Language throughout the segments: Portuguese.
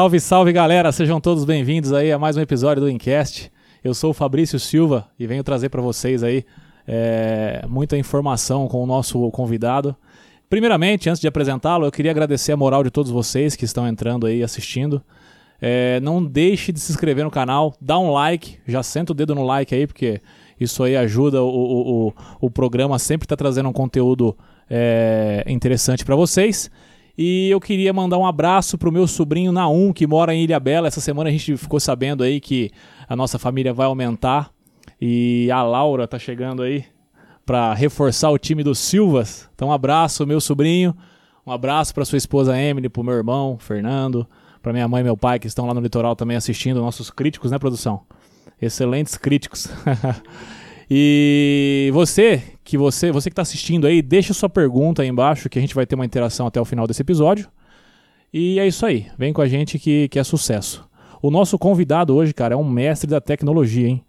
Salve, salve galera, sejam todos bem-vindos aí a mais um episódio do Incast. Eu sou o Fabrício Silva e venho trazer para vocês aí é, muita informação com o nosso convidado. Primeiramente, antes de apresentá-lo, eu queria agradecer a moral de todos vocês que estão entrando aí assistindo. É, não deixe de se inscrever no canal, dá um like, já senta o dedo no like aí, porque isso aí ajuda o, o, o, o programa sempre estar tá trazendo um conteúdo é, interessante para vocês. E eu queria mandar um abraço pro meu sobrinho Naum, que mora em Ilha Bela. Essa semana a gente ficou sabendo aí que a nossa família vai aumentar. E a Laura tá chegando aí para reforçar o time dos Silvas. Então, um abraço, meu sobrinho. Um abraço para sua esposa Emily, pro meu irmão Fernando, para minha mãe e meu pai que estão lá no litoral também assistindo, nossos críticos, né, produção? Excelentes críticos. E você, que você, você que está assistindo aí, deixa sua pergunta aí embaixo que a gente vai ter uma interação até o final desse episódio. E é isso aí, vem com a gente que, que é sucesso. O nosso convidado hoje, cara, é um mestre da tecnologia, hein?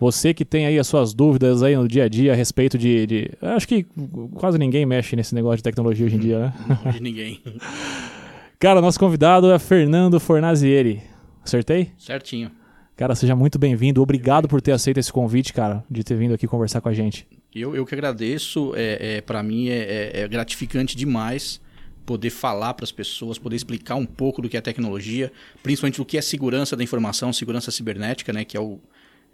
Você que tem aí as suas dúvidas aí no dia a dia a respeito de, de... Acho que quase ninguém mexe nesse negócio de tecnologia hoje em dia, né? De ninguém. cara, nosso convidado é Fernando Fornazieri. Acertei? Certinho. Cara, seja muito bem-vindo. Obrigado por ter aceito esse convite, cara, de ter vindo aqui conversar com a gente. Eu, eu que agradeço. É, é para mim é, é, é, gratificante demais poder falar para as pessoas, poder explicar um pouco do que é tecnologia, principalmente do que é segurança da informação, segurança cibernética, né, que é o,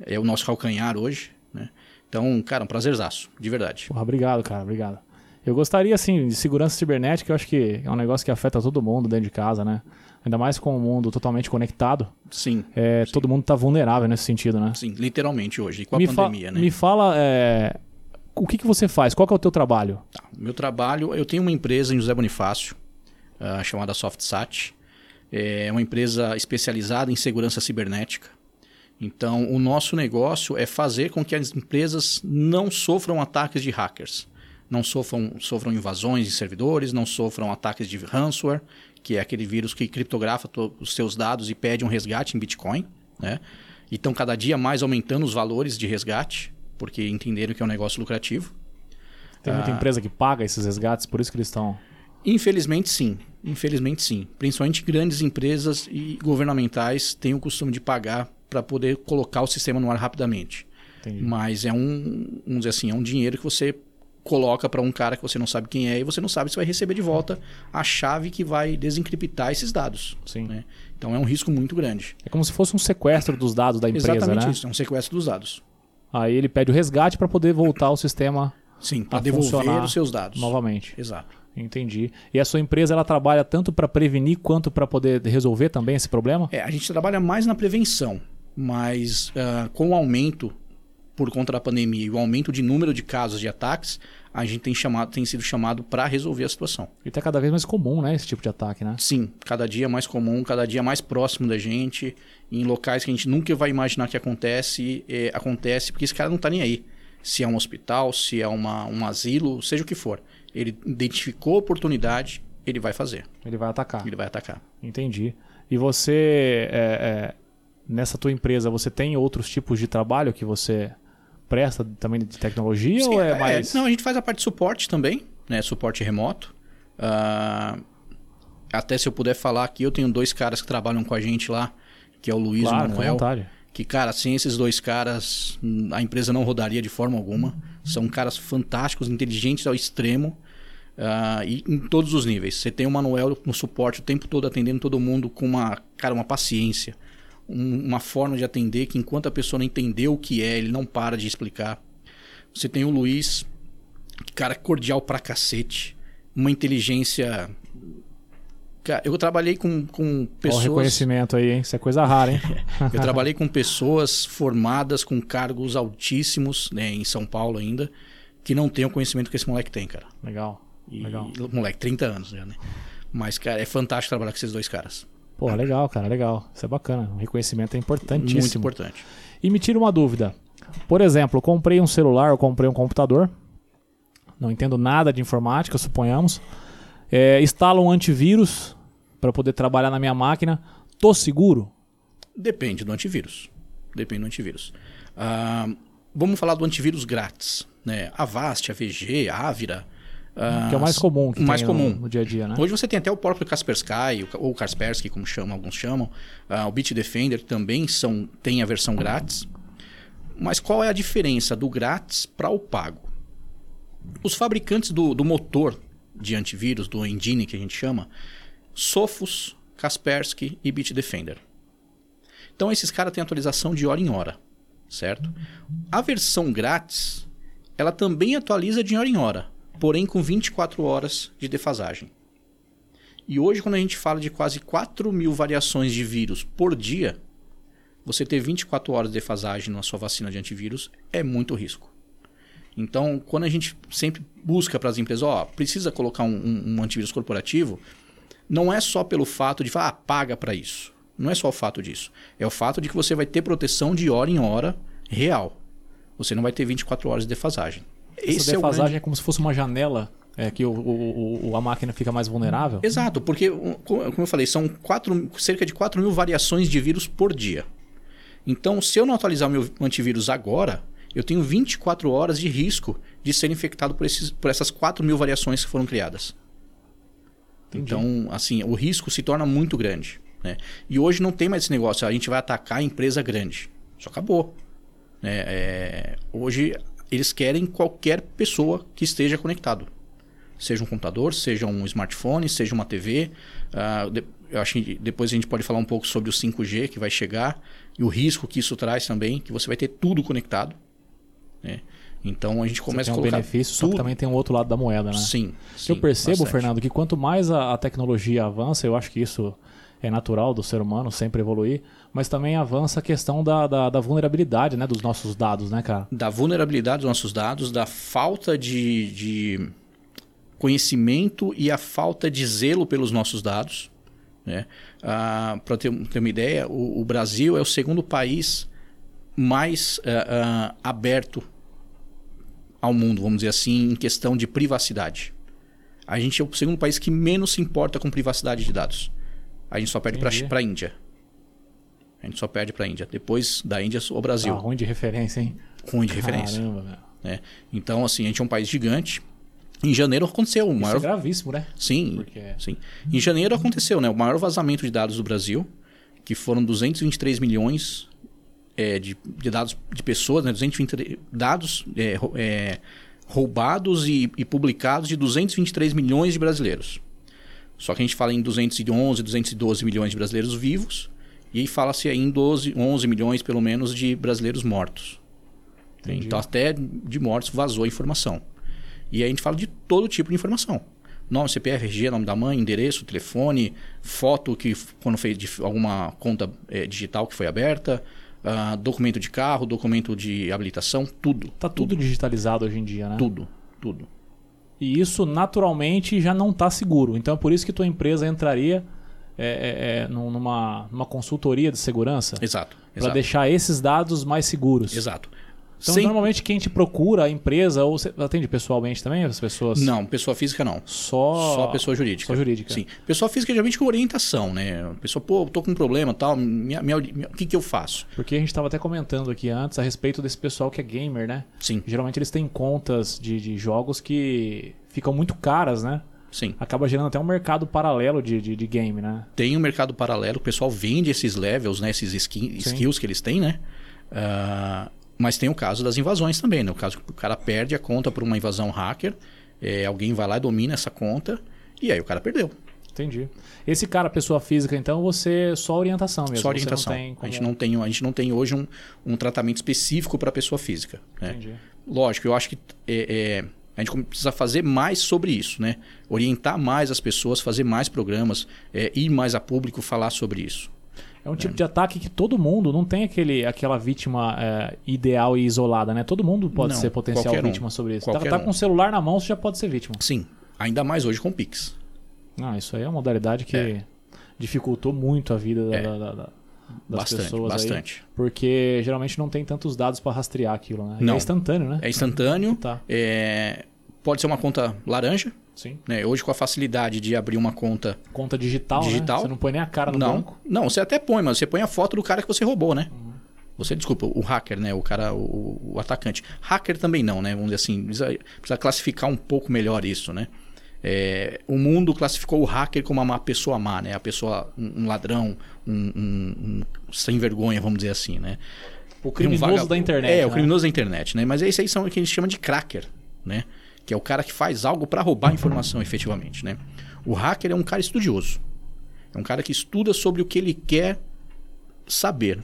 é o nosso calcanhar hoje. Né? Então, cara, um prazerzaço, de verdade. Porra, obrigado, cara, obrigado. Eu gostaria, assim, de segurança cibernética, eu acho que é um negócio que afeta todo mundo dentro de casa, né? Ainda mais com o mundo totalmente conectado. Sim. É, sim. Todo mundo está vulnerável nesse sentido, né? Sim, literalmente hoje, com a me pandemia, né? Me fala, é, o que, que você faz? Qual é o teu trabalho? Tá, meu trabalho, eu tenho uma empresa em José Bonifácio, uh, chamada SoftSat. É uma empresa especializada em segurança cibernética. Então, o nosso negócio é fazer com que as empresas não sofram ataques de hackers. Não sofram, sofram invasões de servidores, não sofram ataques de ransomware que é aquele vírus que criptografa os seus dados e pede um resgate em Bitcoin, né? E estão cada dia mais aumentando os valores de resgate, porque entenderam que é um negócio lucrativo. Tem muita ah, empresa que paga esses resgates, por isso que eles estão. Infelizmente, sim. Infelizmente, sim. Principalmente grandes empresas e governamentais têm o costume de pagar para poder colocar o sistema no ar rapidamente. Entendi. Mas é um, vamos dizer assim, é um dinheiro que você coloca para um cara que você não sabe quem é e você não sabe se vai receber de volta a chave que vai desencriptar esses dados. Sim. Né? Então é um risco muito grande. É como se fosse um sequestro dos dados da empresa, Exatamente né? isso, é um sequestro dos dados. Aí ele pede o resgate para poder voltar ao sistema. Sim, para devolver os seus dados. Novamente. Exato. Entendi. E a sua empresa ela trabalha tanto para prevenir quanto para poder resolver também esse problema? É, a gente trabalha mais na prevenção, mas uh, com o aumento por conta da pandemia e o aumento de número de casos de ataques, a gente tem, chamado, tem sido chamado para resolver a situação. E está cada vez mais comum, né, esse tipo de ataque, né? Sim, cada dia mais comum, cada dia mais próximo da gente, em locais que a gente nunca vai imaginar que acontece, é, acontece porque esse cara não está nem aí. Se é um hospital, se é uma, um asilo, seja o que for. Ele identificou a oportunidade, ele vai fazer. Ele vai atacar. Ele vai atacar. Entendi. E você, é, é, nessa tua empresa, você tem outros tipos de trabalho que você presta também de tecnologia Sim, ou é, é, mais... Não, a gente faz a parte de suporte também, né? Suporte remoto. Uh, até se eu puder falar aqui, eu tenho dois caras que trabalham com a gente lá, que é o Luiz claro, e o Manuel. Que, cara, sem esses dois caras, a empresa não rodaria de forma alguma. São caras fantásticos, inteligentes ao extremo. Uh, e em todos os níveis. Você tem o Manuel no suporte o tempo todo atendendo todo mundo com uma, cara, uma paciência um, uma forma de atender que enquanto a pessoa não entendeu o que é, ele não para de explicar. Você tem o Luiz, cara cordial pra cacete, uma inteligência eu trabalhei com, com pessoas. Olha o reconhecimento aí, hein? Isso é coisa rara, hein? eu trabalhei com pessoas formadas com cargos altíssimos, né, em São Paulo ainda, que não têm o conhecimento que esse moleque tem, cara. Legal. E, legal. Moleque, 30 anos já, né? Mas, cara, é fantástico trabalhar com esses dois caras. Pô, legal, cara, legal. Isso é bacana. O reconhecimento é importantíssimo. Muito importante. E me tira uma dúvida. Por exemplo, eu comprei um celular, eu comprei um computador. Não entendo nada de informática, suponhamos. É, instalo um antivírus para poder trabalhar na minha máquina. Tô seguro? Depende do antivírus. Depende do antivírus. Ah, vamos falar do antivírus grátis. Né? Avast, AVG, Avira. Que é o mais comum que mais tem comum. No, no, dia a dia, né? Hoje você tem até o próprio Kaspersky, ou Kaspersky, como chamam, alguns chamam. Uh, o Bitdefender também são, tem a versão grátis. Mas qual é a diferença do grátis para o pago? Os fabricantes do, do motor de antivírus, do engine que a gente chama, Sophos, Kaspersky e Bitdefender. Então esses caras têm atualização de hora em hora, certo? A versão grátis, ela também atualiza de hora em hora, porém com 24 horas de defasagem. E hoje, quando a gente fala de quase 4 mil variações de vírus por dia, você ter 24 horas de defasagem na sua vacina de antivírus é muito risco. Então, quando a gente sempre busca para as empresas, ó, precisa colocar um, um, um, antivírus corporativo, não é só pelo fato de falar, ah, paga para isso. Não é só o fato disso. É o fato de que você vai ter proteção de hora em hora real. Você não vai ter 24 horas de defasagem. Essa Esse defasagem é, grande... é, como se fosse uma janela é, que o, o, o, a máquina fica mais vulnerável? Exato, porque, como eu falei, são quatro, cerca de 4 mil variações de vírus por dia. Então, se eu não atualizar o meu antivírus agora, eu tenho 24 horas de risco de ser infectado por, esses, por essas 4 mil variações que foram criadas. Entendi. Então, assim, o risco se torna muito grande. Né? E hoje não tem mais esse negócio, a gente vai atacar a empresa grande. Isso acabou. Né? É, hoje eles querem qualquer pessoa que esteja conectado. Seja um computador, seja um smartphone, seja uma TV. Uh, ah, de, eu acho que depois a gente pode falar um pouco sobre o 5G que vai chegar e o risco que isso traz também, que você vai ter tudo conectado. Né? Então a gente começa a colocar. um benefício, tudo. só que também tem um outro lado da moeda, né? Sim. sim eu percebo, bastante. Fernando, que quanto mais a, a, tecnologia avança, eu acho que isso é natural do ser humano sempre evoluir, mas também avança a questão da, da, da vulnerabilidade né, dos nossos dados, né, cara? Da vulnerabilidade dos nossos dados, da falta de, de conhecimento e a falta de zelo pelos nossos dados. Né? Ah, Para ter, ter, uma ideia, o, o, Brasil é o segundo país mais uh, uh, aberto ao mundo, vamos dizer assim, em questão de privacidade. A gente é o segundo país que menos se importa com privacidade de dados. A gente só perde para a Índia. A gente só perde para a Índia. Depois da Índia, o Brasil. Ah, ruim de referência, hein? Ruim de Caramba, referência. Meu. É. Então, assim, a gente é um país gigante. Em janeiro aconteceu o maior. Isso é gravíssimo, né? Sim, Porque... sim. Em janeiro aconteceu, né? O maior vazamento de dados do Brasil, que foram 223 milhões é, de, de, dados de pessoas, né? 223 dados é, é, roubados e, e, publicados de 223 milhões de brasileiros. Só que a gente fala em 211, 212 milhões de brasileiros vivos e aí fala-se em 12, 11 milhões pelo menos de brasileiros mortos. Entendi. Então até de mortos vazou a informação. E aí a gente fala de todo tipo de informação. Nome, CPF, RG, nome da mãe, endereço, telefone, foto que quando fez de alguma conta é, digital que foi aberta, uh, documento de carro, documento de habilitação, tudo. Tá tudo, tudo digitalizado hoje em dia, né? Tudo, tudo. E isso naturalmente já não está seguro. Então é por isso que tua empresa entraria é, é, é numa, numa consultoria de segurança. Exato. Para deixar esses dados mais seguros. Exato. Então, Sem... normalmente quem te procura, a empresa, ou você atende pessoalmente também as pessoas? Não, pessoa física não. Só. Só pessoa jurídica. Só jurídica. Sim. Pessoa física geralmente com orientação, né? A pessoa, pô, tô com um problema tal, minha, minha, minha, o que, que eu faço? Porque a gente estava até comentando aqui antes a respeito desse pessoal que é gamer, né? Sim. Geralmente eles têm contas de, de jogos que ficam muito caras, né? Sim. Acaba gerando até um mercado paralelo de, de, de, game, né? Tem um mercado paralelo, o pessoal vende esses levels, né? Esses skin, skills que eles têm, né? Uh, mas tem o caso das invasões também, né? O caso que o cara perde a conta por uma invasão hacker, é, alguém vai lá e domina essa conta, e aí o cara perdeu. Entendi. Esse cara, pessoa física, então, você só orientação mesmo? Só orientação. Como... a, gente não tem, a gente não tem hoje um, um tratamento específico para pessoa física. Né? Entendi. Lógico, eu acho que é, é, a gente precisa fazer mais sobre isso, né? Orientar mais as pessoas, fazer mais programas, é, ir mais a público falar sobre isso. É um tipo de ataque que todo mundo não tem aquele, aquela vítima é, ideal e isolada, né? Todo mundo pode não, ser potencial vítima um. sobre isso. Tá, tá com o celular na mão, você já pode ser vítima. Sim, ainda mais hoje com o Pix. Ah, isso aí é uma modalidade que é. dificultou muito a vida da, é. da, da, das bastante, pessoas. Bastante. Aí, porque geralmente não tem tantos dados para rastrear aquilo, né? Não. é instantâneo, né? É instantâneo. Tá. É... Pode ser uma conta laranja, Sim. Né? Hoje, com a facilidade de abrir uma conta. Conta digital, digital né? Você não põe nem a cara no não, banco. Não, você até põe, mas você põe a foto do cara que você roubou, né? Uhum. Você, desculpa, o hacker, né? O cara, o, o atacante. Hacker também não, né? Vamos dizer assim, precisa, precisa classificar um pouco melhor isso, né? É, o mundo classificou o hacker como uma pessoa má, né? A pessoa, um, um ladrão, um, um, um, sem vergonha, vamos dizer assim, né? O criminoso vaga... da internet. É, né? o criminoso da internet, né? Mas esses aí são o que a gente chama de cracker, né? Que é o cara que faz algo para roubar informação efetivamente, né? O hacker é um cara estudioso. É um cara que estuda sobre o que ele quer saber.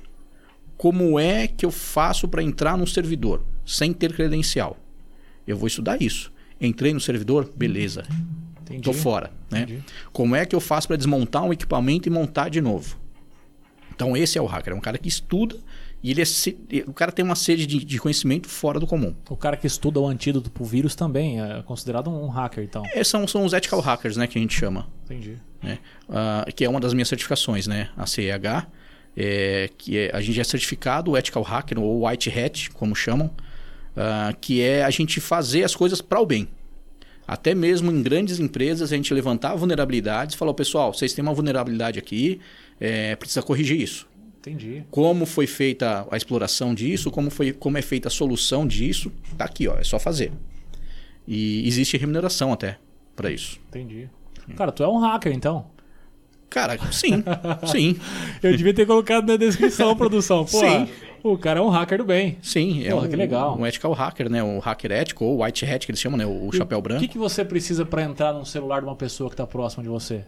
Como é que eu faço para entrar num servidor sem ter credencial? Eu vou estudar isso. Entrei no servidor, beleza. Entendi. Tô fora, né? Entendi. Como é que eu faço para desmontar um equipamento e montar de novo? Então esse é o hacker, é um cara que estuda e ele é, o cara tem uma sede de, de, conhecimento fora do comum. O cara que estuda o antídoto para o vírus também é considerado um hacker, então. É, são, são os ethical hackers, né, que a gente chama. Entendi. Né? Uh, que é uma das minhas certificações, né? A CEH, é, que é, a gente é certificado, o ethical hacker, ou white hat, como chamam, uh, que é a gente fazer as coisas para o bem. Até mesmo em grandes empresas, a gente levantar vulnerabilidades e falar, pessoal, vocês têm uma vulnerabilidade aqui, é, precisa corrigir isso. Entendi. Como foi feita a exploração disso, como, foi, como é feita a solução disso, tá aqui, ó, é só fazer. E existe remuneração até para isso. Entendi. Cara, tu é um hacker então? Cara, sim, sim. Eu devia ter colocado na descrição, produção. Pô, sim. O cara é um hacker do bem. Sim, é Porra, um, que legal. um ethical hacker, né? Um hacker ético, ou white hat, que eles chamam, né? O, o chapéu branco. O que, que você precisa para entrar num celular de uma pessoa que está próxima de você?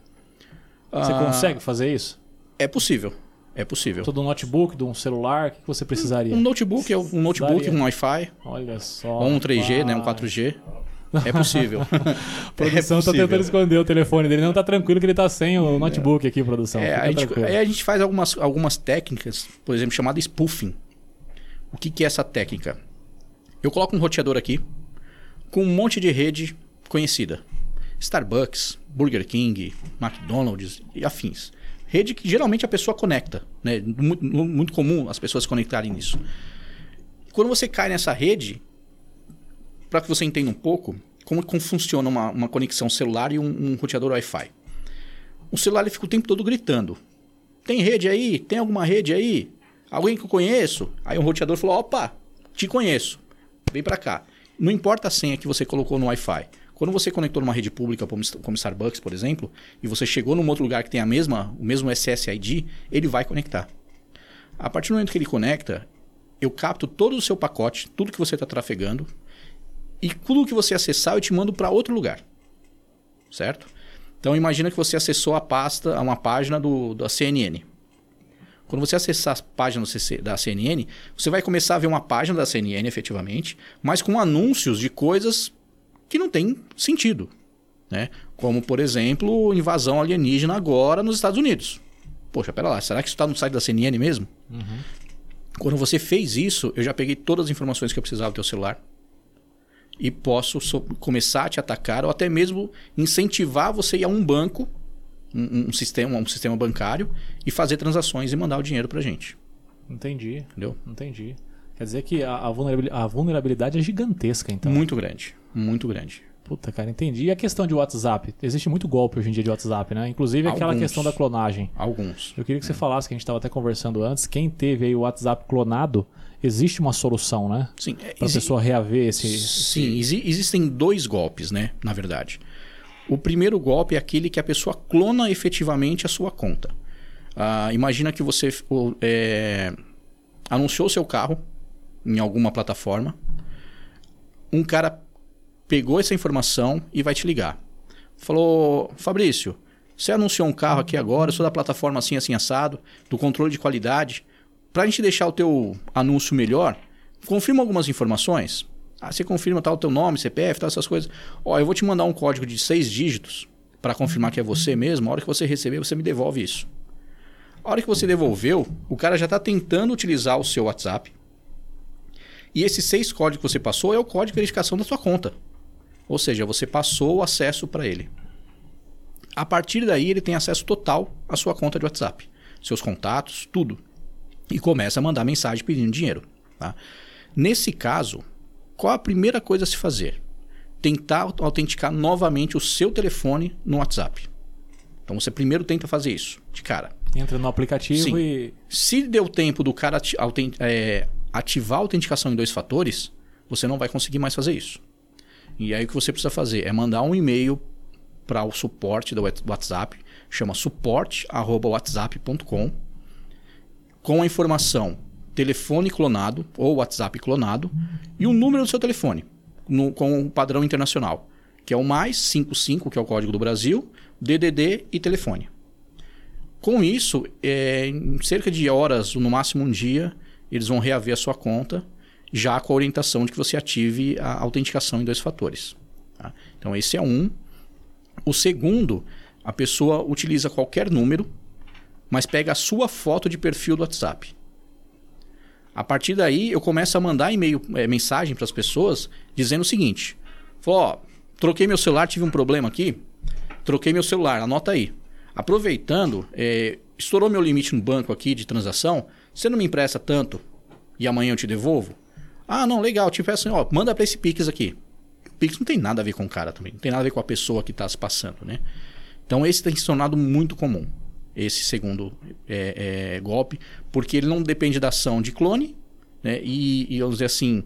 Você ah, consegue fazer isso? É possível. É possível. Todo um notebook, de um celular, o que, que você precisaria? Um notebook, um notebook, um Wi-Fi. Olha só. Ou um 3G, né? Um 4G. É possível. a produção está é tentando esconder o telefone dele. Não está tranquilo que ele está sem o notebook aqui, produção. É, a gente, aí a gente faz algumas, algumas técnicas, por exemplo, chamada spoofing. O que, que é essa técnica? Eu coloco um roteador aqui com um monte de rede conhecida. Starbucks, Burger King, McDonald's e afins. Rede que geralmente a pessoa conecta. Né? Muito, muito comum as pessoas conectarem nisso. Quando você cai nessa rede, para que você entenda um pouco como, como funciona uma, uma, conexão celular e um, um roteador Wi-Fi. O celular ele fica o tempo todo gritando. Tem rede aí? Tem alguma rede aí? Alguém que eu conheço? Aí um roteador falou: opa, te conheço. Vem para cá. Não importa a senha que você colocou no Wi-Fi. Quando você conectou numa rede pública como Starbucks, por exemplo, e você chegou num outro lugar que tem a mesma, o mesmo SSID, ele vai conectar. A partir do momento que ele conecta, eu capto todo o seu pacote, tudo que você está trafegando, e tudo que você acessar eu te mando para outro lugar. Certo? Então imagina que você acessou a pasta, uma página do, da CNN. Quando você acessar a página da CNN, você vai começar a ver uma página da CNN efetivamente, mas com anúncios de coisas que não tem sentido. Né? Como, por exemplo, invasão alienígena agora nos Estados Unidos. Poxa, pera lá, será que isso está no site da CNN mesmo? Uhum. Quando você fez isso, eu já peguei todas as informações que eu precisava do teu celular e posso so começar a te atacar ou até mesmo incentivar você a ir a um banco, um, um, sistema, um sistema bancário e fazer transações e mandar o dinheiro para gente. Entendi. Entendeu? Entendi. Quer dizer que a, a vulnerabilidade é gigantesca, então. Muito grande. Muito grande. Puta, cara, entendi. E a questão de WhatsApp? Existe muito golpe hoje em dia de WhatsApp, né? Inclusive Alguns. aquela questão da clonagem. Alguns. Eu queria que você falasse, que a gente estava até conversando antes, quem teve aí o WhatsApp clonado, existe uma solução, né? Sim. Para a pessoa reaver esse... Sim, esse... existem dois golpes, né? Na verdade. O primeiro golpe é aquele que a pessoa clona efetivamente a sua conta. Ah, imagina que você é, anunciou seu carro em alguma plataforma. Um cara pegou essa informação e vai te ligar. Falou, Fabrício, você anunciou um carro aqui agora, eu sou da plataforma assim, assim, assado, do controle de qualidade. Para a gente deixar o teu anúncio melhor, confirma algumas informações. Ah, você confirma tal o teu nome, CPF, tal essas coisas. Ó, eu vou te mandar um código de seis dígitos para confirmar que é você mesmo. A hora que você receber, você me devolve isso. A hora que você devolveu, o cara já está tentando utilizar o seu WhatsApp e esses seis códigos que você passou é o código de verificação da sua conta. Ou seja, você passou o acesso para ele. A partir daí, ele tem acesso total à sua conta de WhatsApp, seus contatos, tudo. E começa a mandar mensagem pedindo dinheiro. Tá? Nesse caso, qual a primeira coisa a se fazer? Tentar autenticar novamente o seu telefone no WhatsApp. Então você primeiro tenta fazer isso, de cara. Entra no aplicativo Sim. e. Se deu tempo do cara é, ativar a autenticação em dois fatores, você não vai conseguir mais fazer isso. E aí o que você precisa fazer é mandar um e-mail para o suporte do Whats- WhatsApp, chama suporte@whatsapp.com, com a informação telefone clonado ou WhatsApp clonado e o número do seu telefone, no- com o padrão internacional, que é o mais 55, que é o código do Brasil, DDD e telefone. Com isso, é, em cerca de horas, no máximo um dia, eles vão reaver a sua conta, já com a orientação de que você ative a autenticação em dois fatores. tá? Então, esse é um. O segundo, a pessoa utiliza qualquer número, mas pega a sua foto de perfil do WhatsApp. A partir daí, eu começo a mandar e-mail, é, mensagem para as pessoas dizendo o seguinte: ó, troquei meu celular, tive um problema aqui, troquei meu celular, anota aí. Aproveitando, é, estourou meu limite no banco aqui de transação, você não me empresta tanto e amanhã eu te devolvo? Ah, não, legal, te peço, ó, manda para esse Pix aqui. O Pix não tem nada a ver com o cara também, não tem nada a ver com a pessoa que está se passando, né? Então esse tem se tornado muito comum, esse segundo é, é, golpe, porque ele não depende da ação de clone, né? E, e vamos dizer assim,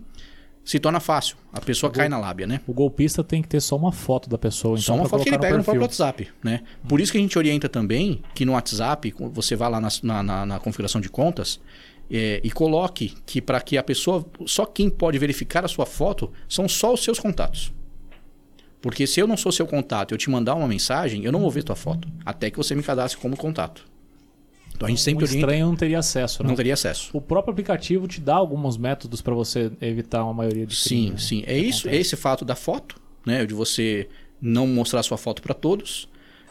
se torna fácil, a pessoa cai na lábia, né? O golpista tem que ter só uma foto da pessoa. Então, Só uma foto que ele pega no perfil. próprio WhatsApp, né? Por isso que a gente orienta também que no WhatsApp, você vai lá na, na- na- na configuração de contas é, e coloque que para que a pessoa, só quem pode verificar a sua foto são só os seus contatos. Porque se eu não sou seu contato e eu te mandar uma mensagem, eu não vou ver tua foto, até que você me cadastre como contato. Então a gente sempre Um orienta, estranho não teria acesso, né? não teria acesso. O próprio aplicativo te dá alguns métodos para você evitar uma maioria de Sim, crimes, sim. né? É isso, é esse fato da foto, né? De você não mostrar sua foto para todos.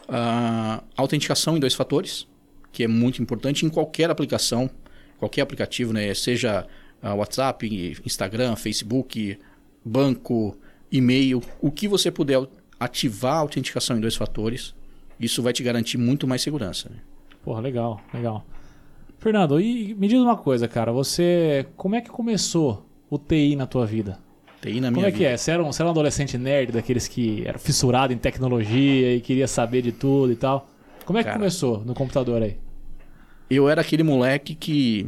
A autenticação em dois fatores, que é muito importante em qualquer aplicação, qualquer aplicativo, né? Seja ah, WhatsApp, Instagram, Facebook, banco, e-mail, o que você puder ativar a autenticação em dois fatores, isso vai te garantir muito mais segurança. né? Porra, legal, legal. Fernando, e me diz uma coisa, cara. Você. Como é que começou o TI na tua vida? TI na Como minha é que vida. é? Você era, um, você era um adolescente nerd, daqueles que era fissurado em tecnologia e queria saber de tudo e tal? Como é que Cara. começou no computador aí? Eu era aquele moleque que,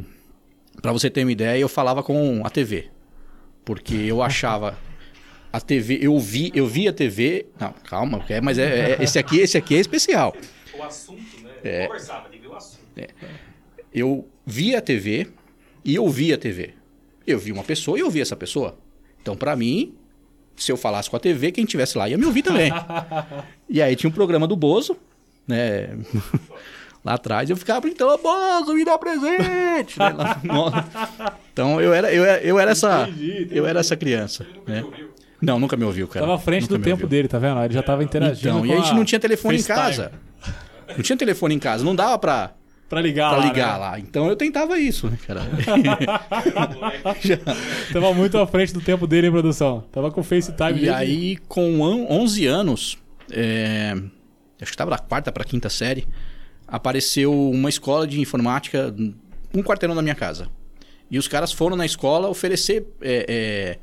pra você ter uma ideia, eu falava com a TV. Porque eu achava a TV, eu vi, eu vi a TV, não, calma, é, mas é, é- esse aqui, esse aqui é especial. O assunto, né? É. Conversava, de ver o assunto. Eu via a TV e eu via a TV. Eu vi uma pessoa e eu vi essa pessoa. Então, pra mim, se eu falasse com a TV, quem tivesse lá ia me ouvir também. e aí tinha um programa do Bozo, né? Lá atrás eu ficava brincando, "Ô, Bozo, me dá presente! né? Lá-. Então eu era, eu era, eu era essa, eu era essa criança. Né? Não, nunca me ouviu, cara. Tava à frente Nunca do tempo ouviu. dele, tá vendo? Ele já tava interagindo. Então, e a gente não tinha telefone FaceTime. em casa. Não tinha telefone em casa, não dava pra, Pra ligar pra lá. ligar né? lá. Então eu tentava isso, né, cara? Tava muito à frente do tempo dele em produção. Tava com o FaceTime E dele. aí, com on- 11 anos, é, acho que estava na quarta para quinta série, apareceu uma escola de informática, um quarteirão da minha casa. E os caras foram na escola oferecer é, é,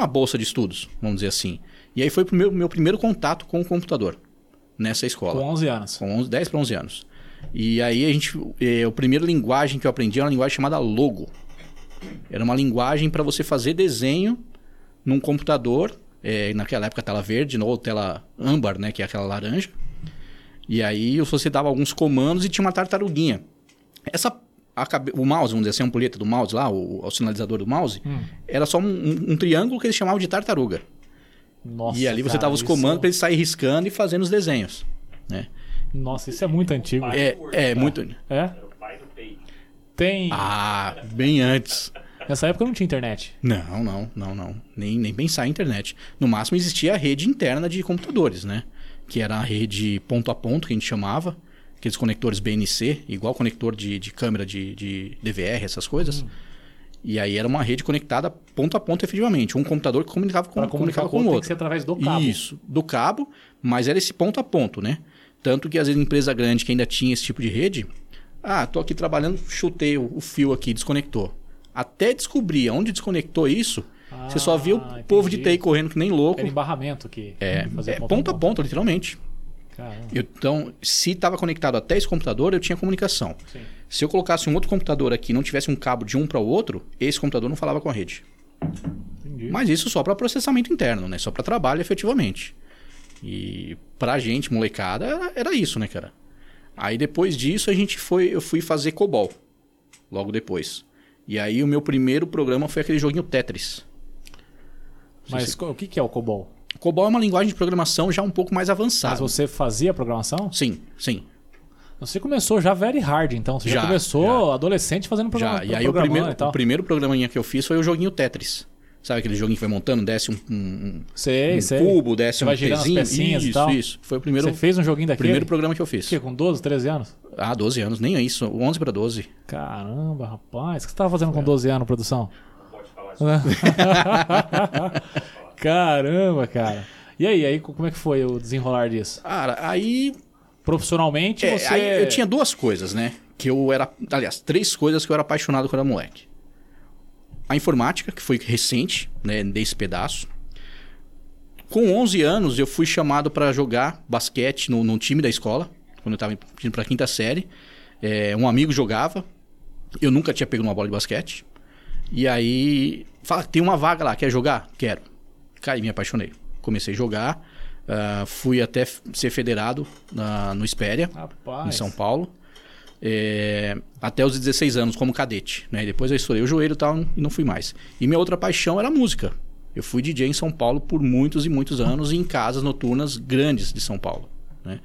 uma bolsa de estudos, vamos dizer assim. E aí foi o meu, meu primeiro contato com o computador nessa escola. Com 11 anos. Com 11, 10 para 11 anos. E aí a gente, é, a primeira linguagem que eu aprendi era uma linguagem chamada Logo. Era uma linguagem para você fazer desenho num computador, é, naquela época tela verde, ou tela âmbar, né, que é aquela laranja. E aí você dava alguns comandos e tinha uma tartaruguinha. Essa cabe- o mouse, vamos dizer assim, a ampulheta do mouse lá, o, o sinalizador do mouse, Hum. era só um, um- um triângulo que eles chamavam de tartaruga. Nossa, e ali você cara, dava os isso- comandos para ele sair riscando e fazendo os desenhos. Né? Nossa, isso é muito antigo. É, é muito. É? Era o pai do Paint. Tem. Ah, bem antes. Nessa época não tinha internet. Não, não, não, não. Nem, nem pensar em internet. No máximo existia a rede interna de computadores, né? Que era a rede ponto a ponto, que a gente chamava. Aqueles conectores BNC, igual conector de, de câmera de, de DVR, essas coisas. E aí era uma rede conectada ponto a ponto, efetivamente. Um computador que comunicava com, comunicava com o outro tem que ser através do cabo. Isso, do cabo, mas era esse ponto a ponto, né? Tanto que às vezes empresa grande que ainda tinha esse tipo de rede, ah, tô aqui trabalhando, chutei o, o fio aqui, desconectou. Até descobrir onde desconectou isso, você só via o Ah, povo de entendi. TI correndo que nem louco. Era embarramento que É, fazia é ponto a ponto, literalmente. Eu- Então, se estava conectado até esse computador, eu tinha comunicação. Sim. Se eu colocasse um outro computador aqui e não tivesse um cabo de um para o outro, esse computador não falava com a rede. Entendi. Mas isso só para processamento interno, né? Só para trabalho efetivamente. E pra gente, molecada, era, era isso, né, cara? Aí depois disso a gente foi, eu fui fazer COBOL. Logo depois. E aí o meu primeiro programa foi aquele joguinho Tetris. Mas co- o que que é o COBOL? COBOL é uma linguagem de programação já um pouco mais avançada. Mas você fazia programação? Sim, sim. Você começou já very hard, então. Você já, Já, começou adolescente fazendo programa, Já. E aí o primeiro, e o primeiro programinha que eu fiz foi o joguinho Tetris. Sabe aquele joguinho que vai montando, desce um, um- Sei, um sei. cubo, desce Você um as pezinho. pecinhas e isso, tal. isso. Foi o primeiro, Você fez um joguinho daquele? primeiro programa que eu fiz. O quê, com 12, 13 anos? Ah, 12 anos, nem é isso. 11 para 12. Caramba, rapaz. O que você tava fazendo com 12 anos, produção? Pode falar isso. Caramba, cara. E aí, aí, como é que foi o desenrolar disso? Cara, aí Profissionalmente, É, você... aí eu tinha duas coisas, né? Que eu era. Aliás, três coisas que eu era apaixonado quando era moleque. A informática, que foi recente, né? Desse pedaço. Com 11 anos, eu fui chamado para jogar basquete no, no time da escola, quando eu estava indo para quinta série. É, um amigo jogava, eu nunca tinha pego uma bola de basquete. E aí, fala, tem uma vaga lá, quer jogar? Quero. Cara, me apaixonei. Comecei a jogar, ah, fui até ser federado na- no Espéria, Rapaz. em São Paulo. É, até os 16 anos como cadete, né? Depois eu estourei o joelho e tal e não fui mais. E minha outra paixão era a música. Eu fui DJ em São Paulo por muitos e muitos anos em casas noturnas grandes de São Paulo, né?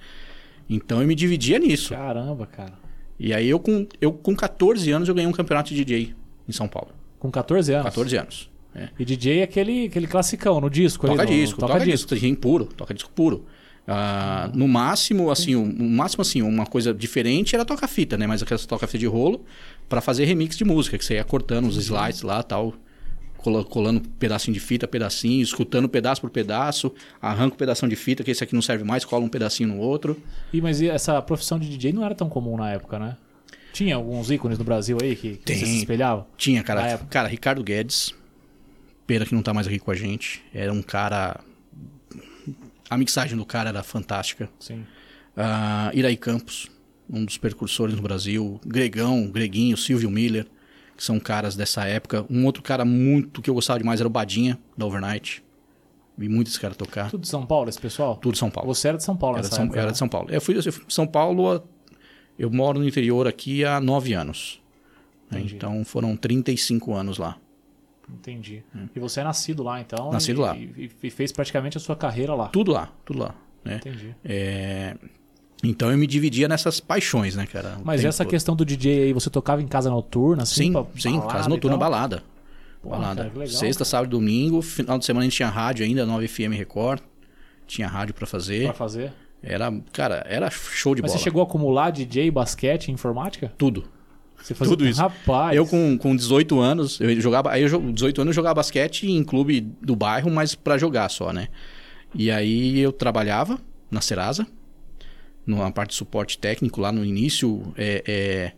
Então eu me dividia nisso. Caramba, cara. E aí eu com, eu com 14 anos eu ganhei um campeonato de DJ em São Paulo. Com 14 anos. 14 anos. É. E DJ é aquele, aquele classicão, no disco. ali, Toca no- disco, toca, disco, DJ puro, toca disco puro. Ah, no máximo, assim, o, o máximo assim, uma coisa diferente era tocar fita, né? Mas aquelas toca fita de rolo pra fazer remix de música, que você ia cortando os slides lá, tal, cola- colando pedacinho de fita, pedacinho, escutando pedaço por pedaço, arranca um pedação de fita, que esse aqui não serve mais, cola um pedacinho no outro. E, mas essa profissão de DJ não era tão comum na época, né? Tinha alguns ícones no Brasil aí que, que Tem. você se espelhava? Tinha, cara, cara, Ricardo Guedes, pena que não tá mais aqui com a gente, era um cara a mixagem do cara era fantástica. Sim. Ah, Iraí Campos, um dos percursores no Brasil, Gregão, Greguinho, Silvio Miller, que são caras dessa época. Um outro cara muito que eu gostava demais era o Badinha, da Overnight. Vi muito esse cara tocar. Tudo de São Paulo, esse pessoal? Tudo de São Paulo. Você era de São Paulo Era de São, época, era né? de São Paulo. Eu fui, eu fui de São Paulo, há- eu moro no interior aqui há nove anos. né? Entendi. Então foram 35 anos lá. Entendi. E você é nascido lá, então? Nascido e, lá. E, e fez praticamente a sua carreira lá. Tudo lá, tudo lá. Né? Entendi. É, Então eu me dividia nessas paixões, né, cara? Mas essa todo. questão do DJ aí, você tocava em casa noturna, assim? Sim, pra sim, balada casa noturna, tal? balada. Pô, balada. cara, legal, Sexta, cara. sábado domingo. Final de semana a gente tinha rádio ainda, 9 FM Record. Tinha rádio pra fazer. Pra fazer. Era, cara, era show de Mas bola. você chegou a acumular DJ, basquete informática? Tudo. Você fazia Tudo isso. Rapaz. Eu com, com 18 anos, eu jogava, aí eu jo- 18 anos eu jogava basquete em clube do bairro, mas pra jogar só, né? E aí eu trabalhava na Serasa, na parte de suporte técnico lá no início, é, é,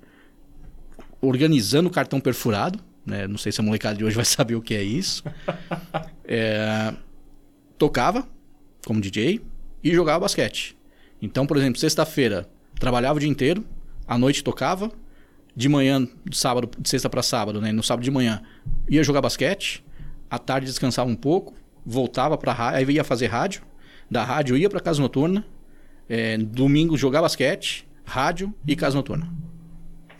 organizando cartão perfurado, né? Não sei se a molecada de hoje vai saber o que é isso. É, tocava como DJ e jogava basquete. Então, por exemplo, sexta-feira trabalhava o dia inteiro, à noite tocava, de manhã, de sábado, de sexta para sábado, né? No sábado de manhã ia jogar basquete, à tarde descansava um pouco, voltava para rádio, aí ia fazer rádio, da rádio ia para casa noturna, é, domingo jogar basquete, rádio e casa noturna.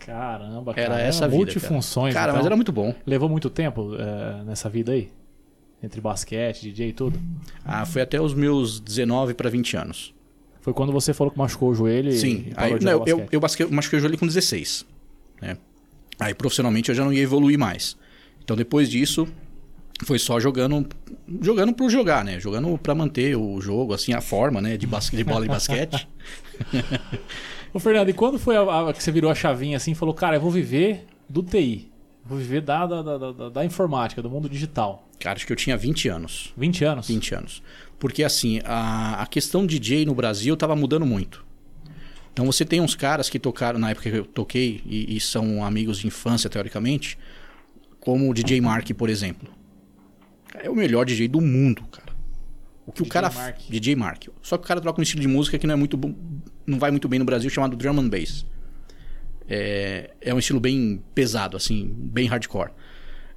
Caramba, Era cara. essa a vida, Multifunções. Cara, então. mas era muito bom. Levou muito tempo eh, nessa vida aí? Entre basquete, DJ e tudo? Ah, foi até os meus 19 para 20 anos. Foi quando você falou que machucou o joelho Sim, e jogar eu, eu, eu basque- machuquei o joelho com 16. Né? Aí profissionalmente eu já não ia evoluir mais. Então depois disso, foi só jogando jogando por jogar, né? Jogando para manter o jogo, assim, a forma, né? De, de bola e basquete. Ô, Fernando, e quando foi a, a- que você virou a chavinha assim e falou, cara, eu vou viver do TI? Vou viver da, da, da, da- da informática, do mundo digital. Cara, acho que eu tinha 20 anos. 20 anos? 20 anos. Porque assim, a, a questão DJ no Brasil estava mudando muito. Então você tem uns caras que tocaram na época que eu toquei e, e são amigos de infância, teoricamente, como o DJ Mark, por exemplo. É o melhor DJ do mundo, cara. O que o DJ cara Mark. DJ Mark. Só que o cara troca um estilo de música que não é muito bom, não vai muito bem no Brasil, chamado drum and bass. É, é um estilo bem pesado, assim, bem hardcore.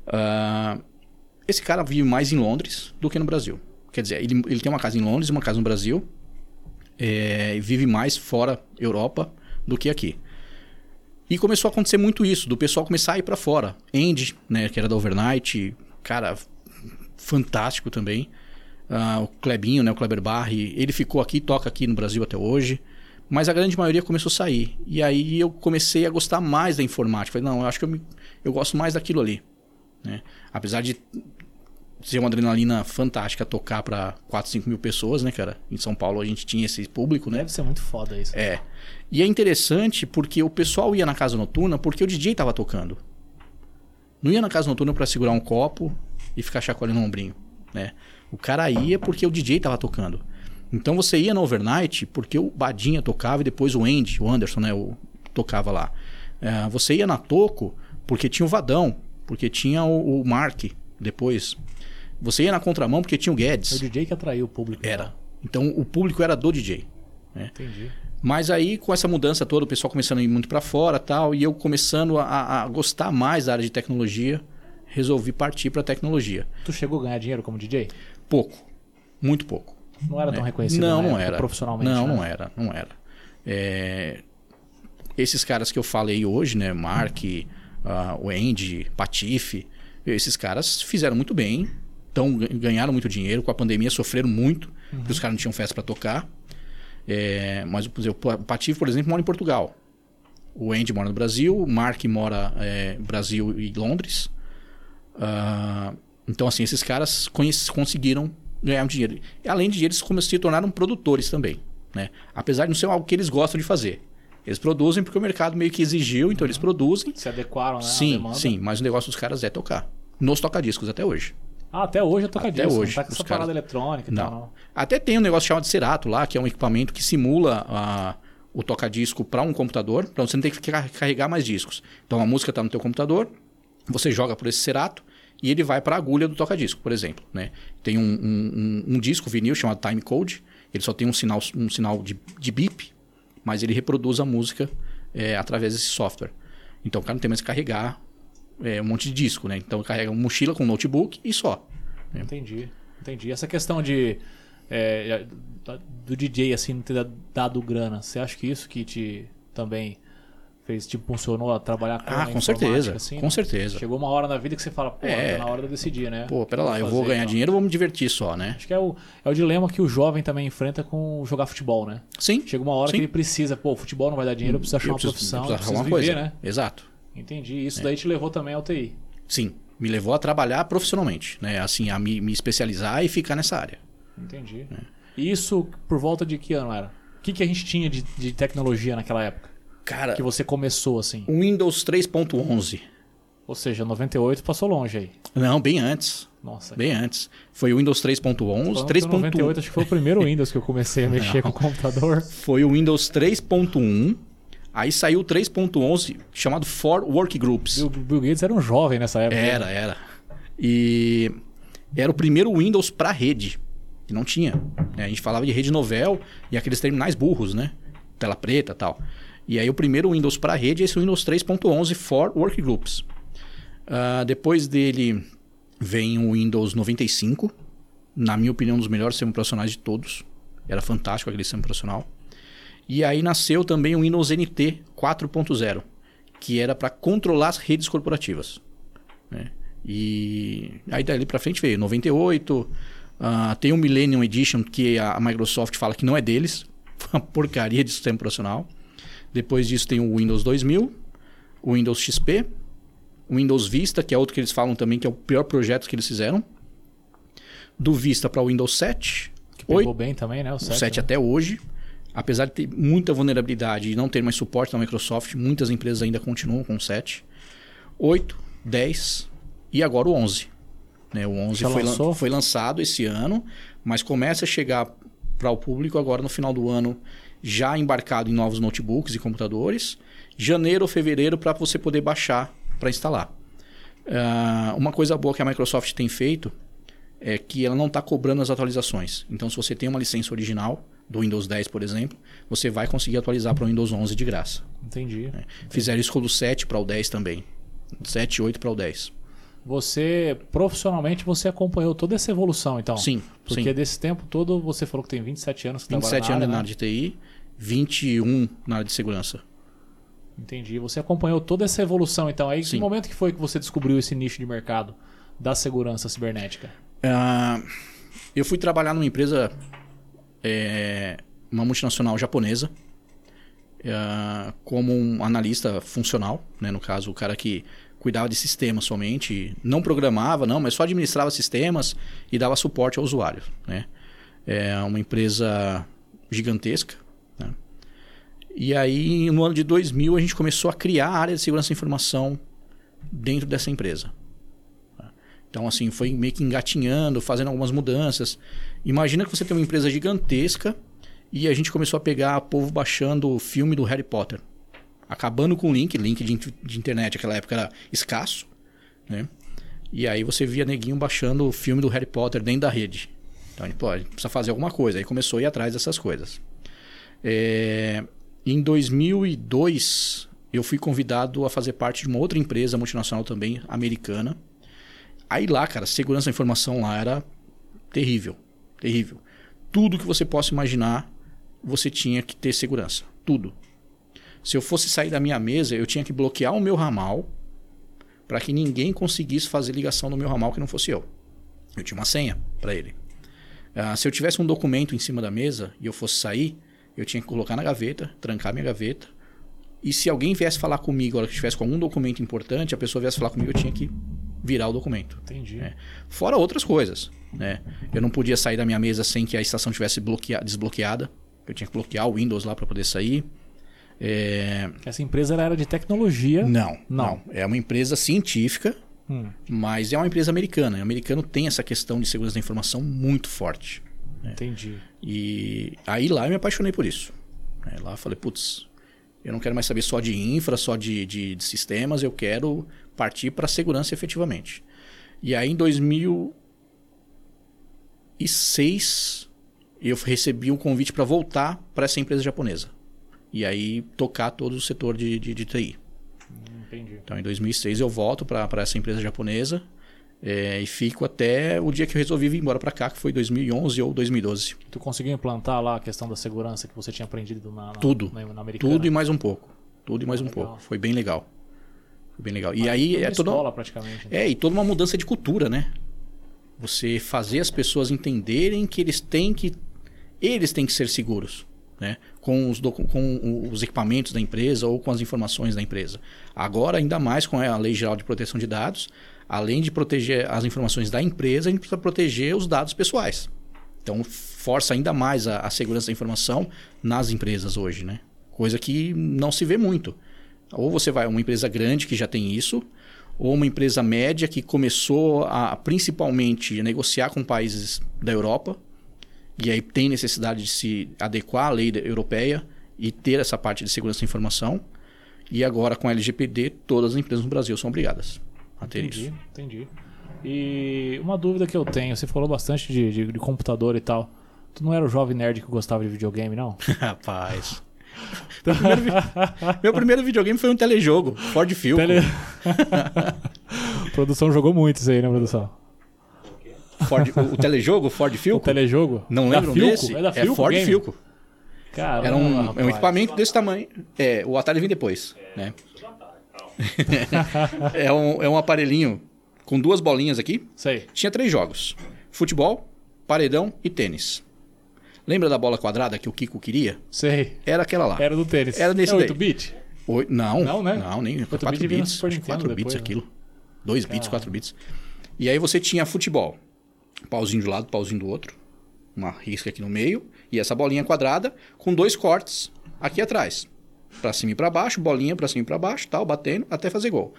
Ah, esse cara vive mais em Londres do que no Brasil. Quer dizer, ele, ele tem uma casa em Londres e uma casa no Brasil. É, vive mais fora Europa do que aqui. E começou a acontecer muito isso, do pessoal começar a ir pra fora. Andy, né, que era da Overnight, cara, fantástico também. Ah, o Klebinho, né, o Kleber Barri, ele ficou aqui, toca aqui no Brasil até hoje. Mas a grande maioria começou a sair. E aí eu comecei a gostar mais da informática. Falei, não, eu acho que eu, me- eu gosto mais daquilo ali. né? Apesar de ser uma adrenalina fantástica tocar pra 4, 5 mil pessoas, né, cara? Em São Paulo a gente tinha esse público, né? Deve ser muito foda isso. É. E é interessante porque o pessoal ia na casa noturna porque o DJ tava tocando. Não ia na casa noturna pra segurar um copo e ficar chacoalhando o ombrinho, né? O cara ia porque o DJ tava tocando. Então você ia na overnight porque o Badinha tocava e depois o Andy, o Anderson, né, o, tocava lá. É, você ia na Toco porque tinha o Vadão, porque tinha o, o Mark depois. Você ia na contramão porque tinha o Guedes. o DJ que atraiu o público. Era. Então o público era do DJ. Entendi. Mas aí, com essa mudança toda, o pessoal começando a ir muito para fora tal, e eu começando a, a gostar mais da área de tecnologia, resolvi partir para tecnologia. Tu chegou a ganhar dinheiro como DJ? Pouco. Muito pouco. Não era tão reconhecido não, não era. profissionalmente. Não, né? não era. Não era. É, Esses caras que eu falei hoje, né? Mark, ah, o Andy, Patife, esses caras fizeram muito bem, tão, ganharam muito dinheiro. Com a pandemia sofreram muito, porque os caras não tinham festa para tocar. É, mas por exemplo, o Patife, por exemplo, mora em Portugal. O Andy mora no Brasil, o Mark mora é, Brasil e Londres. Ah, então, assim, esses caras conseguiram ganhar um dinheiro. E, além de eles se tornaram produtores também. Né? Apesar de não ser algo que eles gostam de fazer. Eles produzem porque o mercado meio que exigiu, então eles produzem. Se adequaram, né? à sim, demanda. sim, mas o negócio dos caras é tocar. Nos tocadiscos até hoje. Ah, até hoje eu toco Até disso. hoje, Não tá com essa parada eletrônica e Não. tal, não. Até tem um negócio chamado Cerato lá, que é um equipamento que simula a- o tocadisco para um computador, para você não ter que car- carregar mais discos. Então a música está no teu computador, você joga por esse Cerato e ele vai para a agulha do tocadisco, por exemplo. Né? Tem um, um- um- um disco vinil chamado Time Code, ele só tem um sinal, um sinal de, de bip, mas ele reproduz a música é, através desse software. Então o cara não tem mais que carregar é, um monte de disco, né? Então carrega uma mochila com um notebook e só. Entendi. Entendi. Essa questão de. é, da- do DJ assim não ter da- dado grana, você acha que isso que te também fez, te impulsionou a trabalhar com Ah, com certeza, assim, com né? certeza. Chegou uma hora na vida que você fala, pô, É. tá na hora de eu decidir, né? Pô, pera lá, eu vou ganhar então. dinheiro ou vou me divertir só, né? Acho que é o, é o dilema que o jovem também enfrenta com jogar futebol, né? Sim. Chega uma hora Sim. que ele precisa, pô, futebol não vai dar dinheiro, eu preciso achar Eu uma preciso- profissão, eu eu preciso preciso arrumar viver, uma coisa. né? Exato. Entendi. Isso daí te levou também ao TI. Sim. Me levou a trabalhar profissionalmente, né? Assim, a me, me especializar e ficar nessa área. Entendi. É. E isso por volta de que ano era? O que, que a gente tinha de, de tecnologia naquela época? Cara, Que você começou assim? o Windows 3.11. Ou seja, 98 passou longe aí. Não, bem antes. Nossa. Bem antes. Foi o Windows 3.11. Falando que o 98 3.1 acho que foi o primeiro Windows que eu comecei a mexer com o computador. foi o Windows 3.1. Aí saiu o 3.11 chamado For Workgroups. O Bill Gates era um jovem nessa época. Era, era. E era o primeiro Windows para rede. Que não tinha. né? A gente falava de rede novel e aqueles terminais burros, né? Tela preta e tal. E aí o primeiro Windows para rede é esse Windows 3.11 for Workgroups. Ah, depois dele vem o Windows 95. Na minha opinião, um dos melhores sistemas operacionais de todos. Era fantástico aquele sistema operacional. E aí nasceu também o Windows NT 4.0, que era para controlar as redes corporativas. né? E aí dali para frente veio 98, ah, tem o Millennium Edition que a Microsoft fala que não é deles, foi uma porcaria de sistema operacional. Depois disso tem o Windows 2000, o Windows XP, o Windows Vista, que é outro que eles falam também que é o pior projeto que eles fizeram. Do Vista para o Windows 7, Que pegou 8, bem também, né? O o 7, 7 né? até hoje. Apesar de ter muita vulnerabilidade e não ter mais suporte da Microsoft, muitas empresas ainda continuam com o 7. 8, 10 e agora o 11. Né, o 11 Já foi, lan- foi lançado esse ano, mas começa a chegar para o público agora no final do ano, já embarcado em novos notebooks e computadores. Janeiro ou fevereiro para você poder baixar para instalar. Ah, uma coisa boa que a Microsoft tem feito é que ela não está cobrando as atualizações. Então, se você tem uma licença original do Windows 10, por exemplo, você vai conseguir atualizar para o Windows 11 de graça. Entendi. né? Fizeram isso com o do 7 para o 10 também. 7 e 8 para o 10. Você, profissionalmente, você acompanhou toda essa evolução, então? Sim, Porque sim. desse tempo todo, você falou que tem 27 anos que 27 trabalha anos na na área, de TI, 21 na área de segurança. né? Entendi. Você acompanhou toda essa evolução, então. Aí, que Sim. momento que foi que você descobriu esse nicho de mercado da segurança cibernética? Ah, eu fui trabalhar numa empresa, é, uma multinacional japonesa, ah, como um analista funcional, né? no caso, o cara que cuidava de sistemas somente, não programava, não, mas só administrava sistemas e dava suporte ao usuário. Né? É uma empresa gigantesca. Né? E aí, no ano de 2000, a gente começou a criar a área de segurança da informação dentro dessa empresa. Então, assim, foi meio que engatinhando, fazendo algumas mudanças. Imagina que você tem uma empresa gigantesca e a gente começou a pegar povo baixando o filme do Harry Potter. Acabando com o link, link de, de internet, naquela época era escasso, né? E aí você via neguinho baixando o filme do Harry Potter dentro da rede. Então, a gente, pô, a gente precisa fazer alguma coisa. Aí começou a ir atrás dessas coisas. É, em 2002, eu fui convidado a fazer parte de uma outra empresa multinacional também, americana. Aí lá, cara, segurança da informação lá era terrível. Terrível. Tudo que você possa imaginar, você tinha que ter segurança. Tudo. Se eu fosse sair da minha mesa, eu tinha que bloquear o meu ramal para que ninguém conseguisse fazer ligação no meu ramal que não fosse eu. Eu tinha uma senha para ele. Ah, se eu tivesse um documento em cima da mesa e eu fosse sair, eu tinha que colocar na gaveta, trancar minha gaveta. E se alguém viesse falar comigo, a hora que estivesse com algum documento importante, a pessoa viesse falar comigo, eu tinha que virar o documento. Entendi. É. Fora outras coisas, né? Eu não podia sair da minha mesa sem que a estação tivesse bloquea- desbloqueada. Eu tinha que bloquear o Windows lá para poder sair. É, Essa empresa era de tecnologia. Não, Não. não, É uma empresa científica, Hum, mas é uma empresa americana. O americano tem essa questão de segurança da informação muito forte. entendi. E aí lá eu me apaixonei por isso. Lá eu falei, putz, eu não quero mais saber só de infra, só de, de- de sistemas, eu quero partir para a segurança efetivamente. E aí em 2006 eu recebi um convite para voltar para essa empresa japonesa. E aí tocar todo o setor de, de, de TI. Hum, Entendi. Então em 2006 eu volto para essa empresa japonesa é, e fico até o dia que eu resolvi vir embora para cá, que foi 2011 ou 2012. Tu conseguiu implantar lá a questão da segurança que você tinha aprendido na, na, Tudo. na, na americana? Tudo e mais um pouco. Tudo e mais um Legal. pouco. Foi bem legal. Foi bem legal. E Uma- aí é toda, escola praticamente. né? é, e toda uma mudança de cultura, né? Você fazer as pessoas entenderem que eles têm que eles têm que ser seguros, né? Com os, com os equipamentos da empresa ou com as informações da empresa. Agora, ainda mais com a Lei Geral de Proteção de Dados, além de proteger as informações da empresa, a gente precisa proteger os dados pessoais. Então, força ainda mais a, a segurança da informação nas empresas hoje, né? Coisa que não se vê muito. Ou você vai a uma empresa grande que já tem isso, ou uma empresa média que começou a principalmente negociar com países da Europa e aí tem necessidade de se adequar à lei europeia e ter essa parte de segurança da informação. E agora com a LGPD, todas as empresas no Brasil são obrigadas a ter Entendi, isso. entendi. E uma dúvida que eu tenho, você falou bastante de, de, de computador e tal. Tu não era o jovem nerd que gostava de videogame, não? Rapaz. Meu primeiro, vi- meu primeiro videogame foi um telejogo, Ford Filco. Tele... produção jogou muito isso aí, né, produção? Ford- o, o telejogo, Ford O Filco? telejogo? Não Filco? desse? É da Filco Ford Game? Filco. Caramba, Era um, é um equipamento desse tamanho. É, o Atari vem depois, né? é, um, é um aparelhinho com duas bolinhas aqui. Sei. Tinha três jogos: futebol, paredão e tênis. Lembra da bola quadrada que o Kiko queria? Sei. Era aquela lá. Era do tênis. Era desse é daí. 8-bit? Oi- não, Não, né? Não, nem. 8 4 bit bits. Super acho que 4 Nintendo bits depois, né? aquilo. 2 bits, 4 bits. E aí você tinha futebol. Pauzinho de um lado, pauzinho do outro. Uma risca aqui no meio. E essa bolinha quadrada com dois cortes aqui atrás. Pra cima e pra baixo, bolinha pra cima e pra baixo, tal, batendo até fazer gol.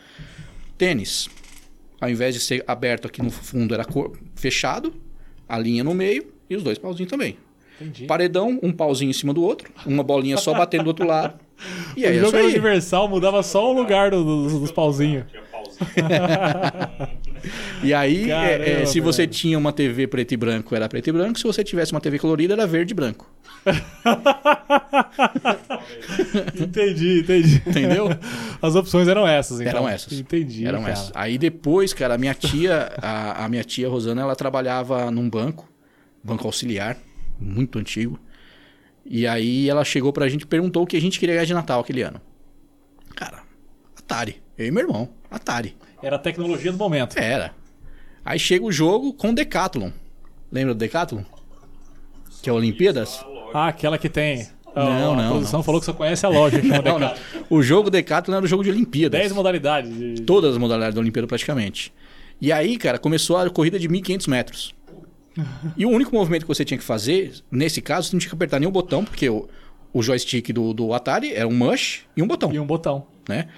Tênis. Ao invés de ser aberto aqui no fundo, era cor- fechado. A linha no meio e os dois pauzinhos também. Entendi. Paredão, um pauzinho em cima do outro. Uma bolinha só batendo do outro lado. E o aí é jogo isso era universal, mudava só o lugar do- do- dos pauzinhos. E aí, é, é, Caramba, se você velho. tinha uma TV preto e branco, era preto e branco. Se você tivesse uma TV colorida, era verde e branco. entendi, entendi. Entendeu? As opções eram essas, então. Eram essas. Entendi. Eram cara. essas. Aí depois, cara, a minha tia, a, a minha tia Rosana, ela trabalhava num banco, banco auxiliar, muito antigo. E aí ela chegou pra gente e perguntou o que a gente queria ganhar de Natal aquele ano. Cara, Atari. Eu e meu irmão, Atari. Era a tecnologia do momento. Era. Aí chega o jogo com Decathlon. Lembra do Decathlon? Que é Olimpíadas? Ah, aquela que tem. Não, a não, produção não. falou que só conhece a loja. Não, não. O jogo Decathlon era o jogo de Olimpíadas. 10 modalidades. de- Todas as modalidades da Olimpíada praticamente. E aí, cara, começou a corrida de 1.500 metros. E o único movimento que você tinha que fazer, nesse caso, você não tinha que apertar nenhum botão, porque o, o joystick do, do Atari era um mush e um botão, E um botão. né?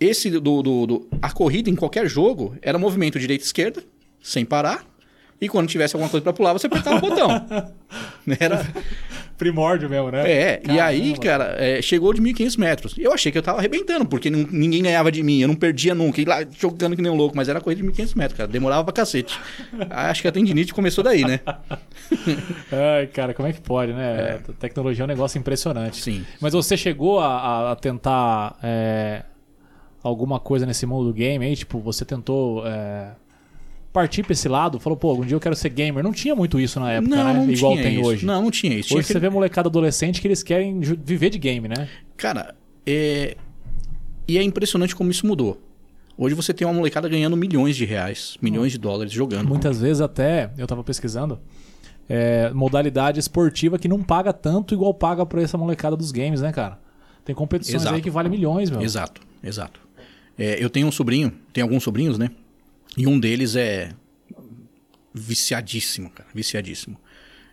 Esse do, do, do- A corrida em qualquer jogo era movimento direita e esquerda, sem parar. E quando tivesse alguma coisa pra pular, você apertava o botão. Era, Primórdio mesmo, né? é, e aí, Caramba. cara, é, chegou de 1.500 metros. Eu achei que eu tava arrebentando, porque não- ninguém ganhava de mim, eu não perdia nunca, ia lá jogando que nem um louco, mas era corrida de 1.500 metros, cara, demorava pra cacete. Acho que a tendinite começou daí, né? Ai, cara, como é que pode, né? A tecnologia é um negócio impressionante. Sim. Mas você chegou a, a- a tentar é, alguma coisa nesse mundo do game aí? Tipo, você tentou é, partir pra esse lado? Falou, pô, algum dia eu quero ser gamer. Não tinha muito isso na época, não, né? não Igual tinha tem isso. hoje. Não, não tinha isso. Tinha Hoje você aquele- vê molecada adolescente que eles querem viver de game, né? Cara, é... E é impressionante como isso mudou. Hoje você tem uma molecada ganhando milhões de reais, milhões de dólares jogando. Muitas vezes até, eu tava pesquisando, é, modalidade esportiva que não paga tanto igual paga pra essa molecada dos games, né, cara? Tem competições Exato. aí que valem milhões, meu. Exato, exato. É, eu tenho um sobrinho, tenho alguns sobrinhos, né? E um deles é viciadíssimo, cara, viciadíssimo.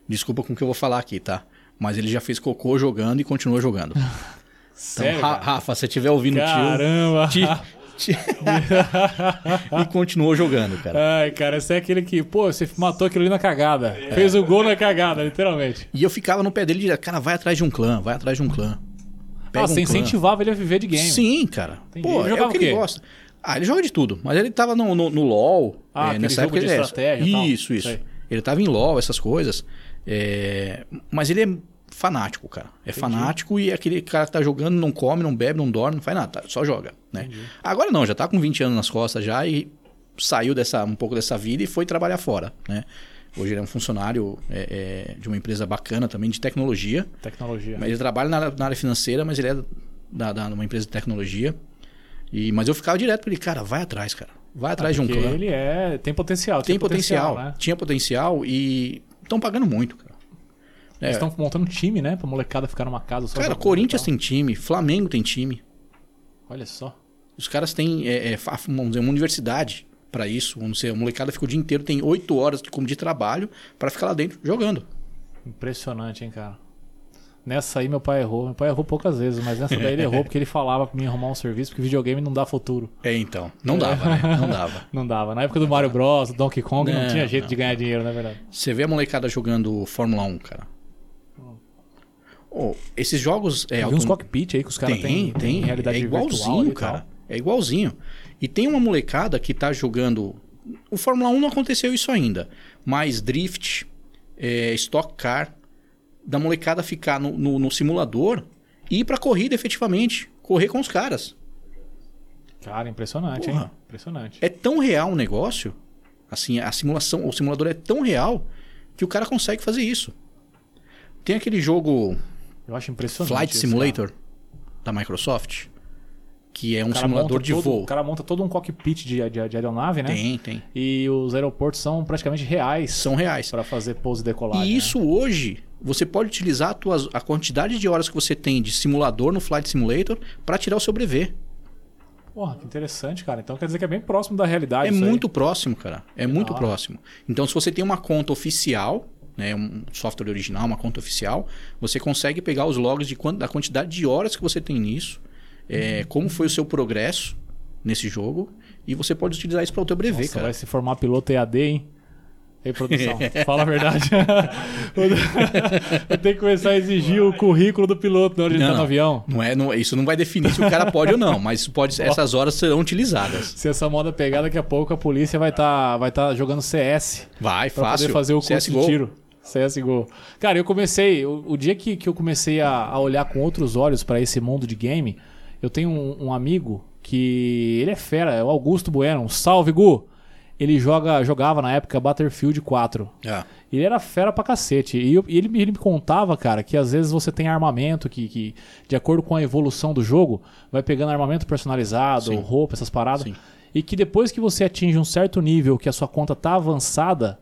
Desculpa com o que eu vou falar aqui, tá? Mas ele já fez cocô jogando e continua jogando. Então, Sério, cara? Rafa, se você estiver ouvindo o Caramba! tio, ti- ti- e continuou jogando, cara. Ai, cara, esse é aquele que, pô, você matou aquilo ali na cagada. Fez o gol na cagada, literalmente. E eu ficava no pé dele direto, cara, vai atrás de um clã, vai atrás de um clã. Pega ah, você um incentivava ele a viver de game. Sim, cara. Entendi. Pô, Ele é jogava o que o ele gosta. Ah, ele joga de tudo, mas ele tava no, no, no LoL. Ah, é, nessa época de ele era- estratégia e tal. Isso, isso. Sei. Ele tava em LoL, essas coisas. É, Mas ele é fanático, cara. É fanático e é aquele cara que tá jogando, não come, não bebe, não dorme, não faz nada, tá? só joga, né? Agora não, já tá com 20 anos nas costas já e saiu dessa, um pouco dessa vida e foi trabalhar fora, né? Hoje ele é um funcionário é, é, de uma empresa bacana também de tecnologia. Tecnologia. Mas ele trabalha na, área- na área financeira, mas ele é da, da, numa empresa de tecnologia. E, mas eu ficava direto pra ele, cara, vai atrás, cara. Vai atrás de um clã. ele é. Tem potencial. Tem tinha potencial. né? Tinha potencial e estão pagando muito, cara. É, Eles estão montando um time, né? Pra molecada ficar numa casa só. cara, Corinthians e tal. tem time, Flamengo tem time. Olha só. Os caras têm, é, é, vamos dizer, uma universidade pra isso. Vamos dizer, a molecada fica o dia inteiro, tem oito horas de, como de trabalho pra ficar lá dentro jogando. Impressionante, hein, cara. Nessa aí meu pai errou. Meu pai errou poucas vezes, mas nessa daí ele errou porque ele falava pra mim arrumar um serviço, porque videogame não dá futuro. É, então. Não dava, né? Não dava. Não dava. Na época do Mario Bros, do Donkey Kong, não, Não, tinha jeito não, de ganhar dinheiro, na verdade. Você vê a molecada jogando Fórmula 1, cara. Oh, esses jogos. É, Eu vi uns autom- cockpit aí que os caras têm, tem, tem. realidade é igualzinho, cara. É igualzinho. E tem uma molecada que tá jogando. O Fórmula 1 não aconteceu isso ainda. Mas Drift, é, Stock Car, da molecada ficar no, no- no simulador e ir pra corrida efetivamente. Correr com os caras. Cara, impressionante, hein? Porra. Impressionante. É tão real o negócio. Assim, a simulação, o simulador é tão real que o cara consegue fazer isso. Tem aquele jogo Eu acho impressionante. Flight Simulator da Microsoft, que é um simulador de todo- voo. O cara monta todo um cockpit de, de, de aeronave, né? Tem, tem. E os aeroportos são praticamente reais São reais. para fazer pouso e decolagem. E né? isso hoje, você pode utilizar a, tuas- a quantidade de horas que você tem de simulador no Flight Simulator para tirar o seu brevet. Porra, que interessante, cara. Então quer dizer que é bem próximo da realidade. É isso aí. muito próximo, cara. É muito próximo. Então, se você tem uma conta oficial, né, um software original, uma conta oficial, você consegue pegar os logs de quant- da quantidade de horas que você tem nisso, é, como foi o seu progresso nesse jogo, e você pode utilizar isso para o teu brevet, Nossa, cara. vai se formar piloto EAD, hein? Ei, produção, fala a verdade. Eu tenho que começar a exigir o currículo do piloto na hora de Não, entrar no avião. Não é, não- isso não vai definir se o cara pode ou não, mas pode, essas horas serão utilizadas. Se essa moda pegar, daqui a pouco a polícia vai estar vai tá jogando CS Vai, pra fácil. poder fazer o curso CSGO. de tiro. CSGO. Cara, eu comecei. O, o dia que, que eu comecei a, a olhar com outros olhos pra esse mundo de game, eu tenho um, um amigo que. Ele é fera, é o Augusto Bueno. Um salve, Gu! Ele joga, jogava na época Battlefield 4. Ah, Ele era fera pra cacete. E, eu- e ele, me- ele me contava, cara, que às vezes você tem armamento que, que, de acordo com a evolução do jogo, vai pegando armamento personalizado, Sim. roupa, essas paradas. Sim. E que depois que você atinge um certo nível, que a sua conta tá avançada,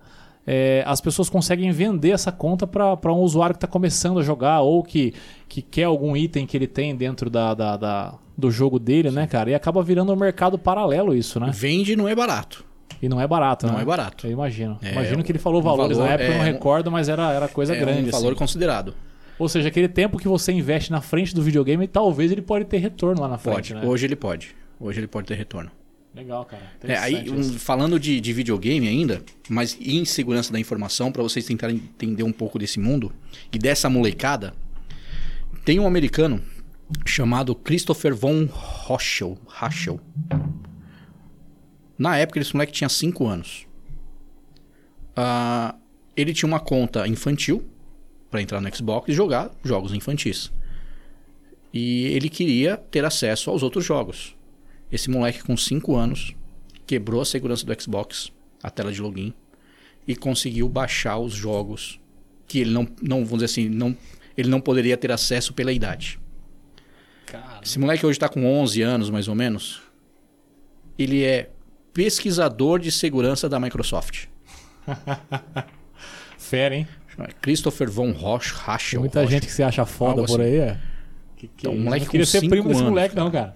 é, as pessoas conseguem vender essa conta para um usuário que está começando a jogar ou que, que quer algum item que ele tem dentro da, da- da- do jogo dele, né, cara? E acaba virando um mercado paralelo isso, né? Vende não é barato. E não é barato, Não né? é barato. Eu imagino. É, imagino que ele falou valores valor- na época, eu não é, recordo, mas era, era coisa é grande. um valor assim. considerado. Ou seja, aquele tempo que você investe na frente do videogame, talvez ele pode ter retorno lá na frente, Pode. né? Hoje ele pode. Hoje ele pode ter retorno. Legal, cara. É, aí, um, falando de, de videogame ainda, mas em segurança da informação, para vocês tentarem entender um pouco desse mundo e dessa molecada, tem um americano chamado Christopher von Rochel. Rochel. Na época, esse moleque tinha 5 anos. Ah, ele tinha uma conta infantil para entrar no Xbox e jogar jogos infantis. E ele queria ter acesso aos outros jogos. Esse moleque com 5 anos quebrou a segurança do Xbox, a tela de login, e conseguiu baixar os jogos que ele não, não vamos dizer assim, não, ele não poderia ter acesso pela idade. Cara, Esse moleque hoje está com 11 anos, mais ou menos. Ele é pesquisador de segurança da Microsoft. fera, hein? Christopher von Roch, Tem Rachel. muita Roch. gente que se acha foda por assim. aí, é. Que, que Então, é um moleque não queria com ser primo cinco desse anos, moleque, cara. não, cara.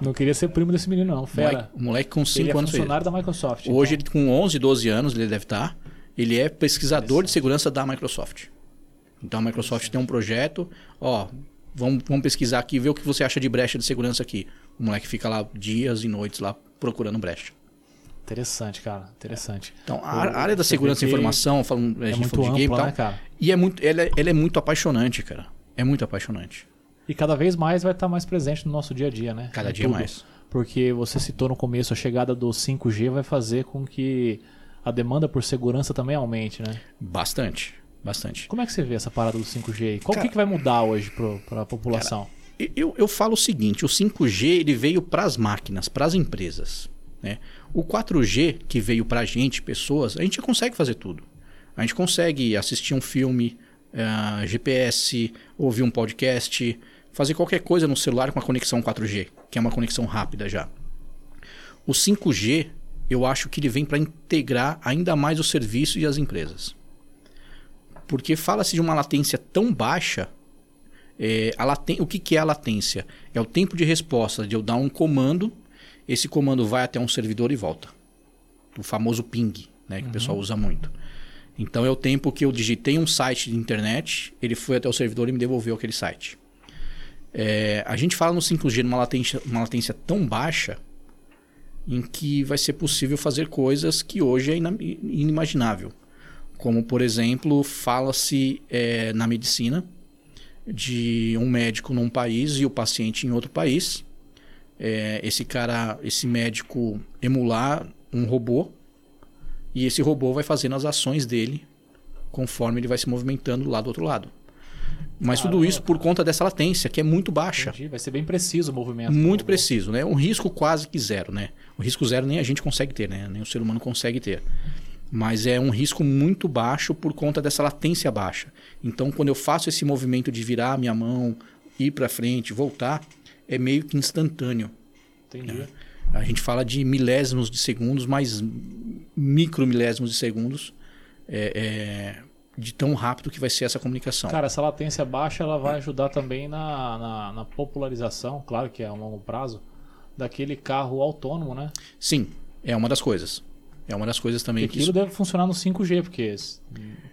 Não queria ser primo desse menino, não. Fera. Moleque, moleque com ele 5 é anos. funcionário da Microsoft. Hoje, então. ele com 11, 12 anos, ele deve estar. Ele é pesquisador de segurança da Microsoft. Então, a Microsoft tem um projeto. Ó, vamos, vamos pesquisar aqui, ver o que você acha de brecha de segurança aqui. O moleque fica lá dias e noites lá procurando brecha. Interessante, cara. Interessante. Então, a a área da segurança e que informação, falando, a É gente muito falou de game e ampla, tal. né, cara? E é muito, ela, é- ela é muito apaixonante, cara. É muito apaixonante. E cada vez mais vai estar mais presente no nosso dia a dia, né? Cada Em dia tudo. mais. Porque você citou no começo, a chegada do 5G vai fazer com que a demanda por segurança também aumente, né? Bastante. Bastante. Como é que você vê essa parada do 5G aí? Qual Cara- que, vai mudar hoje para a população? E- Eu, eu falo o seguinte: o 5G ele veio para as máquinas, para as empresas. Né? O 4G que veio para a gente, pessoas, a gente consegue fazer tudo. A gente consegue assistir um filme, ah, GPS, ouvir um podcast, fazer qualquer coisa no celular com a conexão 4G, que é uma conexão rápida já. O 5G, eu acho que ele vem para integrar ainda mais o serviço e as empresas. Porque fala-se de uma latência tão baixa é, a laten- o que, que é a latência? É o tempo de resposta de eu dar um comando, esse comando vai até um servidor e volta. O famoso ping, né, que o pessoal usa muito. Então é o tempo que eu digitei um site de internet, ele foi até o servidor e me devolveu aquele site. É, a gente fala no 5G numa latência, uma latência tão baixa em que vai ser possível fazer coisas que hoje é inimaginável. Como, por exemplo, fala-se é, na medicina de um médico num país e o paciente em outro país. É, esse cara, esse médico emular um robô e esse robô vai fazendo as ações dele conforme ele vai se movimentando lá do outro lado. Mas tudo Caramba, isso por conta dessa latência, que é muito baixa. Entendi. Vai ser bem preciso o movimento. Muito do- preciso, né? Um risco quase que zero, né? O risco zero nem a gente consegue ter, né? Nem o ser humano consegue ter. Mas é um risco muito baixo por conta dessa latência baixa. Então, quando eu faço esse movimento de virar a minha mão, ir para frente, voltar, é meio que instantâneo. Entendi. A gente fala de milésimos de segundos, mais micro milésimos de segundos, é, é, de tão rápido que vai ser essa comunicação. Cara, essa latência baixa ela vai ajudar também na, na, na popularização, claro que é a longo prazo, daquele carro autônomo, né? Sim, é uma das coisas. É uma das coisas também E que aquilo isso... deve funcionar no 5G, porque,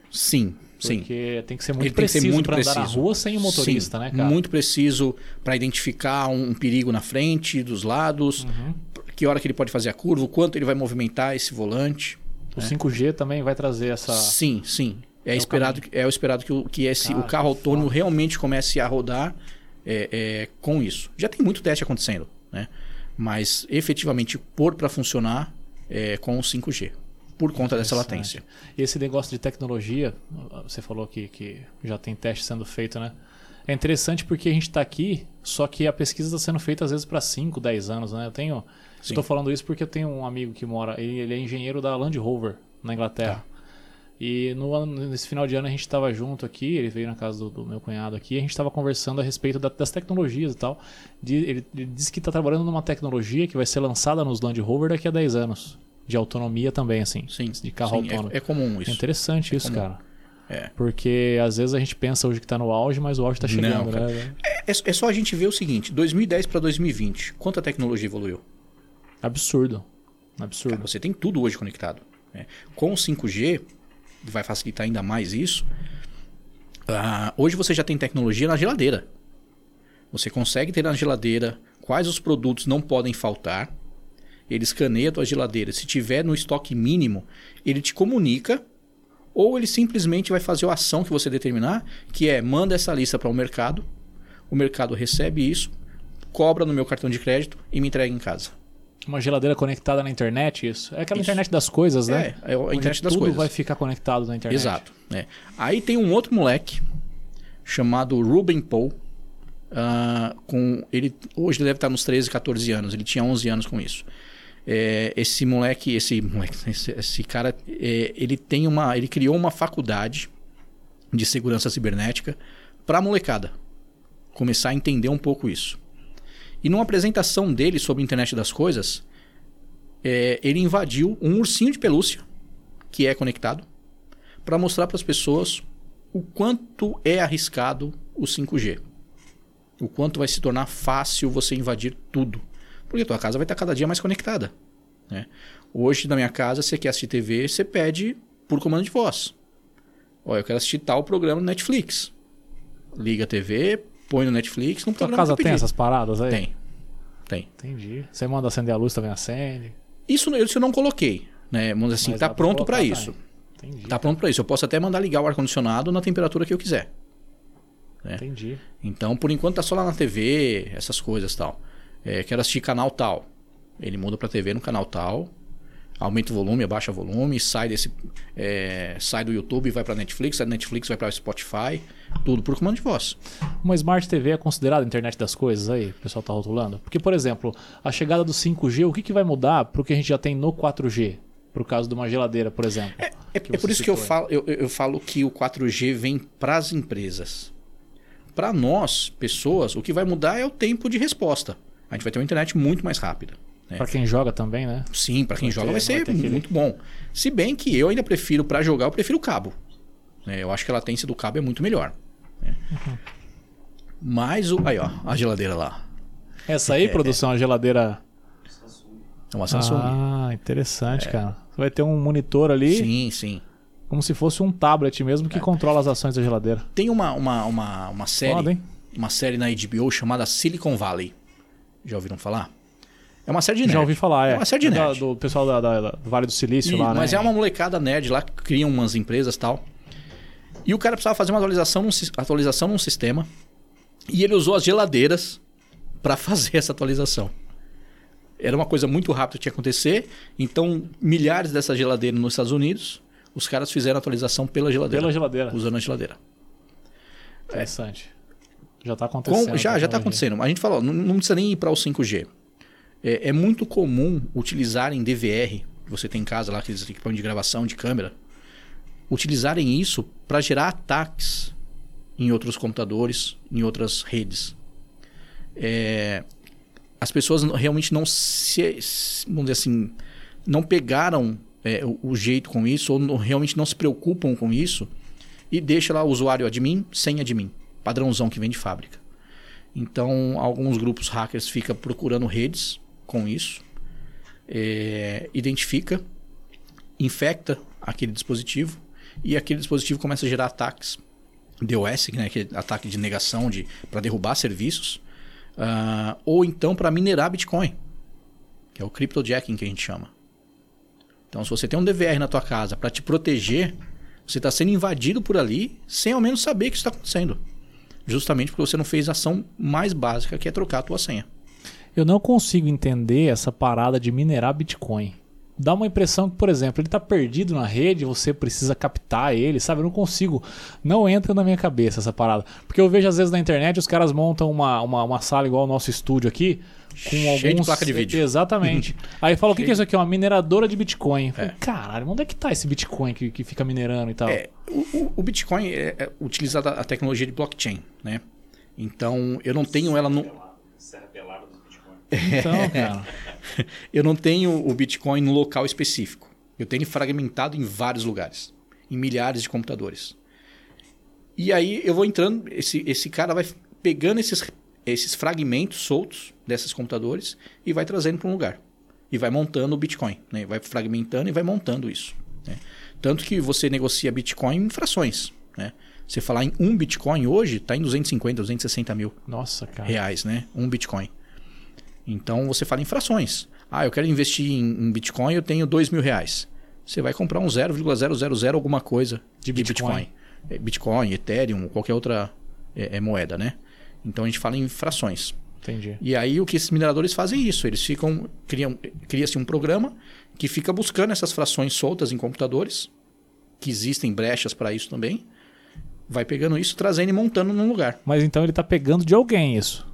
Sim, sim. porque tem que ser muito Ele tem que ser preciso muito para andar na preciso. rua sem o motorista, Sim, né, cara? Muito preciso para identificar um, perigo na frente, dos lados, Uhum. que hora que ele pode fazer a curva, o quanto ele vai movimentar esse volante. O 5G também vai trazer essa. Sim, sim. É, É o esperado, é o esperado que, o- que esse, Cara, o carro autônomo foda. realmente comece a rodar é, é, com isso. Já tem muito teste acontecendo, né? Mas efetivamente pôr para funcionar é, com o 5G, por conta dessa latência. E esse negócio de tecnologia, você falou que, que já tem teste sendo feito, né? É interessante porque a gente está aqui, só que a pesquisa está sendo feita às vezes para 5, 10 anos, né? Eu tenho. Estou falando isso porque eu tenho um amigo que mora, ele, ele é engenheiro da Land Rover, na Inglaterra. Tá. E no ano, nesse final de ano a gente estava junto aqui, ele veio na casa do, do meu cunhado aqui, e a gente estava conversando a respeito da- das tecnologias e tal. De- ele, ele disse que está trabalhando numa tecnologia que vai ser lançada nos Land Rover daqui a 10 anos. De autonomia também, assim. Sim, De carro sim, é- autônomo. É, comum É isso. interessante isso, comum. cara. É. Porque às vezes a gente pensa hoje que tá no auge, mas o auge tá Não, chegando, cara. né? É, é só a gente ver o seguinte: 2010 para 2020, quanto a tecnologia evoluiu? Absurdo. Cara, Absurdo. você tem tudo hoje conectado. né? Com o 5G, que vai facilitar ainda mais isso, ah, hoje você já tem tecnologia na geladeira. Você consegue ter na geladeira quais os produtos não podem faltar. Ele escaneia a tua geladeira. Se tiver no estoque mínimo, ele te comunica. Ou ele simplesmente vai fazer a ação que você determinar, que é manda essa lista para o mercado. O mercado recebe isso, cobra no meu cartão de crédito e me entrega em casa. Uma geladeira conectada na internet, isso. É aquela Isso. internet das coisas, né? É, é a Onde internet das tudo coisas. vai ficar conectado na internet. Exato. é. Aí tem um outro moleque chamado Ruben Paul. ah, com ele hoje ele deve estar nos 13, 14 anos. Ele tinha 11 anos com isso. É, esse moleque, esse moleque, esse, esse cara, é, ele tem uma, ele criou uma faculdade de segurança cibernética para molecada começar a entender um pouco isso. E numa apresentação dele sobre a internet das coisas, é, ele invadiu um ursinho de pelúcia que é conectado para mostrar para as pessoas o quanto é arriscado o 5G. O quanto vai se tornar fácil você invadir tudo. Porque a tua casa vai estar cada dia mais conectada. né? Hoje, na minha casa, você quer assistir TV, você pede por comando de voz. Olha, eu quero assistir tal programa no Netflix. Liga a TV, põe no Netflix, Tua programa casa tem essas paradas aí? Tem. Tem. Entendi. Você manda acender a luz, também acende. Isso, isso eu não coloquei. Né? Dizer assim, Mas tá pronto para colocar isso. Entendi. Tá pronto para isso. Eu posso até mandar ligar o ar-condicionado na temperatura que eu quiser. É. Entendi. Então, por enquanto tá só lá na TV, essas coisas tal. É, quero assistir canal tal. Ele muda pra TV no canal tal. Aumenta o volume, abaixa o volume, sai desse. é, sai do YouTube e vai pra Netflix, sai do Netflix vai pra Spotify. Tudo por comando de voz. Uma Smart TV é considerada a internet das coisas aí? O pessoal tá rotulando? Porque, por exemplo, a chegada do 5G, o que, que vai mudar pro que a gente já tem no 4G? Pro caso de uma geladeira, por exemplo. É, é Que por isso que eu citou falo, eu, eu- falo que o 4G vem pras empresas. Para nós, pessoas, o que vai mudar é o tempo de resposta. A gente vai ter uma internet muito mais rápida. Né? Pra quem joga também, né? Sim, para quem Vai joga ter- vai vai ser aquele- muito bom. Se bem que eu ainda prefiro, para jogar, eu prefiro o cabo. né? eu acho que a latência do cabo é muito melhor. né? Uhum. Mas o. Aí, ó, a geladeira lá. Essa aí, produção, a geladeira. É uma Samsung. Ah, interessante, cara. Você vai ter um monitor ali, Sim, sim. como se fosse um tablet mesmo que controla as ações da geladeira. Tem uma, uma, uma, uma série. Foda? Uma série na HBO chamada Silicon Valley. Já ouviram falar? É uma série de nerd. Já ouvi falar, é. É uma série de É da- nerd. do pessoal da, da- da- do Vale do Silício E- lá, mas né? é uma molecada nerd lá que cria umas empresas e tal. E o cara precisava fazer uma atualização num, atualização num sistema. E ele usou as geladeiras para fazer essa atualização. Era uma coisa muito rápida que tinha que acontecer. Então, milhares dessas geladeiras nos Estados Unidos, os caras fizeram a atualização pela geladeira. Pela geladeira. Usando a geladeira. Interessante. Já tá Com- acontecendo. já, já está acontecendo. A gente falou, não, não precisa nem ir para o 5G. É, é muito comum utilizarem DVR, que você tem em casa lá, aqueles equipamentos de gravação de câmera, utilizarem isso para gerar ataques em outros computadores, em outras redes. É, as pessoas realmente não se- vamos dizer assim, não pegaram é, o, o jeito com isso, ou não- realmente não se preocupam com isso, e deixa lá o usuário admin sem admin, padrãozão que vem de fábrica. Então, alguns grupos hackers ficam procurando redes com isso, é, identifica, infecta aquele dispositivo e aquele dispositivo começa a gerar ataques DOS, né, que é ataque de negação de para derrubar serviços, ah, ou então para minerar Bitcoin, que é o cryptojacking que a gente chama. Então, se você tem um DVR na tua casa para te proteger, você está sendo invadido por ali sem ao menos saber que isso está acontecendo. Justamente porque você não fez a ação mais básica, que é trocar a tua senha. Eu não consigo entender essa parada de minerar Bitcoin. Dá uma impressão que, por exemplo, ele está perdido na rede, você precisa captar ele, sabe? Eu não consigo. Não entra na minha cabeça essa parada. Porque eu vejo às vezes na internet os caras montam uma, uma, uma sala igual o nosso estúdio aqui, com Cheio alguns. de placa de vídeo. Exatamente. Aí fala: o que, que é isso aqui? É uma mineradora de Bitcoin. Eu falei, É. Caralho, onde é que tá esse Bitcoin que, que fica minerando e tal? É, o, o- Bitcoin é, é utiliza a a tecnologia de blockchain, né? Então, eu não tenho ela no, Serra pelada dos Bitcoin. Então, cara. eu não tenho o Bitcoin no local específico. Eu tenho ele fragmentado em vários lugares, em milhares de computadores. E aí eu vou entrando, esse, esse cara vai pegando esses, esses fragmentos soltos desses computadores e vai trazendo para um lugar. E vai montando o Bitcoin, né? Vai fragmentando e vai montando isso. né? Tanto que você negocia Bitcoin em frações, né? Você falar em um Bitcoin hoje, está em 250, 260 mil Nossa, reais, né? Um Bitcoin. Então você fala em frações. Ah, eu quero investir em, Bitcoin, eu tenho dois mil reais. Você vai comprar um 0,000 alguma coisa De Bitcoin. É, Bitcoin, Ethereum, qualquer outra é, é, moeda, né? Então a gente fala em frações. Entendi. E aí o que esses mineradores fazem é isso, eles ficam criam cria-se um programa que fica buscando essas frações soltas em computadores, que existem brechas para isso também. Vai pegando isso, trazendo e montando num lugar. Mas então ele tá pegando de alguém isso.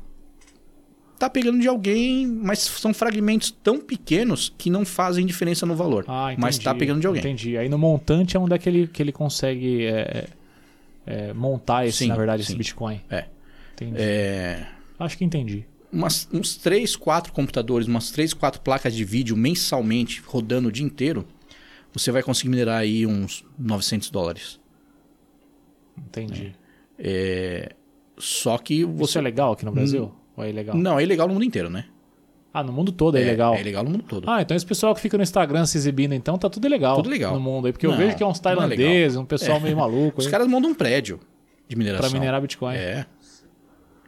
Tá pegando de alguém, mas são fragmentos tão pequenos que não fazem diferença no valor. Ah, entendi. mas tá pegando de alguém. Entendi. Aí no montante é onde é que ele, que ele consegue é, é, montar esse, Sim, na verdade, esse sim. Bitcoin. É. Entendi. É, Acho que entendi. umas, uns 3, 4 computadores, umas 3, 4 placas de vídeo mensalmente rodando o dia inteiro, você vai conseguir minerar aí uns 900 dólares. Entendi. É, só que Você você. é legal aqui no Brasil? Ou é ilegal? Não, é ilegal no mundo inteiro, né? Ah, no mundo todo é, ilegal. É ilegal no mundo todo. Ah, então esse pessoal que fica no Instagram se exibindo, então tá tudo ilegal. Tudo legal. No mundo aí. Porque eu Não, vejo que é uns é tailandeses, um pessoal É. meio maluco. Os aí, caras montam um prédio de mineração. pra minerar Bitcoin. É.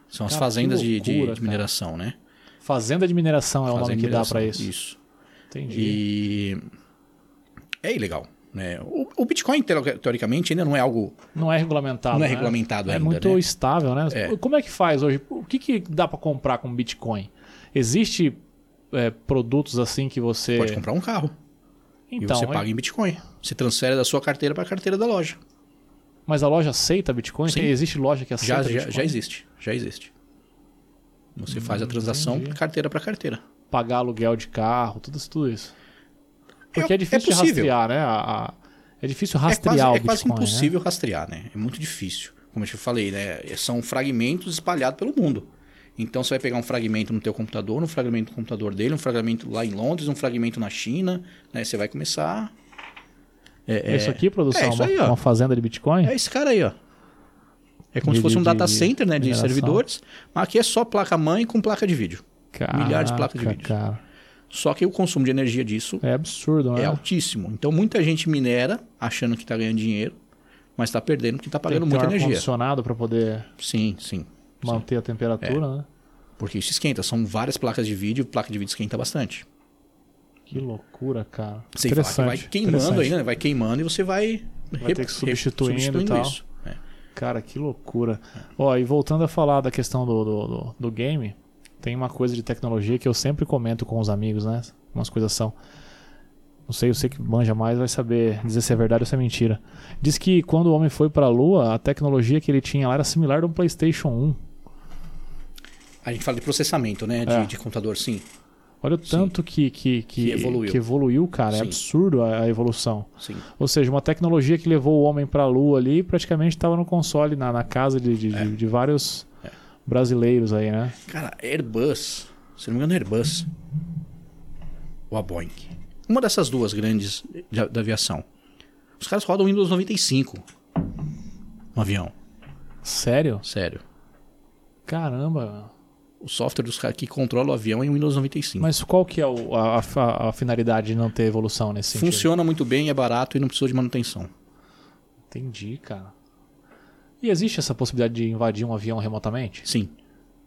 São as Cara, fazendas que de- de, loucura, de mineração, né? Fazenda de mineração é o nome Fazenda que dá pra isso. Isso. Entendi. E é ilegal. Né? O, o Bitcoin, teo- teoricamente, ainda não é algo. Não é regulamentado. Não é né? regulamentado É ainda, muito né? estável, né? É. Como é que faz hoje? O que, que dá pra comprar com Bitcoin? Existe é, produtos assim que você. Pode comprar um carro Então, e você é- paga em Bitcoin. Você transfere da sua carteira para a carteira da loja. mas a loja aceita Bitcoin? Sim. Existe loja que aceita Já, já, Bitcoin? já existe. Já existe. Você faz a transação entendi. carteira para carteira. Pagar aluguel de carro, tudo isso. Tudo isso. Porque É- é, difícil é de rastrear, né? A- a- é difícil É quase, rastrear é o quase Bitcoin. né? impossível rastrear, né? É muito difícil. Como eu te falei, né? São fragmentos espalhados pelo mundo. Então você vai pegar um fragmento no teu computador, um fragmento no computador dele, um fragmento lá em Londres, um fragmento na China, né? Você vai começar. É, É isso aqui, produção? é isso uma, aí, ó. uma fazenda de Bitcoin? É esse cara aí, ó. É como De- se fosse um de- data de center, né? De mineração. servidores. Mas aqui é só placa-mãe com placa de vídeo. milhares de placas de Caraca, vídeo. Cara. Só que o consumo de energia disso É absurdo, né? é altíssimo. Então muita gente minera achando que está ganhando dinheiro, mas está perdendo porque está Tem pagando que ter muita um energia. ar-condicionado para poder Sim, sim. sim. manter a temperatura, né? Porque isso esquenta. São várias placas de vídeo, placa de vídeo esquenta bastante. Que loucura, cara. Que Interessante. vai queimando aí, né? Vai queimando e você vai, Vai ter que substituindo e tal. isso. É. Cara, que loucura. Ó, e voltando a falar da questão do, do, do, do game, tem uma coisa de tecnologia que eu sempre comento com os amigos, né? Umas coisas são. Não sei, eu sei que manja mais, vai saber dizer se é verdade ou se é mentira. Diz que quando o homem foi pra lua, a tecnologia que ele tinha lá era similar do PlayStation 1. A gente fala de processamento, né? De, É. de computador, sim. Olha o tanto que, que, que, Que evoluiu. que evoluiu, cara. É Sim. absurdo a, a evolução. Sim. Ou seja, uma tecnologia que levou o homem para a Lua ali praticamente estava no console, na, na casa de, de, de- de vários É. brasileiros aí, né? Cara, Airbus, se não me engano, Airbus. Ou a Boeing. Uma dessas duas grandes de- da aviação. Os caras rodam Windows 95 no avião. Sério? Sério. Caramba. O software dos caras que controla o avião é em Windows 95. Mas qual que é o- a, a- a finalidade de não ter evolução nesse sentido? Funciona muito bem, é barato e não precisa de manutenção. Entendi, cara. E existe essa possibilidade de invadir um avião remotamente? Sim.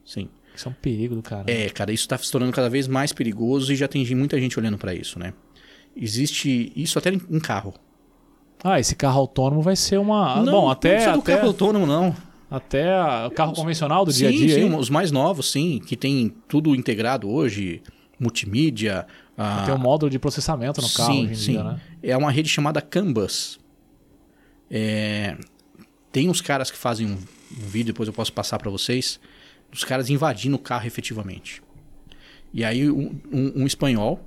Sim. Isso é um perigo do cara. É, cara, isso tá se tornando cada vez mais perigoso e já tem muita gente olhando para isso, né? Existe isso até em carro. Ah, esse carro autônomo vai ser uma. não, Bom, até. não precisa do até, carro autônomo, não. até a- o carro convencional do dia a sim, dia. sim, aí. os mais novos, sim, que tem tudo integrado hoje, multimídia. ah, Tem um módulo de processamento no carro sim, hoje em sim. dia, né? É uma rede chamada Canvas. É, tem uns caras que fazem um, um vídeo, depois eu posso passar para vocês, dos caras invadindo o carro efetivamente. E aí um, um- um espanhol,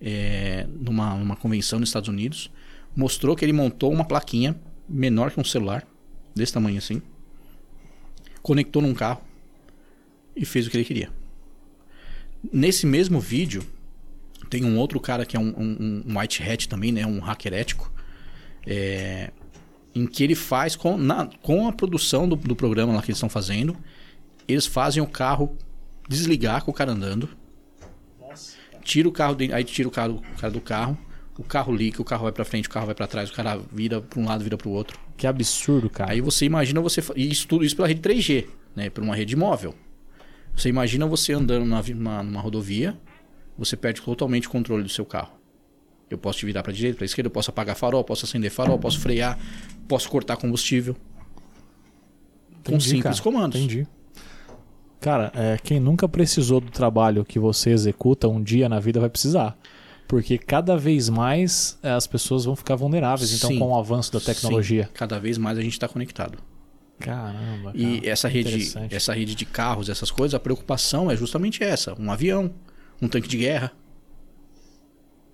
é, numa, numa convenção nos Estados Unidos, mostrou que ele montou uma plaquinha menor que um celular, desse tamanho assim, conectou num carro e fez o que ele queria. Nesse mesmo vídeo, tem um outro cara que é um, um, um white hat também, né? Um hacker ético. é, em que ele faz com, na- com a produção do, do programa lá que eles estão fazendo, eles fazem o carro desligar com o cara andando. Tira o carro, de- aí tira o cara, o cara do carro, o carro liga, o carro vai pra frente, o carro vai pra trás, o cara vira pra um lado, vira pro outro. Que absurdo, cara. Aí você imagina você. E isso tudo isso pela rede 3G, né? Por uma rede móvel. Você imagina você andando na, numa, numa rodovia, você perde totalmente o controle do seu carro. Eu posso te virar para direita, para esquerda, eu posso apagar farol, posso acender farol, posso frear, posso cortar combustível. com Entendi, simples cara. comandos. Entendi. Cara, é, quem nunca precisou do trabalho que você executa um dia na vida vai precisar. Porque cada vez mais é, as pessoas vão ficar vulneráveis, então, Sim. com o avanço da tecnologia. Sim, cada vez mais a gente está conectado. Caramba, cara. E essa rede, essa rede de carros, essas coisas, a preocupação é justamente essa: um avião, um tanque de guerra.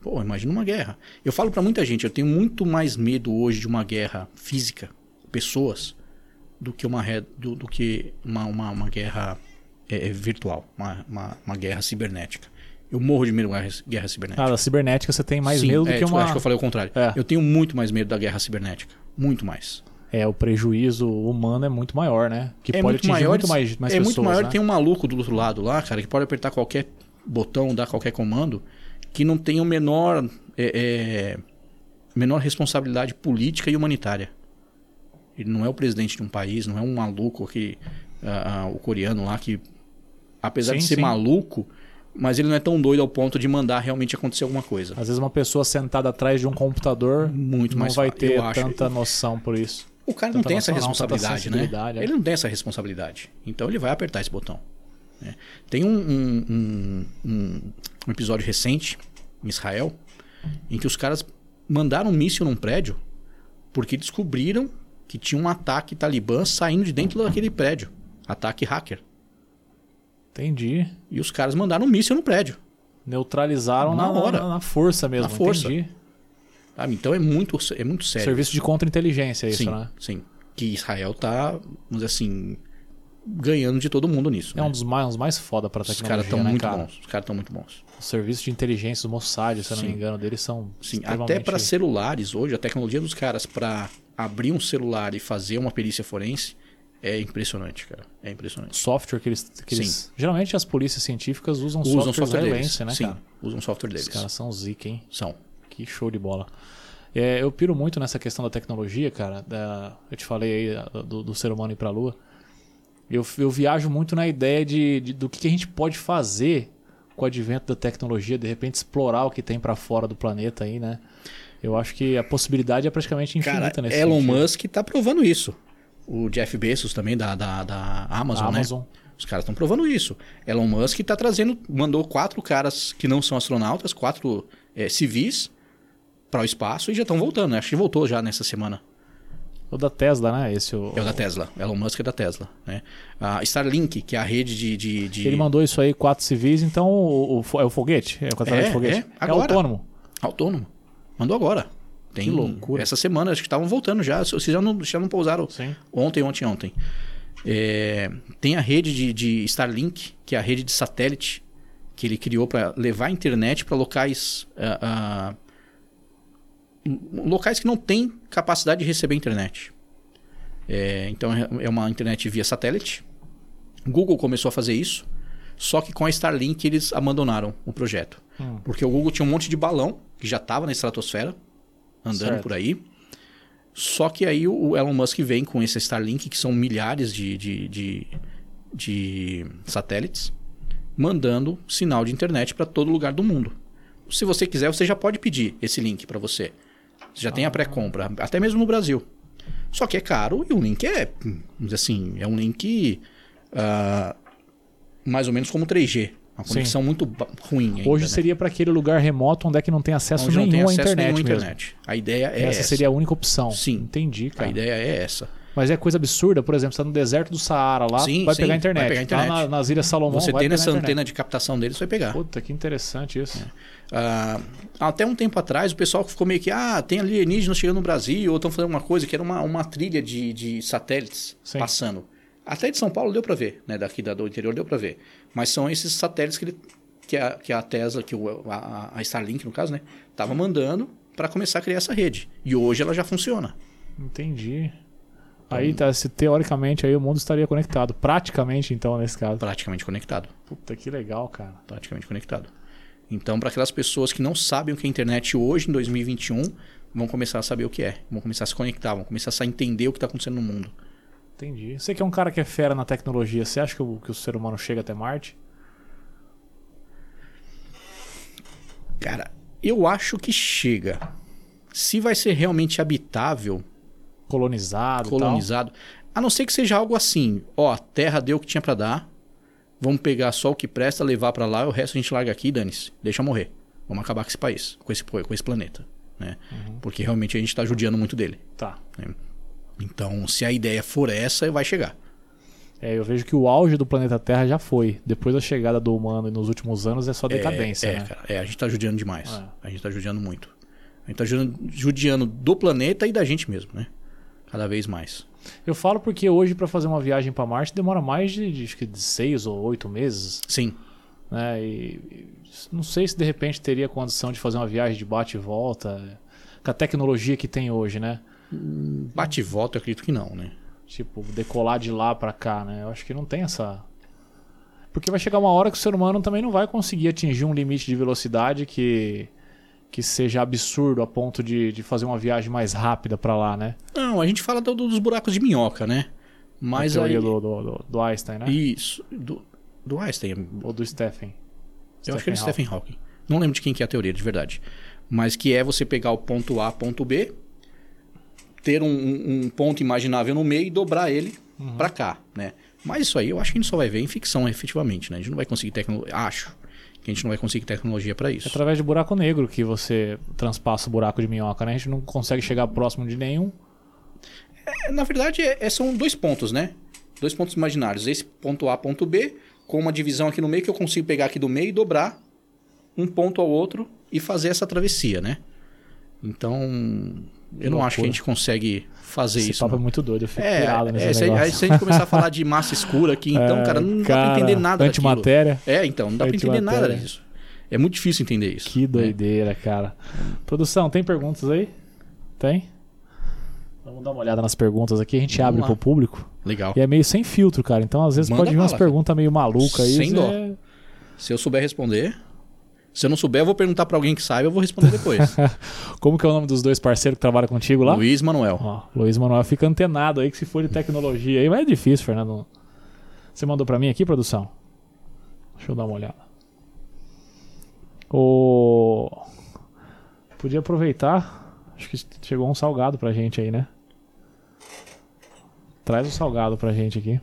Pô, imagina uma guerra. Eu falo pra muita gente, eu tenho muito mais medo hoje de uma guerra física, pessoas, do que uma, do, do que uma, uma, uma guerra é, é, virtual, uma, uma, uma guerra cibernética. Eu morro de medo de guerra, guerra cibernética. Ah, da cibernética você tem mais Sim, medo do é, que desculpa, uma. Acho que eu falei o contrário. É. Eu tenho muito mais medo da guerra cibernética. Muito mais. É, o prejuízo humano é muito maior, né? Que é pode muito atingir maior, muito mais, mais é pessoas. muito maior né? tem um maluco do outro lado lá, cara, que pode apertar qualquer botão, dar qualquer comando, que não tem o menor, é, é, menor responsabilidade política e humanitária. Ele não é o presidente de um país, não é um maluco que ah, ah, o coreano lá que, apesar de Sim, ser sim. maluco, mas ele não é tão doido ao ponto de mandar realmente acontecer alguma coisa. Às vezes uma pessoa sentada atrás de um computador Muito não mais vai ter acho. tanta noção por isso. O cara não tem essa noção, não, tanta responsabilidade, né? sensibilidade, é. Ele não tem essa responsabilidade. Então ele vai apertar esse botão. Né? Tem um, um, um- um- episódio recente em Israel em que os caras mandaram um míssil num prédio porque descobriram que tinha um ataque talibã saindo de dentro daquele prédio. Ataque hacker. Entendi. E os caras mandaram um míssil no prédio. Neutralizaram na, Na hora. Na, na força mesmo. Na força. Entendi. sabe? Então é muito, é muito sério. Serviço de contra-inteligência, isso, sim, né? sim. Que Israel tá, vamos dizer assim, ganhando de todo mundo nisso. É né? um dos mais, mais foda Os tecnologia, caras estão né, muito cara? bons. Os caras estão muito bons. Os serviços de inteligência, os Mossad, se eu não me engano, deles são Sim, extremamente... até para celulares hoje, a tecnologia dos caras para abrir um celular e fazer uma perícia forense é impressionante, cara. É impressionante. Software que eles... Que eles... Geralmente as polícias científicas usam, Usam software software deles. né, Sim, cara? usam software Os deles. caras são zica, hein? São. Que show de bola. É, eu piro muito nessa questão da tecnologia, cara. da- eu te falei aí do, do ser humano ir pra lua. Eu, eu viajo muito na ideia de, de- do que, a gente pode fazer com o advento da tecnologia, de repente explorar o que tem pra fora do planeta aí, né? Eu acho que a possibilidade é praticamente infinita Cara, nesse Elon sentido. Musk tá provando isso. O Jeff Bezos também da, da, da Amazon, né? Amazon. Os caras estão provando isso. Elon Musk tá trazendo, mandou quatro caras que não são astronautas, quatro é, civis para o espaço e já estão voltando. né? Acho que voltou já nessa semana. O da Tesla, né? Esse o, É o da Tesla. Elon Musk é da Tesla. Né? A Starlink, que é a rede de. de, de- Ele mandou isso aí, quatro civis, então o, o é o foguete? É o É, de foguete? é, agora. autônomo. Autônomo. Mandou agora. Tem, Que loucura. Essa semana, acho que estavam voltando já. Vocês já não, já não pousaram Sim. ontem, ontem, ontem. É, tem a rede de, de Starlink, que é a rede de satélite, que ele criou para levar a internet para locais. ah, ah, locais que não têm capacidade de receber internet. É, então é uma internet via satélite. Google começou a fazer isso, só que com a Starlink eles abandonaram o projeto. Hum. Porque o Google tinha um monte de balão que já estava na estratosfera, andando Certo. por aí. Só que aí o Elon Musk vem com esse Starlink, que são milhares de, de, de, de satélites, mandando sinal de internet para todo lugar do mundo. se você quiser, você já pode pedir esse link para você. Você já tem a pré-compra, até mesmo no Brasil. Só que é caro e o link é, vamos dizer assim, é um link ah, mais ou menos como 3G. Uma Sim. conexão muito ba- ruim. ainda, Hoje né? seria para aquele lugar remoto onde é que não tem acesso Onde nenhum não tem à acesso internet nenhum à internet. A ideia é essa, essa. seria a única opção. Sim. Entendi, A cara. ideia é essa. Mas é coisa absurda, por exemplo, você tá no deserto do Saara lá, Sim, vai sim, pegar a vai internet. pegar a internet. Lá na- nas Ilhas Salomão, Você vai tem pegar a nessa internet. antena de captação dele, você vai pegar. Puta, que interessante isso. Ah, até um tempo atrás, o pessoal ficou meio que, ah, tem alienígenas chegando no Brasil, ou estão fazendo uma coisa que era uma, uma trilha de, de satélites Sim. passando. Até de São Paulo deu para ver, né? Daqui da, do interior deu para ver. Mas são esses satélites que, ele, que, a, que a Tesla, que o, a, a Starlink, no caso, né? Tava mandando para começar a criar essa rede. E hoje ela já funciona. Entendi. Aí, tá, se, teoricamente, aí o mundo estaria conectado. Praticamente, então, nesse caso. Praticamente conectado. Puta, que legal, cara. praticamente conectado. Então, para aquelas pessoas que não sabem o que é internet hoje, em 2021, vão começar a saber o que é. Vão começar a se conectar, vão começar a entender o que está acontecendo no mundo. Entendi. Você que é um cara que é fera na tecnologia, você acha que o, que o ser humano chega até Marte? Cara, eu acho que chega. Se vai ser realmente habitável, Colonizado, colonizado, a não ser que seja algo assim, ó, a Terra deu o que tinha para dar, vamos pegar só o que presta, levar para lá, e o resto a gente larga aqui, dane-se, deixa morrer. Vamos acabar com esse país, com esse, com esse planeta, né? Porque realmente a gente tá judiando muito dele. Tá. Então, se a ideia for essa, vai chegar. É, eu vejo que o auge do planeta Terra já foi. Depois da chegada do humano e nos últimos anos é só decadência, é, é, né? cara, é, a gente tá judiando demais. É. A gente tá judiando muito. A gente tá judiando, judiando do planeta e da gente mesmo, né? Cada vez mais. Eu falo porque hoje pra fazer uma viagem pra Marte demora mais de, de, de seis ou oito meses, Sim. né? E, e não sei se de repente teria condição de fazer uma viagem de bate e volta com a tecnologia que tem hoje, né? Bate e volta, eu acredito que não, né? Tipo, decolar de lá pra cá, né? Eu acho que não tem essa. Porque vai chegar uma hora que o ser humano também não vai conseguir atingir um limite de velocidade que, que seja absurdo a ponto de, de fazer uma viagem mais rápida pra lá, né? Não, a gente fala do- dos buracos de minhoca, né? Mas a aí. teoria do, do, do- do Einstein, né? Isso. Do, do Einstein. Ou do Stephen. Eu acho que é Hawking. Stephen Hawking. Não lembro de quem que é a teoria, de verdade. Mas que é você pegar o ponto A, ponto B, ter um, um- ponto imaginável no meio e dobrar ele Uhum. pra cá, né? Mas isso aí eu acho que a gente só vai ver em ficção, efetivamente, né? A gente não vai conseguir tecnologia. Acho que a gente não vai conseguir tecnologia pra É isso. através de buraco negro que você transpassa o buraco de minhoca, né? A gente não consegue chegar próximo de nenhum. É, Na verdade, é- é- são dois pontos, né? Dois pontos imaginários. Esse ponto A, ponto B, com uma divisão aqui no meio que eu consigo pegar aqui do meio e dobrar um ponto ao outro e fazer essa travessia, né? Então, eu não acho que a gente consegue fazer Esse isso. papo não. é muito doido, eu fico É, pirado nesse é, se, a- aí se a gente começar a falar de massa escura aqui, então, É, cara, não dá cara, pra entender nada daquilo. Antimatéria. É, então, não dá pra entender nada disso. É muito difícil entender isso. Que né? doideira, cara. Produção, tem perguntas aí? Tem? Vamos dar uma olhada nas perguntas aqui, a gente Vamos abre lá. pro público. Legal. E é meio sem filtro, cara. Então, às vezes, Manda pode vir umas perguntas meio malucas aí. Sem dó. Se eu souber responder. Se eu não souber, eu vou perguntar pra alguém que saiba, eu vou responder depois. Como que é o nome dos dois parceiros que trabalham contigo lá? Luiz Manuel. Ó, Luiz Manuel fica antenado aí que se for de tecnologia aí, mas é difícil, Fernando. Você mandou pra mim aqui, produção? Deixa eu dar uma olhada. O... Podia aproveitar. Acho que chegou um salgado pra gente aí, né? Traz o salgado pra gente aqui.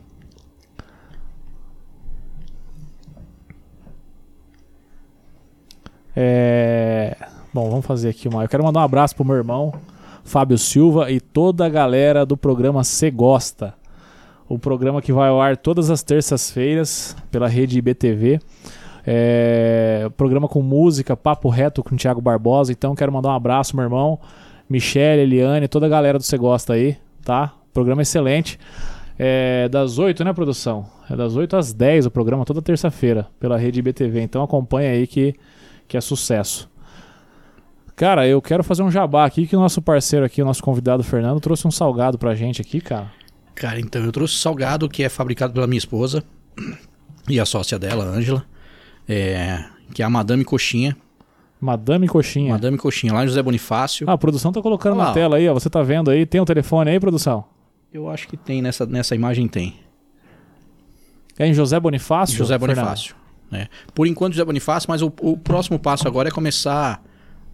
É... Bom, vamos fazer aqui uma. Eu quero mandar um abraço pro meu irmão, Fábio Silva, e toda a galera do programa Cê Gosta. O programa que vai ao ar todas as terças-feiras pela rede IBTV. É... Programa com música, papo reto com o Thiago Barbosa. Então quero mandar um abraço, meu irmão, Michele, Eliane, toda a galera do Cê Gosta aí, tá? Programa excelente. É das 8, né, produção? É das 8 às 10 o programa, toda terça-feira, pela rede IBTV. Então acompanha aí que, que é sucesso. Cara, eu quero fazer um jabá aqui que o nosso parceiro aqui, o nosso convidado Fernando, trouxe um salgado pra gente aqui, cara. Cara, então eu trouxe salgado que é fabricado pela minha esposa e a sócia dela, Ângela, é, que é a Madame Coxinha. Madame Coxinha. Madame Coxinha, lá em José Bonifácio. Ah, a produção tá colocando na tela aí, ó. Você tá vendo aí? Tem o telefone aí, produção? Eu acho que tem nessa, nessa imagem tem. É em José Bonifácio? José? Bonifácio. Né? Por enquanto, José Bonifácio, mas o, o próximo passo agora é começar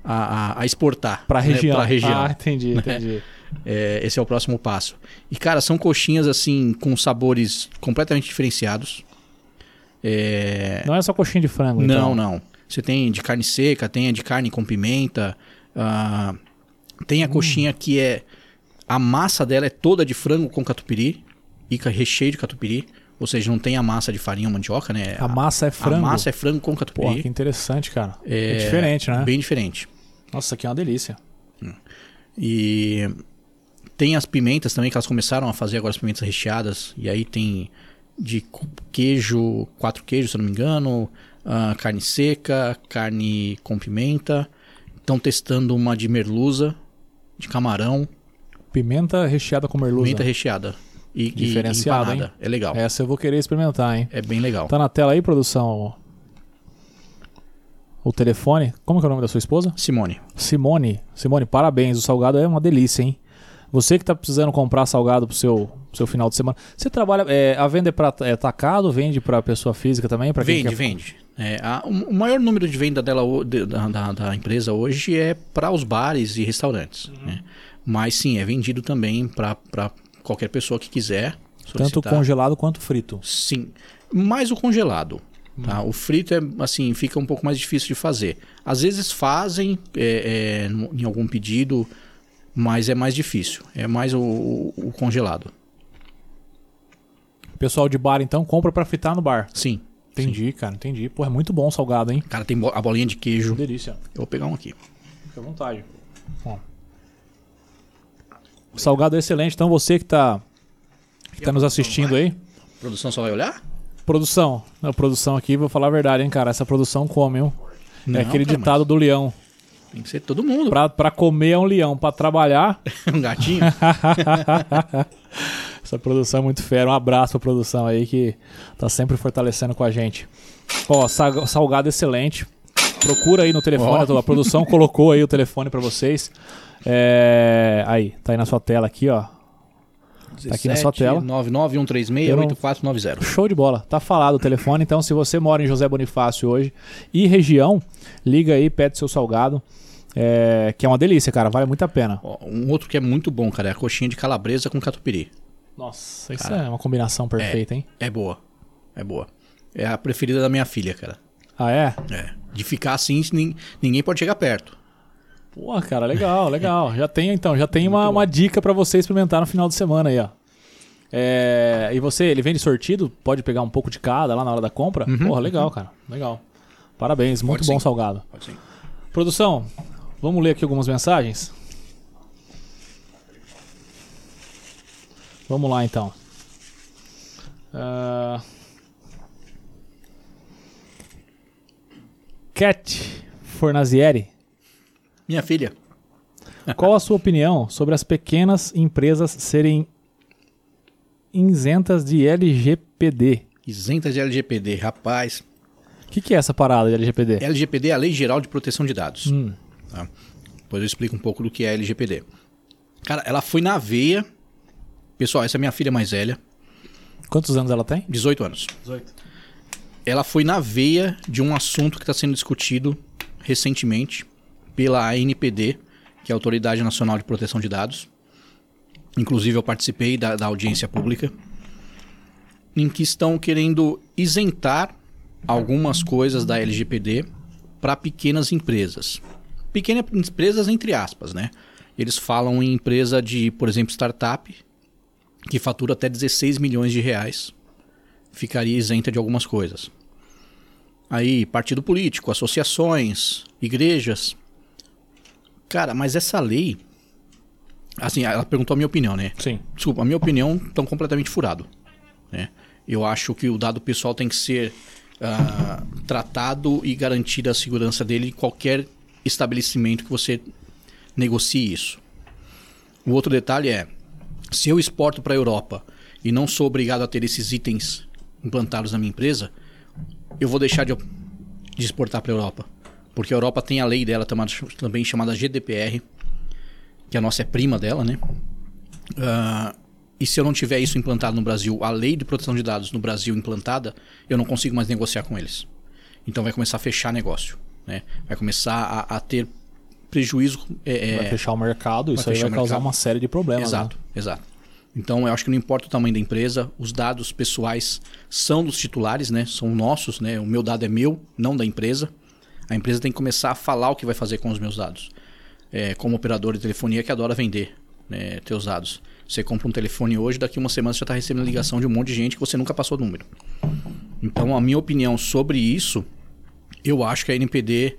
a, a, a exportar. Pra né? região. Pra região. Ah, entendi, entendi. É, esse é o próximo passo. E, cara, são coxinhas assim, com sabores completamente diferenciados. É, Não é só coxinha de frango, Não, então. não. Você tem de carne seca, tem a de carne com pimenta. ah, tem a coxinha que é. A massa dela é toda de frango com catupiry e recheio de catupiry. Ou seja, não tem a massa de farinha ou mandioca, né? A massa é frango. A massa é frango com Pô, catupiry. que interessante, cara. É, É, diferente, né? Bem diferente. Nossa, isso aqui é uma delícia. E tem as pimentas também, que elas começaram a fazer agora as pimentas recheadas. E aí tem de queijo, quatro queijos, se eu não me engano, ah, carne seca, carne com pimenta. Estão testando uma de merluza, de camarão, Pimenta recheada com merluza. pimenta recheada. E, e Diferenciado, empanada. É legal. É. Essa eu vou querer experimentar, hein? bem legal. Tá na tela aí, produção? O telefone. Como que é o nome da sua esposa? Simone, Simone. Simone, parabéns. O salgado é uma delícia, hein? Você que tá precisando comprar salgado pro seu, pro seu final de semana. Você trabalha. É, a venda é pra é atacado, vende pra pessoa física também? Pra vende, quer- vende. É, a- o maior número de venda dela, de- da, da- da empresa hoje é para os bares e restaurantes. Uhum. né? Mas sim, é vendido também para qualquer pessoa que quiser. Tanto solicitar. congelado quanto frito. Sim, mais o congelado. Tá? Uhum. O frito é assim, fica um pouco mais difícil de fazer. Às vezes fazem é, é, em algum pedido, mas é mais difícil. É mais o, o- o congelado. O pessoal de bar, então, compra pra fritar no bar. Sim. Entendi, cara, entendi. Pô, é muito bom o salgado, hein? Cara, tem a bolinha de queijo. Delícia. Eu vou pegar um aqui. Fica à vontade. Ó. O salgado é excelente. Então você que tá, que tá nos assistindo aí. A produção só vai olhar? Produção. A produção aqui, vou falar a verdade, hein, cara. Essa produção come, hein? Não, é aquele ditado do leão. Tem que ser todo mundo. Pra, pra comer é um leão, pra trabalhar. um gatinho. Essa produção é muito fera. Um abraço pra produção aí que tá sempre fortalecendo com a gente. Ó, sa- salgado excelente. Procura aí no telefone. Ó. A produção colocou aí o telefone pra vocês. É, Aí, tá aí na sua tela aqui, ó. Tá aqui na sua tela. 991368490. Show de bola. Tá falado o telefone. Então, se você mora em José Bonifácio hoje e região, liga aí, pede seu salgado. é, que é uma delícia, cara. Vale muito a pena. Um outro que é muito bom, cara, é a coxinha de calabresa com catupiry. Nossa, isso Cara, é uma combinação perfeita, hein? É boa. É boa. É a preferida da minha filha, cara. Ah, é? É. De ficar assim, nin- ninguém pode chegar perto. Pô, cara, legal, legal. Já tem, então, já tem uma, uma dica pra você experimentar no final de semana aí, ó. É, e você, ele vende sortido? Pode pegar um pouco de cada lá na hora da compra? Porra, legal, cara. Legal. Parabéns, muito Pode bom sim. salgado. Pode ser. Produção, vamos ler aqui algumas mensagens? Vamos lá então. Ah, Cat Fornazieri, Minha filha. qual a sua opinião sobre as pequenas empresas serem isentas de LGPD? Isenta de LGPD. Rapaz, O que, que é essa parada de LGPD? LGPD é a Lei Geral de Proteção de Dados. Hum, Tá? Depois eu explico um pouco do que é LGPD. Cara, ela foi na veia. Pessoal, essa é minha filha mais velha, quantos anos ela tem? 18 anos. 18. Ela foi na veia de um assunto que está sendo discutido recentemente pela ANPD, que é a Autoridade Nacional de Proteção de Dados. Inclusive, eu participei da, da audiência pública, em que estão querendo isentar algumas coisas da LGPD para pequenas empresas. Pequenas empresas, entre aspas, né? Eles falam em empresa de, por exemplo, startup, que fatura até 16 milhões de reais, ficaria isenta de algumas coisas. Aí, partido político, associações, igrejas. Cara, mas essa lei. Assim, ela perguntou a minha opinião, né? Sim. Desculpa, a minha opinião estão completamente furado. Né? Eu acho que o dado pessoal tem que ser ah, tratado e garantida a segurança dele em qualquer estabelecimento que você negocie isso. O outro detalhe é, se eu exporto para a Europa e não sou obrigado a ter esses itens implantados na minha empresa, eu vou deixar de, de exportar para a Europa. Porque a Europa tem a lei dela também, chamada GDPR, que a nossa é prima dela, né? Ah, e se eu não tiver isso implantado no Brasil, a lei de proteção de dados no Brasil implantada, eu não consigo mais negociar com eles. Então vai começar a fechar negócio. Né? Vai começar a, a ter prejuízo. é, Vai é, fechar o mercado, isso vai aí vai causar mercado. uma série de problemas. Exato, né? exato. Então eu acho que não importa o tamanho da empresa, os dados pessoais são dos titulares, né? São nossos, né? O meu dado é meu, não da empresa. A empresa tem que começar a falar o que vai fazer com os meus dados. É, como operador de telefonia que adora vender né, teus dados. Você compra um telefone hoje, daqui uma semana você já está recebendo ligação de um monte de gente que você nunca passou número. Então a minha opinião sobre isso, eu acho que a NPD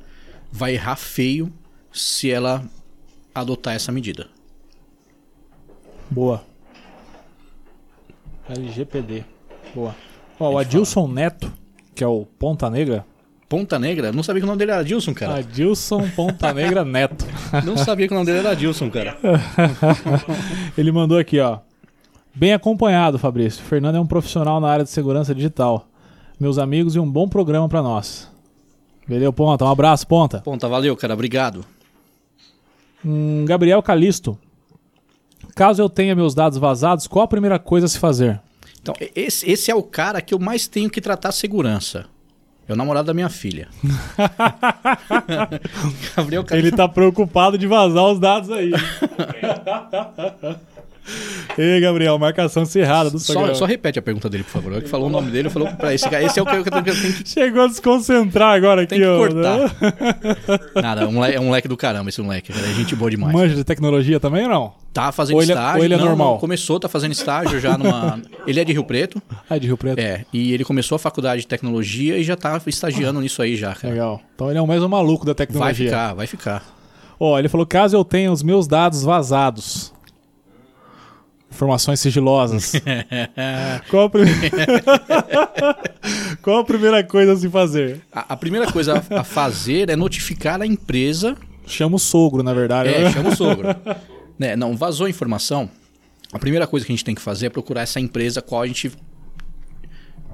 vai errar feio se ela adotar essa medida. Boa. LGPD. Boa. Ó, o Adilson Neto, que é o Ponta Negra. Ponta Negra? Não sabia que o nome dele era Adilson, cara. Adilson Ponta Negra Neto. Não sabia que o nome dele era Adilson, cara. Ele mandou aqui, ó. Bem acompanhado, Fabrício. Fernando é um profissional na área de segurança digital. Meus amigos e um bom programa pra nós. Beleza, Ponta? Um abraço, Ponta. Ponta, valeu, cara. Obrigado. Hum, Gabriel Calisto. Caso eu tenha meus dados vazados, qual a primeira coisa a se fazer? Então, esse, esse é o cara que eu mais tenho que tratar segurança. É o namorado da minha filha. Gabriel Ele tá preocupado de vazar os dados aí. Ei, Gabriel, marcação cerrada do Só, só repete a pergunta dele, por favor. Eu que falou o nome dele, falou pra esse cara. Esse é o que eu tenho que. Chegou a desconcentrar agora aqui, ó. cortar. né? Nada, é um moleque, é um moleque do caramba esse moleque. É gente boa demais. Manja de tecnologia também ou não? Tá fazendo Ou ele é- estágio. ou ele é não, normal? não, começou, tá fazendo estágio já numa. Ele é de Rio Preto. Ah, é de Rio Preto. É. E ele começou a faculdade de tecnologia e já tá estagiando nisso aí já, cara. Legal. Então ele é o mais um maluco da Vai tecnologia. ficar, vai ficar. Ó, ele falou: caso eu tenha os meus dados vazados. Informações sigilosas. Qual, a prime- Qual a primeira coisa a se fazer? A, a primeira coisa a, a fazer é notificar a empresa. Chama o sogro, na verdade. É, chama o sogro. né, não, vazou a informação. A primeira coisa que a gente tem que fazer é procurar essa empresa qual a gente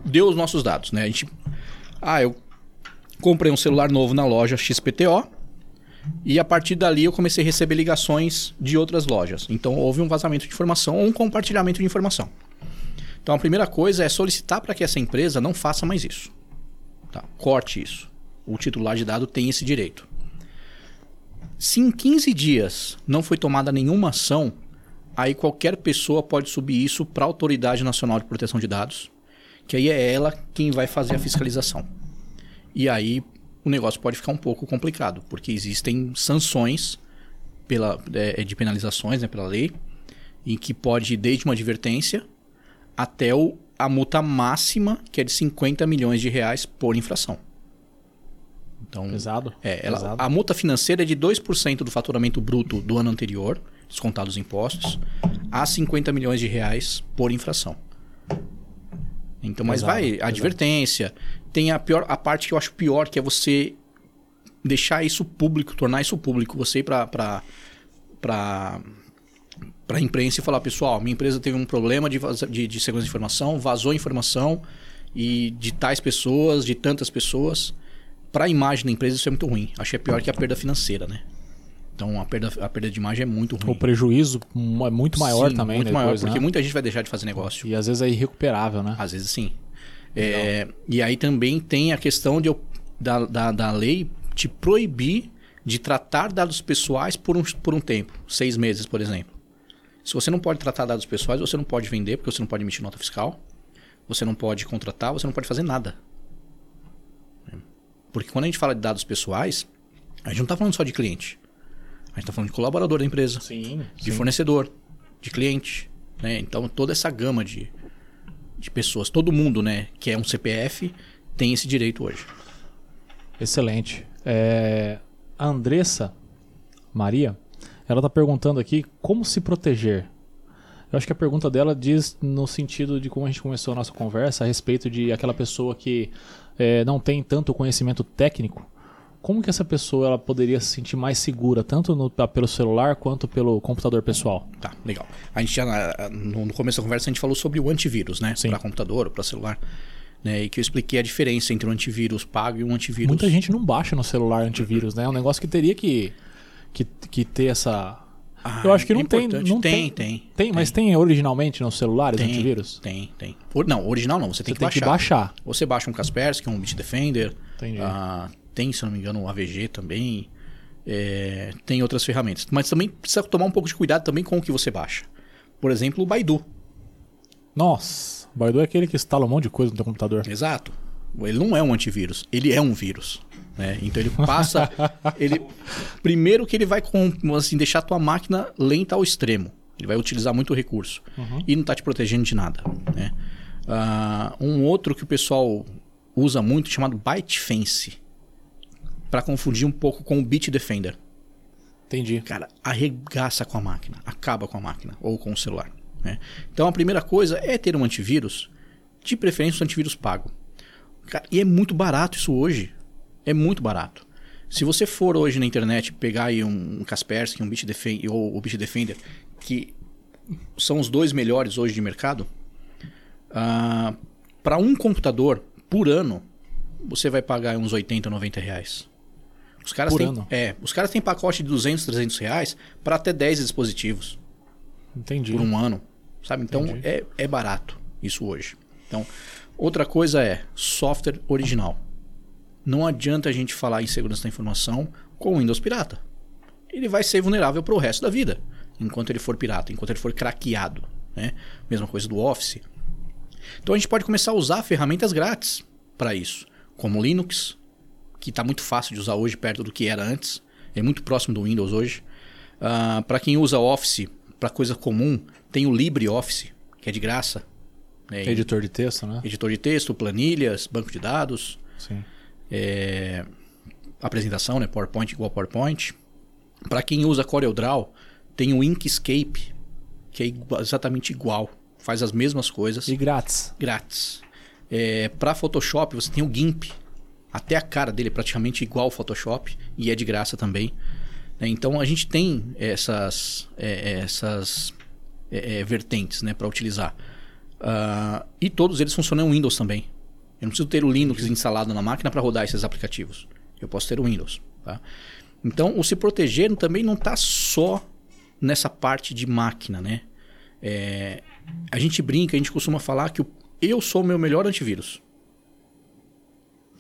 deu os nossos dados, né? A gente Ah, eu comprei um celular novo na loja XPTO e a partir dali eu comecei a receber ligações de outras lojas. Então houve um vazamento de informação ou um compartilhamento de informação. Então a primeira coisa é solicitar para que essa empresa não faça mais isso. Tá? Corte isso. O titular de dado tem esse direito. Se em 15 dias não foi tomada nenhuma ação, aí qualquer pessoa pode subir isso para a Autoridade Nacional de Proteção de Dados, que aí é ela quem vai fazer a fiscalização. E aí o negócio pode ficar um pouco complicado, porque existem sanções pela, é, de penalizações né, pela lei, em que pode ir desde uma advertência até o, a multa máxima, que é de 50 milhões de reais por infração. Então, Pesado. é, ela- Pesado. a multa financeira é de 2% do faturamento bruto do ano anterior, descontados os impostos, a 50 milhões de reais por infração. Então, mas Pesado, vai, pesado. advertência. Tem a pior, a parte que eu acho pior, que é você deixar isso público, tornar isso público, você ir para para para a imprensa e falar, pessoal, minha empresa teve um problema de, de, de segurança de informação, vazou informação e de tais pessoas, de tantas pessoas. Para a imagem da empresa isso é muito ruim. Acho que é pior que a perda financeira, né? Então a perda, a perda de imagem é muito ruim. O prejuízo é muito maior Sim, também, Muito depois, maior, porque né? muita gente vai deixar de fazer negócio. E às vezes é irrecuperável, né? Às vezes sim. É, e aí também tem a questão de, eu- da, da, da lei te proibir de tratar dados pessoais por um, por um tempo. Seis meses, por exemplo. Se você não pode tratar dados pessoais, você não pode vender, porque você não pode emitir nota fiscal. Você não pode contratar, você não pode fazer nada. Porque quando a gente fala de dados pessoais, a gente não está falando só de cliente. A gente está falando de colaborador da empresa Sim. de fornecedor, de cliente, né? Então toda essa gama de, de pessoas, todo mundo, né, que é um CPF tem esse direito hoje. Excelente. É, a Andressa Maria, ela está perguntando aqui como se proteger. Eu acho que a pergunta dela diz no sentido de como a gente começou a nossa conversa a respeito de aquela pessoa que é, não tem tanto conhecimento técnico. Como que essa pessoa ela poderia se sentir mais segura, tanto no- pelo celular quanto pelo computador pessoal? Tá, legal. A gente já na- no, começo da conversa a gente falou sobre o antivírus, né, Sim. para computador, para celular, né, e que eu expliquei a diferença entre um antivírus pago e um antivírus. Muita gente não baixa no celular antivírus, né? É um negócio que teria que, que, que ter essa. Ah, Eu acho que é não tem. importante. Não tem, tem, tem. Tem, mas tem originalmente nos celulares Tem, antivírus? Tem, tem. Não, original não, você tem, Você que, tem baixar. que baixar. Você baixa um Kaspersky, um Bitdefender. Entendi. ah, tem, se não me engano, o AVG também. é, tem outras ferramentas. Mas também precisa tomar um pouco de cuidado também com o que você baixa. Por exemplo, o Baidu. Nossa, o Baidu é aquele que instala um monte de coisa no teu computador. Exato. Ele não é um antivírus, ele é um vírus. né? Então ele passa. ele Primeiro que ele vai com, assim, deixar a tua máquina lenta ao extremo. Ele vai utilizar muito recurso. E não está te protegendo de nada. Né? Ah, um outro que o pessoal usa muito chamado ByteFence. Para confundir um pouco com o Bitdefender. Entendi. Cara, arregaça com a máquina, acaba com a máquina ou com o celular. né? Então a primeira coisa é ter um antivírus, de preferência um antivírus pago. Cara, e é muito barato isso hoje. É muito barato. Se você for hoje na internet pegar aí um, um Kaspersky, um Bitdefender ou o Bitdefender, que são os dois melhores hoje de mercado, para um computador por ano, você vai pagar uns 80, 90 reais. Os caras Por têm, ano? É, os caras têm pacote de 200, 300 reais para até 10 dispositivos Entendi. por um ano, sabe? Então Entendi. é, é barato isso hoje. Então, outra coisa é software original. Não adianta a gente falar em segurança da informação com o Windows pirata. Ele vai ser vulnerável para o resto da vida, enquanto ele for pirata, enquanto ele for craqueado. Né? Mesma coisa do Office. Então a gente pode começar a usar ferramentas grátis para isso, como Linux, que está muito fácil de usar hoje perto do que era antes. É muito próximo do Windows hoje. para quem usa Office para coisa comum, tem o LibreOffice, que é de graça. né? Editor de texto, né? Editor de texto, planilhas, banco de dados, Sim. é, apresentação, né? PowerPoint igual PowerPoint. Para quem usa CorelDRAW, tem o Inkscape, que é igua- exatamente igual, faz as mesmas coisas E grátis. grátis. É, para Photoshop, você tem o GIMP. Até a cara dele é praticamente igual ao Photoshop e é de graça também. né? Então a gente tem essas, é, essas é, é, vertentes né, para utilizar. Ah, e todos eles funcionam em Windows também. Eu não preciso ter o Linux instalado na máquina para rodar esses aplicativos. Eu posso ter o Windows. Tá? Então o se proteger também não está só nessa parte de máquina. Né? É, a gente brinca, a gente costuma falar que eu sou o meu melhor antivírus.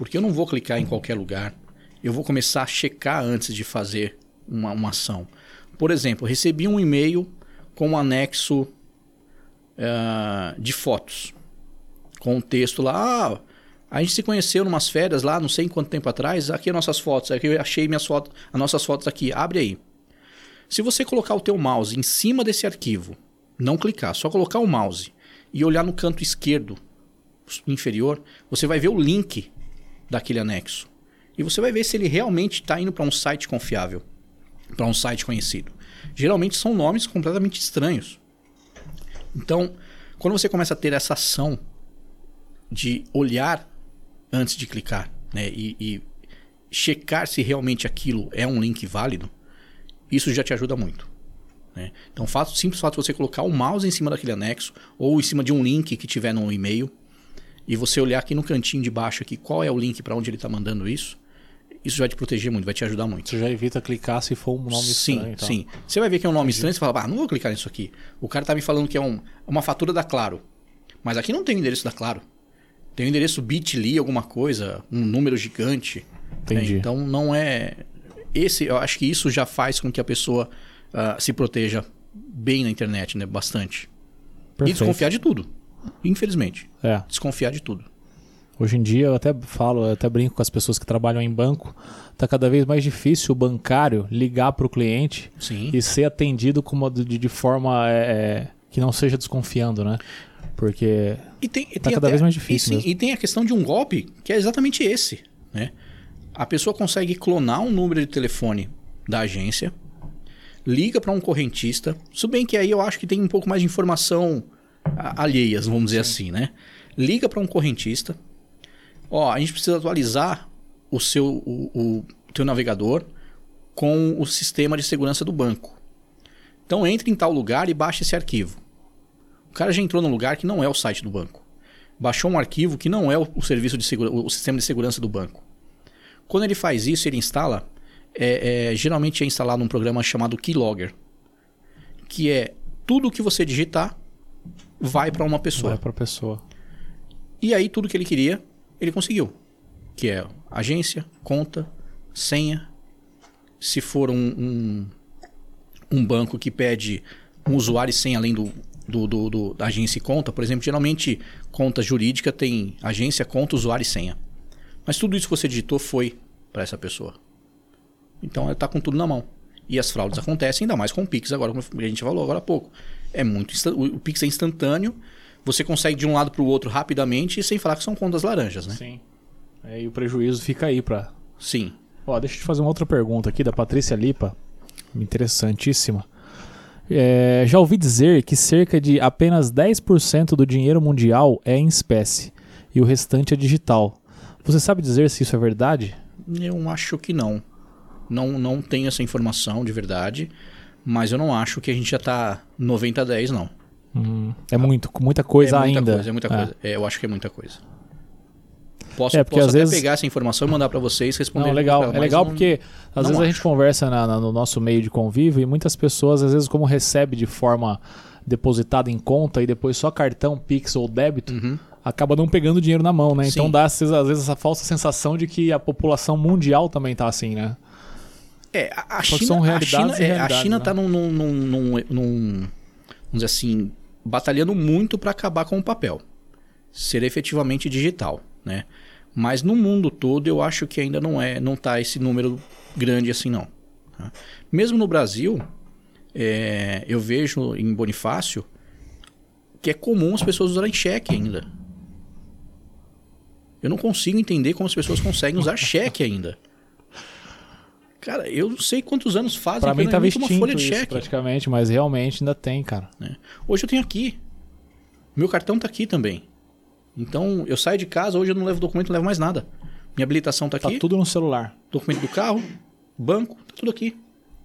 Porque eu não vou clicar em qualquer lugar. Eu vou começar a checar antes de fazer uma, uma ação. Por exemplo, recebi um e-mail com um anexo ah, de fotos. Com um texto lá. Ah, a gente se conheceu numas férias lá, não sei quanto tempo atrás. Aqui as nossas fotos. Aqui eu achei minhas fotos, as nossas fotos aqui. Abre aí. Se você colocar o teu mouse em cima desse arquivo, não clicar, só colocar o mouse e olhar no canto esquerdo inferior, você vai ver o link daquele anexo. E você vai ver se ele realmente está indo para um site confiável, para um site conhecido. Geralmente são nomes completamente estranhos. Então, quando você começa a ter essa ação de olhar antes de clicar, né, e, e checar se realmente aquilo é um link válido, isso já te ajuda muito. né? Então, o simples fato de você colocar o mouse em cima daquele anexo ou em cima de um link que tiver no e-mail e você olhar aqui no cantinho de baixo aqui qual é o link para onde ele está mandando isso, isso vai te proteger muito, vai te ajudar muito. Você já evita clicar se for um nome sim, estranho. então. sim. Você vai ver que é um nome estranho, você fala, ah, não vou clicar nisso aqui. O cara tá me falando que é um, uma fatura da Claro. Mas aqui não tem o endereço da Claro. Tem o endereço bit.ly, alguma coisa, um número gigante. né? Entendi. Então não é. Esse, eu acho que isso já faz com que a pessoa ah, se proteja bem na internet, né? Bastante. E Perfeito. desconfiar de tudo. Infelizmente. É. Desconfiar de tudo. Hoje em dia eu até falo, eu até brinco com as pessoas que trabalham em banco, tá cada vez mais difícil o bancário ligar para o cliente Sim. e ser atendido como de, de forma é, é, que não seja desconfiando, né? Porque E tem, Tá tem cada até- vez mais difícil E, sim, e tem a questão de um golpe que é exatamente esse. Né? A pessoa consegue clonar um número de telefone da agência, liga para um correntista. Se bem que aí eu acho que tem um pouco mais de informação alheias, vamos dizer assim, né? Liga para um correntista. Ó, a gente precisa atualizar o seu o, o teu navegador com o sistema de segurança do banco. Então entre em tal lugar e baixe esse arquivo. O cara já entrou num lugar que não é o site do banco. Baixou um arquivo que não é o, o serviço de segura, o sistema de segurança do banco. Quando ele faz isso, ele instala. é, é, geralmente é instalado um programa chamado Keylogger. que é tudo que você digitar vai para uma pessoa. Vai pra pessoa. E aí tudo que ele queria, ele conseguiu. Que é agência, conta, senha. Se for um, um, um banco que pede um usuário e senha além do, do, do- do- da agência e conta, por exemplo, geralmente conta jurídica tem agência, conta, usuário e senha. Mas tudo isso que você digitou foi para essa pessoa. Então ela está com tudo na mão. E as fraudes acontecem, ainda mais com o Pix agora, como a gente falou agora há pouco. É muito o Pix é instantâneo, você consegue de um lado para o outro rapidamente e sem falar que são contas laranjas, né? Sim. É, e o prejuízo fica aí pra. Sim. Ó, deixa eu te fazer uma outra pergunta aqui da Patrícia Lipa. Interessantíssima. É, já ouvi dizer que cerca de apenas 10% do dinheiro mundial é em espécie e o restante é digital. Você sabe dizer se isso é verdade? Eu acho que não. Não, não tenho essa informação de verdade, mas eu não acho que a gente já está 90 a 10, não. Hum, é muito, muita coisa é muita ainda. Coisa, é muita coisa. É, eu acho que é muita coisa. Posso, É, porque posso às até vezes- pegar essa informação e mandar para vocês responder. Não, legal. É legal não- porque às vezes a gente acho. conversa na- na- no nosso meio de convívio e muitas pessoas, às vezes, como recebe de forma depositada em conta e depois só cartão, Pix ou débito, Uhum. acaba não pegando dinheiro na mão, né? Então Sim. dá às vezes, às vezes essa falsa sensação de que a população mundial também tá assim, né? É, a, a China, são a realidades China, e é, a China né? tá num, num, num, num- num- vamos dizer assim, batalhando muito para acabar com o papel, ser efetivamente digital, né? Mas no mundo todo eu acho que ainda não é, não tá esse número grande assim não. tá? Mesmo no Brasil, é, eu vejo em Bonifácio que é comum as pessoas usarem cheque ainda. Eu não consigo entender como as pessoas conseguem usar cheque ainda. Cara, eu não sei quantos anos fazem Pra mim eu tá não emito uma extinto folha de cheque. praticamente, mas realmente ainda tem, cara. né? Hoje eu tenho aqui. Meu cartão tá aqui também. Então, eu saio de casa, hoje eu não levo documento, não levo mais nada. Minha habilitação tá Tá aqui, tudo no celular. documento do carro, banco, tá tudo aqui.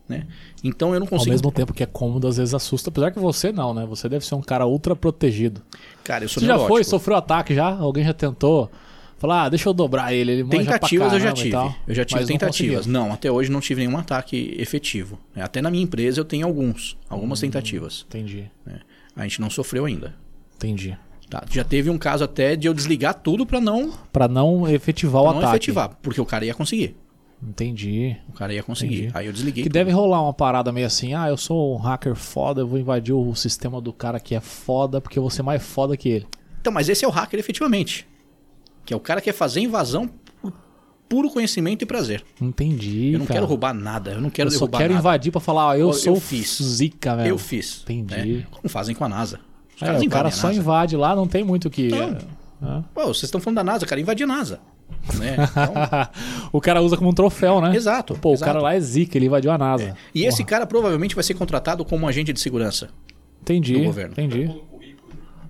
Né? Então eu não Ao consigo. mesmo tempo que é cômodo, às vezes assusta. Apesar que você não, né? Você deve ser um cara ultra protegido. Cara, eu sou Você já foi, sofreu ataque já? Alguém já tentou? Falar, ah, deixa eu dobrar ele. ele Tentativas eu já tive. Eu já tive não tentativas. conseguiu. Não, até hoje não tive nenhum ataque efetivo. É, Até na minha empresa eu tenho alguns, Hum. algumas tentativas. Entendi, né? A gente não sofreu ainda. entendi. Tá, Já teve um caso até de eu desligar tudo pra não, Pra não efetivar o pra não ataque. efetivar, porque o cara ia conseguir. Entendi. O cara ia conseguir. Entendi. Aí eu desliguei. Que tudo. deve rolar uma parada meio assim, ah, eu sou um hacker foda, eu vou invadir o sistema do cara que é foda, porque eu vou ser mais foda que ele. Então, mas esse é o hacker efetivamente. Que é o cara que quer fazer invasão por puro conhecimento e prazer. Entendi, Eu não cara. quero roubar nada, eu não quero Eu só derrubar quero nada. invadir pra falar, ó, eu Eu sou fiz. zica, velho. Eu fiz. Entendi. né? Como fazem com a NASA. Os É, caras o cara só NASA. invade lá, não tem muito o que... Não. É. Pô, vocês estão falando da NASA, cara, invadir a NASA. Né? Então, o cara usa como um troféu, né? exato. Pô, exato. o cara lá é zica, ele invadiu a NASA. E esse cara provavelmente vai ser contratado como agente de segurança. Entendi, do governo. entendi.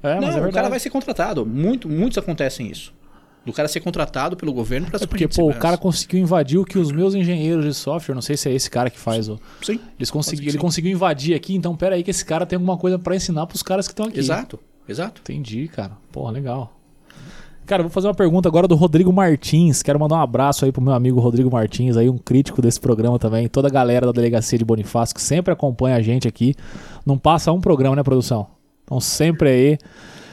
É, mas não, é o cara vai ser contratado. Muito, muitos acontecem isso. Do cara ser contratado pelo governo para É porque, pô, o cara conseguiu invadir o que os meus engenheiros de software, não sei se é esse cara que faz o... Sim. Eles consegui, Pode ser que ele sim. conseguiu invadir aqui, então pera aí que esse cara tem alguma coisa pra ensinar pros caras que estão aqui. Exato, exato. Entendi, cara. Porra, legal. Cara, vou fazer uma pergunta agora do Rodrigo Martins. Quero mandar um abraço aí pro meu amigo Rodrigo Martins, aí um crítico desse programa também. Toda a galera da Delegacia de Bonifácio que sempre acompanha a gente aqui. Não passa um programa, né, produção? Então sempre aí.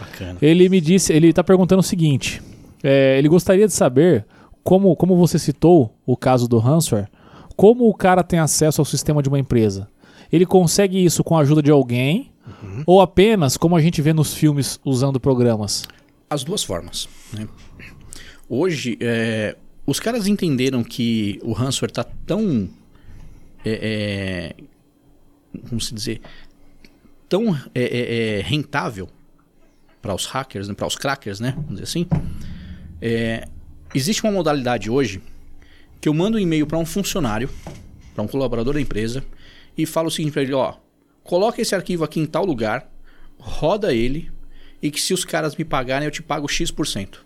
Bacana. Ele me disse, ele tá perguntando o seguinte: é, ele gostaria de saber como, como você citou o caso do ransomware, como o cara tem acesso ao sistema de uma empresa. Ele consegue isso com a ajuda de alguém ou apenas como a gente vê nos filmes usando programas? As duas formas. Né? Hoje, é, os caras entenderam que o ransomware está tão. É, é, como se dizer? Tão é, é, é, rentável para os hackers, né? para os crackers, né? Vamos dizer assim. É, existe uma modalidade hoje que eu mando um e-mail para um funcionário, para um colaborador da empresa, e falo o seguinte para ele: ó, coloca esse arquivo aqui em tal lugar, roda ele, e que se os caras me pagarem, eu te pago X%.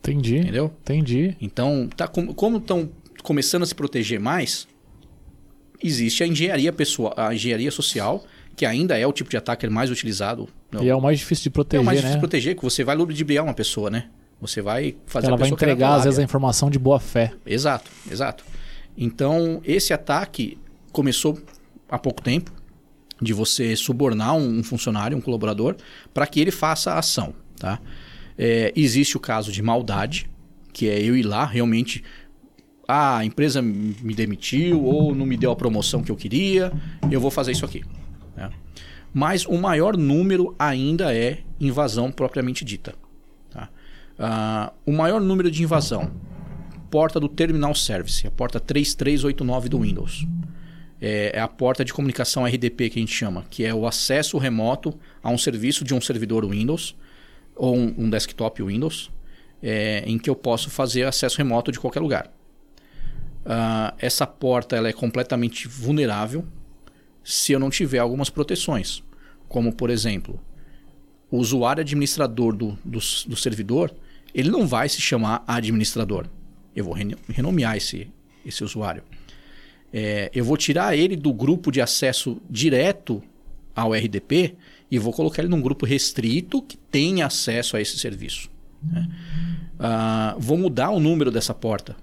Entendi. Entendeu? Entendi. Então, tá com- como estão começando a se proteger mais, existe a engenharia pessoal, a engenharia social, que ainda é o tipo de ataque mais utilizado. E é o mais difícil de É proteger, o mais né? difícil de proteger, que você vai ludibriar uma pessoa, né? Você vai fazer Ela a vai pessoa entregar, querer às vezes, a informação de boa fé. Exato, exato. Então, esse ataque começou há pouco tempo, de você subornar um, um funcionário, um colaborador, para que ele faça a ação. Tá? É, existe o caso de maldade, que é eu ir lá realmente. Ah, a empresa me demitiu ou não me deu a promoção que eu queria, eu vou fazer isso aqui. Né? Mas o maior número ainda é invasão propriamente dita. tá? Ah, o maior número de invasão, porta do Terminal Service, a porta 3389 do Windows. É, é a porta de comunicação RDP que a gente chama, que é o acesso remoto a um serviço de um servidor Windows ou um, um desktop Windows, é, em que eu posso fazer acesso remoto de qualquer lugar. Ah, essa porta ela é completamente vulnerável se eu não tiver algumas proteções, como por exemplo, o usuário administrador do, do, do servidor, ele não vai se chamar administrador. Eu vou renomear esse, esse usuário. É, eu vou tirar ele do grupo de acesso direto ao RDP e vou colocar ele num grupo restrito que tem acesso a esse serviço. né? Ah, vou mudar o número dessa porta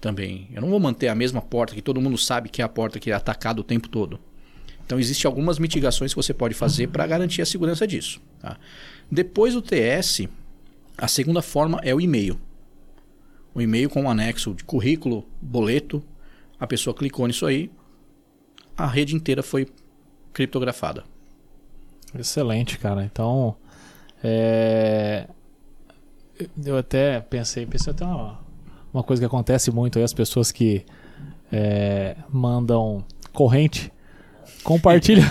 também. Eu não vou manter a mesma porta que todo mundo sabe que é a porta que é atacada o tempo todo. Então, existem algumas mitigações que você pode fazer para garantir a segurança disso. tá? Depois do TS, a segunda forma é o e-mail. O e-mail com um anexo de currículo, boleto. A pessoa clicou nisso aí, a rede inteira foi criptografada. Excelente, cara. Então, é... eu até pensei, pensei até uma, uma coisa que acontece muito aí, as pessoas que é, mandam corrente, compartilha,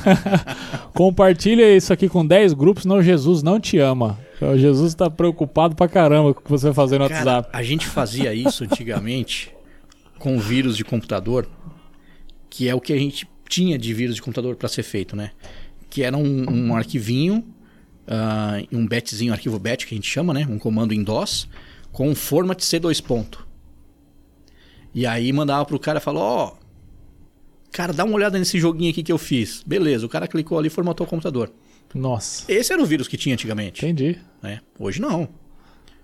compartilha isso aqui com 10 grupos, não Jesus não te ama. O Jesus tá preocupado pra caramba com o que você vai fazer no Cara, WhatsApp. a gente fazia isso antigamente com vírus de computador, que é o que a gente tinha de vírus de computador para ser feito, né? Que era um, um arquivinho, ah, um betzinho, arquivo bet que a gente chama, né? Um comando em DOS com um format C2 ponto. E aí mandava pro cara e falou, ó, cara, dá uma olhada nesse joguinho aqui que eu fiz. Beleza, o cara clicou ali e formatou o computador. Nossa, Esse era o vírus que tinha antigamente, entendi. né? Hoje não,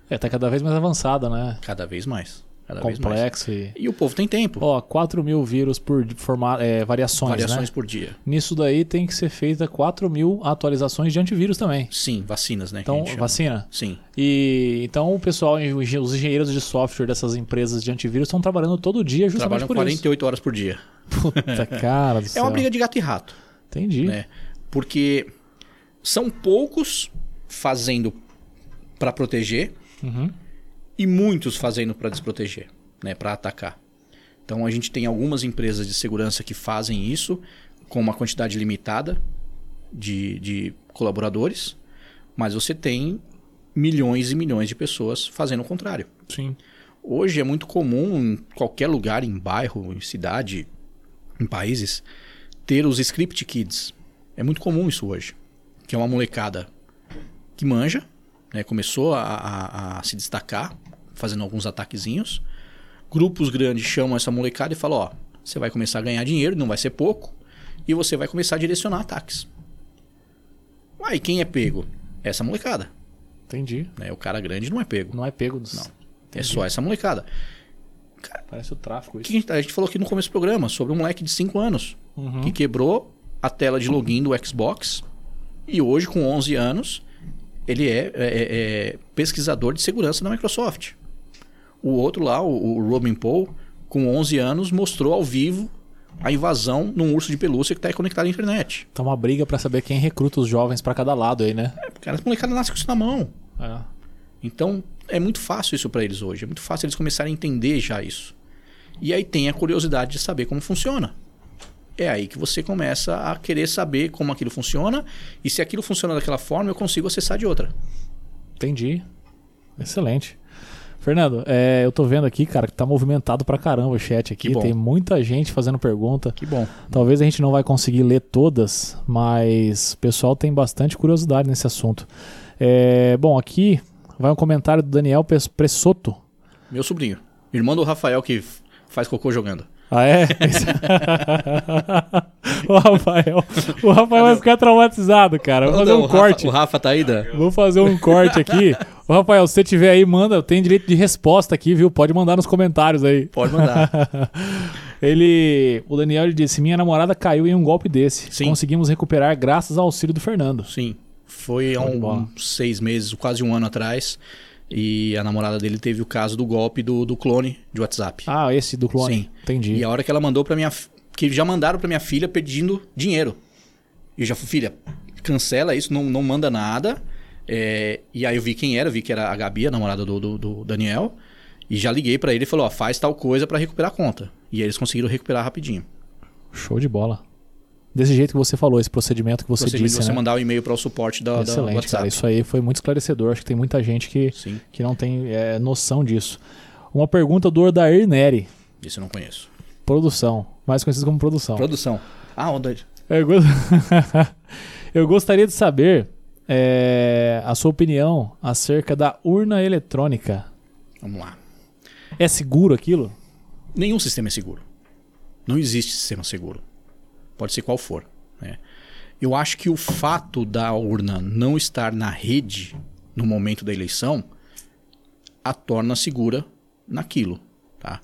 É, tá cada vez mais avançada, né? cada vez mais. Cada. Complexo e... E o povo tem tempo. Ó, 4 mil vírus por forma... é, variações, variações né? por dia. Nisso daí tem que ser feita 4 mil atualizações de antivírus também. Sim, vacinas, né? Então, vacina. Sim. E então o pessoal, os engenheiros de software dessas empresas de antivírus estão trabalhando todo dia justamente Trabalham por 48 horas por dia. isso. Puta cara do É céu. uma briga de gato e rato, Entendi. né? Porque são poucos fazendo para proteger Uhum. E muitos fazendo para desproteger, né? Para atacar. Então a gente tem algumas empresas de segurança que fazem isso com uma quantidade limitada de, de colaboradores, mas você tem milhões e milhões de pessoas fazendo o contrário. Sim. Hoje é muito comum em qualquer lugar, em bairro, em cidade, em países, ter os script kids. É muito comum isso hoje. Que é uma molecada que manja, né, começou a, a- a se destacar, fazendo alguns ataquezinhos. Grupos grandes chamam essa molecada e falam: Ó, você vai começar a ganhar dinheiro, não vai ser pouco, e você vai começar a direcionar ataques. Uai, quem é pego? Essa molecada. Entendi. Né? O cara grande não é pego. Não é pego dos. Não. É só essa molecada. Parece o tráfico isso. que a gente, a gente falou aqui no começo do programa sobre um moleque de 5 anos Uhum. que quebrou a tela de login do Xbox e hoje, com 11 anos, ele é, é- é pesquisador de segurança da Microsoft. O outro lá, o, o Robin Paul, com 11 anos, mostrou ao vivo a invasão num urso de pelúcia que está conectado à internet. Tá uma briga pra saber quem recruta os jovens pra cada lado aí, né? É, cara, as molecadas nascem com isso na mão. É. Então, é muito fácil isso para eles hoje. É muito fácil eles começarem a entender já isso. E aí tem a curiosidade de saber como funciona. É aí que você começa a querer saber como aquilo funciona e se aquilo funciona daquela forma, eu consigo acessar de outra. Entendi. Excelente. Fernando, é, eu tô vendo aqui, cara, que tá movimentado pra caramba o chat aqui. Tem muita gente fazendo pergunta. Que bom. Talvez a gente não vai conseguir ler todas, mas o pessoal tem bastante curiosidade nesse assunto. É, bom, aqui vai um comentário do Daniel Pressoto. Meu sobrinho. Irmão do Rafael que faz cocô jogando. Ah, é? o Rafael. O Rafael vai ficar traumatizado, cara. Vou fazer um o Rafa- corte. o Rafa tá aí, Dan? Vou fazer um corte aqui. Ô, Rafael, se você tiver aí, manda. Tem direito de resposta aqui, viu? Pode mandar nos comentários aí. Pode mandar. Ele, o Daniel ele disse: Minha namorada caiu em um golpe desse. Sim. Conseguimos recuperar graças ao auxílio do Fernando. Sim. Foi há de um- uns seis meses, quase um ano atrás. E a namorada dele teve o caso do golpe do, do clone de WhatsApp. Ah, esse do clone. Sim. Entendi. E a hora que ela mandou pra minha. Que já mandaram pra minha filha pedindo dinheiro. E eu já falei, filha, cancela isso, não, não manda nada. É, e aí eu vi quem era, vi que era a Gabi, a namorada do, do, do Daniel. E já liguei pra ele e falou, ó, faz tal coisa pra recuperar a conta. E aí eles conseguiram recuperar rapidinho. Show de bola. Desse jeito que você falou, esse procedimento que você Você, disse, você né? mandar o e-mail para o suporte da, da Excelente, WhatsApp. cara. Isso aí foi muito esclarecedor. Acho que tem muita gente que, Sim, que não tem é, noção disso. Uma pergunta do Ordair Neri. isso eu não conheço. Produção. Mais conhecido como produção. Produção. Ah, onda. Eu, go- Eu gostaria de saber é, a sua opinião acerca da urna eletrônica. Vamos lá. É seguro aquilo? Nenhum sistema é seguro. Não existe sistema seguro. Pode ser qual for. né? Eu acho que o fato da urna não estar na rede no momento da eleição a torna segura naquilo. Tá?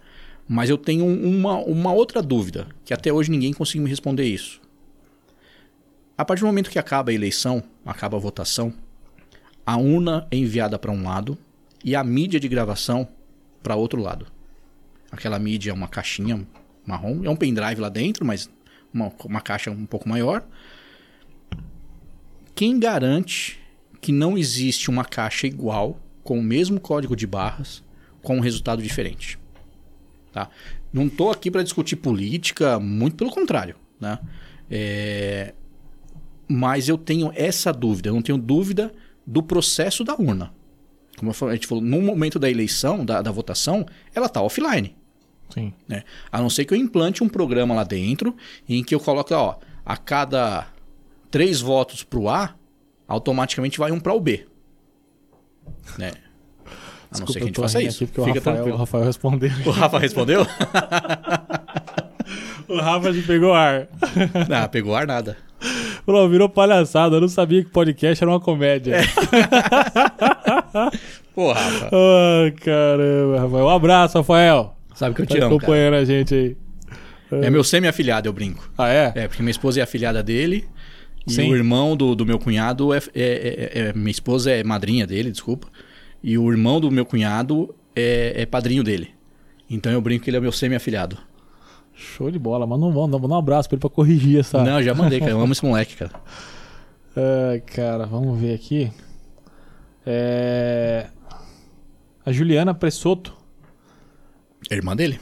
Mas eu tenho uma, uma outra dúvida, que até hoje ninguém conseguiu me responder isso. A partir do momento que acaba a eleição, acaba a votação, a urna é enviada para um lado e a mídia de gravação para outro lado. Aquela mídia é uma caixinha marrom, é um pendrive lá dentro, mas uma, uma caixa um pouco maior. Quem garante que não existe uma caixa igual, com o mesmo código de barras, com um resultado diferente? Tá? Não estou aqui para discutir política, muito pelo contrário. Né? É, Mas eu tenho essa dúvida, eu não tenho dúvida do processo da urna. Como a gente falou, no momento da eleição, da, da votação, ela está offline. Sim. Né? A não ser que eu implante um programa lá dentro em que eu coloque, ó, a cada três votos para o A, automaticamente vai um para o B. Né? A não ser que a gente faça isso. porque o Fica Rafael, o. Rafael respondeu. O Rafa respondeu? o Rafa já pegou ar. ah, pegou ar nada. Falou, virou palhaçada. Eu não sabia que podcast era uma comédia. É. Pô, Rafa, Ai, caramba, Rafael. Um abraço, Rafael. Sabe que eu Tá te amo, cara. acompanhando a gente aí. É meu semi-afilhado, eu brinco. Ah, é? É, porque minha esposa é afilhada dele. E Sim. o irmão do, do meu cunhado é, é- é- é- Minha esposa é madrinha dele, desculpa. E o irmão do meu cunhado é, é padrinho dele. Então eu brinco que ele é meu semi-afilhado. Show de bola. Manda um, manda um abraço pra ele pra corrigir essa. Não, já mandei, cara. Eu amo esse moleque, cara. Ai, cara, vamos ver aqui. É... A Juliana Pressoto. Irmã dele?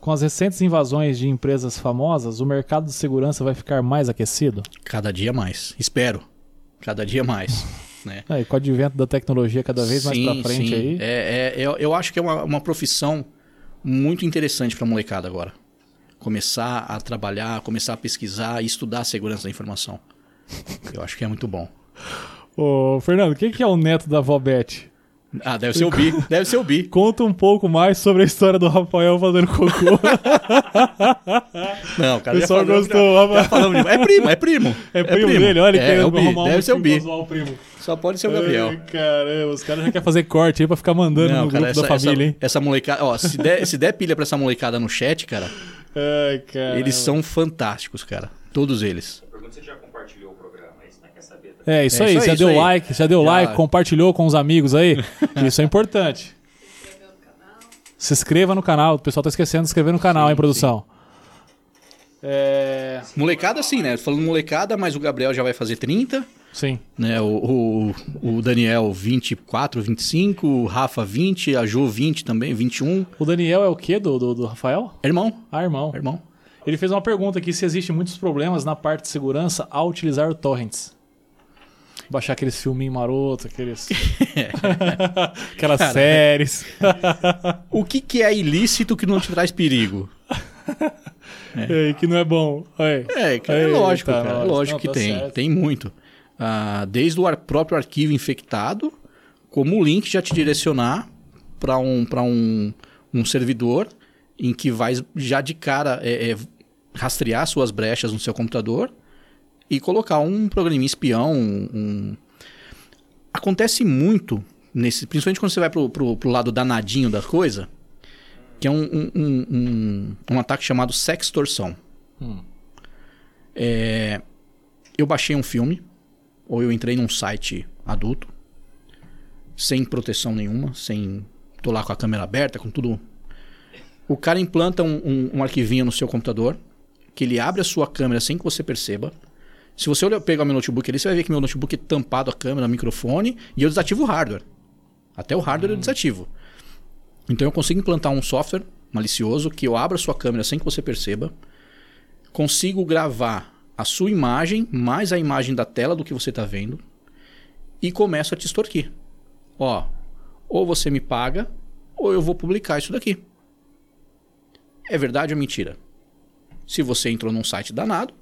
Com as recentes invasões de empresas famosas, o mercado de segurança vai ficar mais aquecido? Cada dia mais. Espero. Cada dia mais. né? É, e com o advento da tecnologia cada vez mais pra frente sim. aí. É, é- eu, eu acho que é uma, uma profissão muito interessante pra molecada agora. Começar a trabalhar, começar a pesquisar e estudar a segurança da informação. Eu acho que é muito bom. Ô, Fernando, quem que é o neto da Vobete? Ah, deve ser o Bi. Deve ser o Bi. Conta um pouco mais sobre a história do Rafael fazendo cocô. Não, o O cara já gostou. já Rafael. falamos de- É primo, é primo. É primo, dele, olha é, que é o Bi. um Deve ser o Bi. o primo. Só pode ser o Gabriel. Ai, caramba, os caras já querem fazer corte aí pra ficar mandando Não, no cara, grupo essa, da família, essa, hein? essa molecada. Ó, se der, se der pilha pra essa molecada no chat, cara, Ai, cara. eles são fantásticos, cara. Todos eles. Pergunta se você já compartilhou o programa. Isso não quer saber. Tá? É, isso É aí, isso já aí, deu isso aí. like, já deu Já. like, compartilhou com os amigos aí. Isso é importante. Se inscreva no canal, o pessoal tá esquecendo de se inscrever no canal, Sim, hein, produção. É. Molecada, sim, né? Falando molecada, mas o Gabriel já vai fazer 30. Sim. Né? O, o, o Daniel 24, 25, o Rafa 20, a Ju 20 também, 21. O Daniel é o quê do, do, do Rafael? Irmão, Ah, irmão. irmão. Ele fez uma pergunta aqui se existem muitos problemas na parte de segurança ao utilizar o torrents. Baixar aqueles filminhos marotos, aqueles. Aquelas Cara, séries. O que, que é ilícito que não te traz perigo? É, que não é bom. Aí. É, cara, é lógico, cara. É lógico Não, que tá tem. certo. Tem muito. Ah, desde o próprio arquivo infectado, como o link já te direcionar para um, pra um, um servidor em que vai já de cara é, é, rastrear suas brechas no seu computador e colocar um programinha espião. Um, um- Acontece muito, nesse, principalmente quando você vai pro, pro, pro lado danadinho da coisa, que é um, um, um, ataque chamado sextorção. Hum. É, eu baixei um filme, ou eu entrei num site adulto, sem proteção nenhuma, sem. tô lá com a câmera aberta, com tudo. O cara implanta um, um, um arquivinho no seu computador, que ele abre a sua câmera sem que você perceba. Se você olhar, pegar meu notebook ali, você vai ver que meu notebook é tampado a câmera, o microfone, e eu desativo o hardware. Até o hardware eu desativo. Então eu consigo implantar um software malicioso que eu abro a sua câmera sem que você perceba, consigo gravar a sua imagem mais a imagem da tela do que você está vendo e começo a te extorquir. Ó, ou você me paga ou eu vou publicar isso daqui. É verdade ou mentira? Se você entrou num site danado,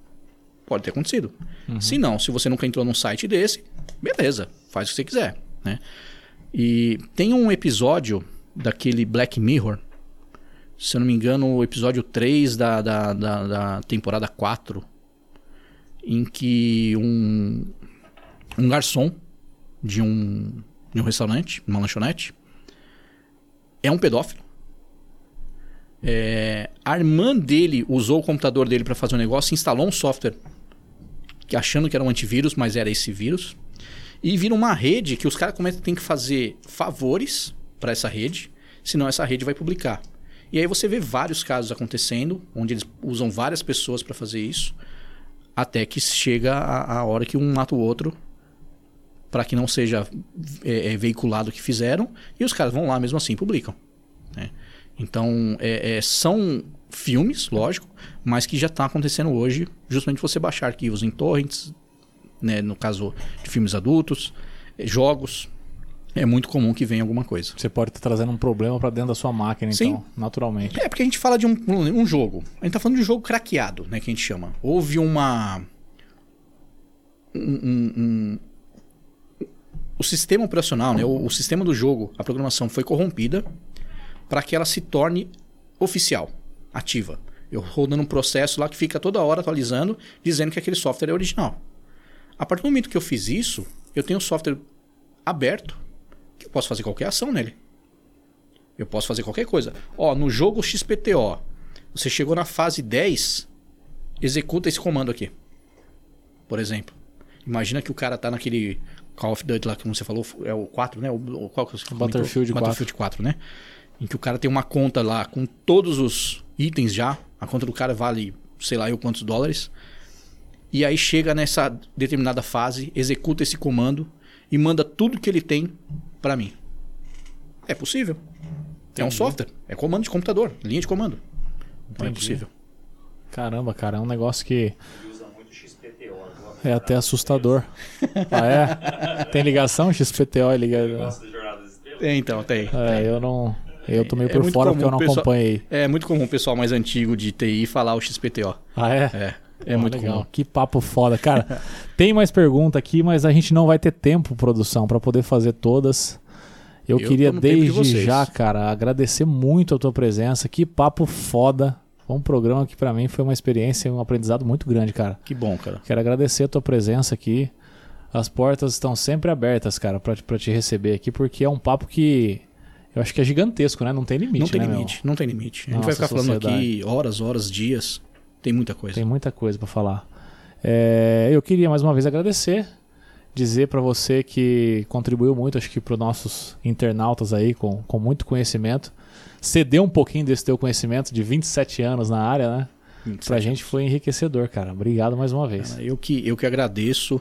pode ter acontecido. Se não, se você nunca entrou num site desse, beleza, faz o que você quiser. Né? E tem um episódio daquele Black Mirror, se eu não me engano, o episódio 3 da, da, da, da temporada 4, em que um, um garçom de um, de um restaurante, uma lanchonete, é um pedófilo. É, a irmã dele usou o computador dele para fazer um negócio, instalou um software que achando que era um antivírus, mas era esse vírus. E vira uma rede que os caras começam tem que fazer favores para essa rede, senão essa rede vai publicar. E aí você vê vários casos acontecendo, onde eles usam várias pessoas para fazer isso, até que chega a, a, hora que um mata o outro, para que não seja é, é, veiculado o que fizeram, e os caras vão lá mesmo assim publicam. Né? Então, é, são filmes, lógico, mas que já está acontecendo hoje, justamente você baixar arquivos em torrents, né, no caso de filmes adultos, jogos, é muito comum que venha alguma coisa. Você pode estar trazendo um problema para dentro da sua máquina, Sim. então, naturalmente. É, porque a gente fala de um, um jogo. A gente tá falando de um jogo craqueado, né? Que a gente chama. Houve uma. Um, um, um... O sistema operacional, né? O, o, sistema do jogo, a programação foi corrompida para que ela se torne oficial, ativa. Eu rodando um processo lá que fica toda hora atualizando, dizendo que aquele software é original. A partir do momento que eu fiz isso, eu tenho o software aberto que eu posso fazer qualquer ação nele. Eu posso fazer qualquer coisa. Ó, no jogo XPTO, você chegou na fase 10, executa esse comando aqui. Por exemplo. Imagina que o cara tá naquele Call of Duty lá, como você falou, é o 4, né? O, o, qual que você Battlefield 4. Battlefield 4, né? Em que o cara tem uma conta lá com todos os itens já. A conta do cara vale, sei lá, eu quantos dólares. E aí chega nessa determinada fase, executa esse comando e manda tudo que ele tem para mim. É possível. Entendi. É um software, é comando de computador, linha de comando. Não é possível. Caramba, cara, é um negócio que é até assustador. ah, é? Tem ligação XPTO e ligação? Tem, então, tem. É, eu não. Eu tô meio é, por fora porque eu não pessoal, acompanhei. É muito comum o pessoal mais antigo de TI falar o XPTO. Ah, é? É. É muito legal. comum. Que papo foda. Cara, tem mais pergunta aqui, mas a gente não vai ter tempo, produção, para poder fazer todas. Eu, eu queria desde de já, cara, agradecer muito a tua presença. Que papo foda. Foi um programa que para mim foi uma experiência, um aprendizado muito grande, cara. Que bom, cara. Quero agradecer a tua presença aqui. As portas estão sempre abertas, cara, para te receber aqui, porque é um papo que eu acho que é gigantesco, né? Não tem limite, Não tem né, limite, meu? não tem limite. A gente Nossa, vai ficar falando aqui horas, horas, dias. Tem muita coisa. Tem muita coisa para falar. É, eu queria mais uma vez agradecer, dizer para você que contribuiu muito, acho que para os nossos internautas aí, com, com muito conhecimento. Ceder um pouquinho desse teu conhecimento de 27 anos na área, né? Pra gente foi enriquecedor, cara. Obrigado mais uma vez. Cara, eu, que, eu que agradeço.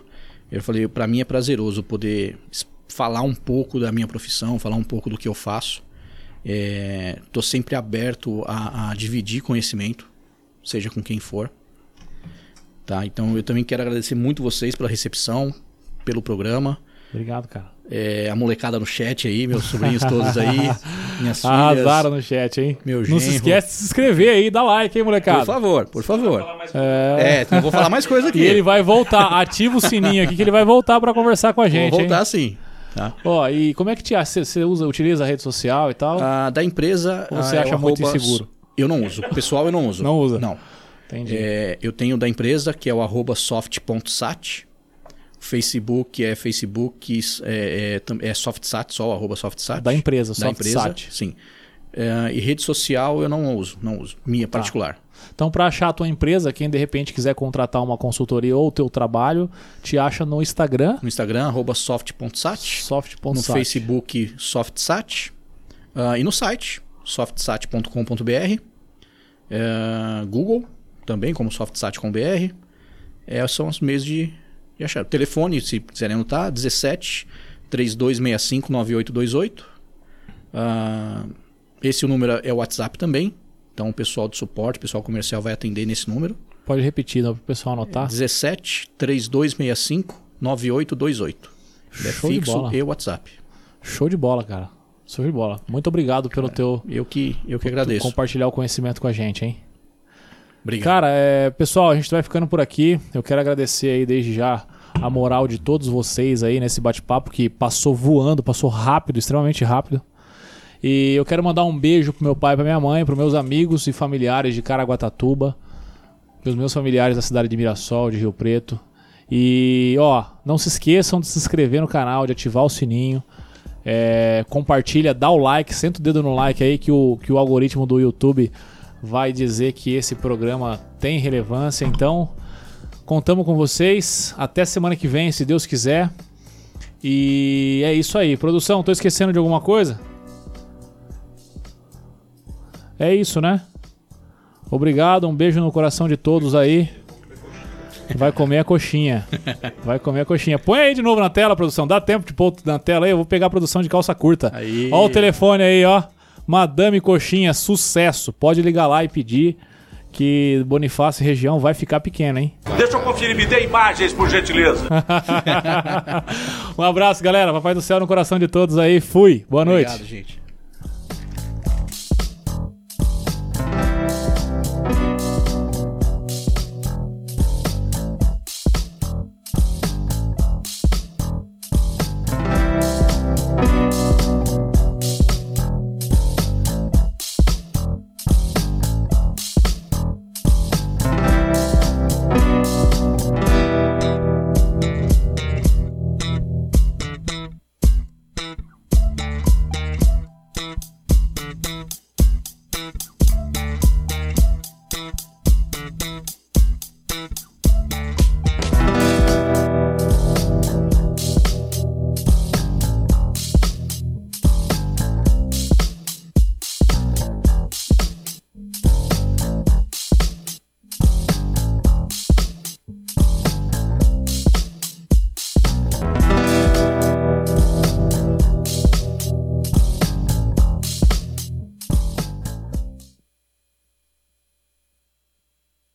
Eu falei, para mim é prazeroso poder falar um pouco da minha profissão, falar um pouco do que eu faço. Estou é, sempre aberto a, a dividir conhecimento seja com quem for. Tá? Então eu também quero agradecer muito vocês pela recepção, pelo programa. Obrigado, cara. É, a molecada no chat aí, meus sobrinhos todos aí, minhas filhas. Arrasaram no chat, hein? Meu Não se esquece de se inscrever aí, dá like, hein, molecada? Por favor, por favor. É, é não vou falar mais coisa aqui. E ele vai voltar, ativa o sininho aqui que ele vai voltar para conversar com a gente, Vou voltar hein? sim. Tá. Ó, e como é que você usa, utiliza a rede social e tal? Ah, da empresa. Ou você ah, acha muito inseguro? Eu não uso. Pessoal, eu não uso. Não usa? Não. Entendi. É, eu tenho da empresa, que é o arroba soft.sat. Facebook é Facebook, é, é, é softsat, só o arroba softsat. Da empresa, da softsat. Empresa, sim. É, e rede social eu não uso, não uso, minha Tá. particular. Então, para achar a tua empresa, quem de repente quiser contratar uma consultoria ou o teu trabalho, te acha no Instagram, No Instagram, arroba soft.sat. soft.sat. No Facebook, softsat. ah, e no site, softsat.com.br. É, Google, também, como softsat.com.br. É, são os meios de, de achar. O telefone, se quiserem anotar, 17 3265 9828. Ah, esse número é o WhatsApp também. Então o pessoal do suporte, o pessoal comercial vai atender nesse número. Pode repetir para o pessoal anotar. 17 3265 9828. É Show de fixo bola. e WhatsApp. Show de bola, cara. Show de bola. Muito obrigado pelo teu Eu que, eu que agradeço. compartilhar o conhecimento com a gente, hein? Obrigado. Cara, é, pessoal, a gente vai ficando por aqui. Eu quero agradecer aí desde já a moral de todos vocês aí nesse bate-papo que passou voando, passou rápido, extremamente rápido. E eu quero mandar um beijo pro meu pai, pra minha mãe, pros meus amigos e familiares de Caraguatatuba, pros meus familiares da cidade de Mirassol, de Rio Preto. E, ó, não se esqueçam de se inscrever no canal, de ativar o sininho. É, compartilha, dá o like, senta o dedo no like aí que o, que o algoritmo do YouTube vai dizer que esse programa tem relevância. Então, contamos com vocês. Até semana que vem, se Deus quiser. E é isso aí. Produção, tô esquecendo de alguma coisa? É isso, né? Obrigado, um beijo no coração de todos aí. Vai comer a coxinha. Vai comer a coxinha. Põe aí de novo na tela, produção. Dá tempo de pôr na tela aí. Eu vou pegar a produção de calça curta. Aí. Ó o telefone aí, ó. Madame Coxinha, sucesso. Pode ligar lá e pedir que Bonifácio e região vai ficar pequena, hein? Deixa eu conferir, me dê imagens, por gentileza. um abraço, galera. Papai do céu no coração de todos aí. Fui. Boa noite. Obrigado, gente.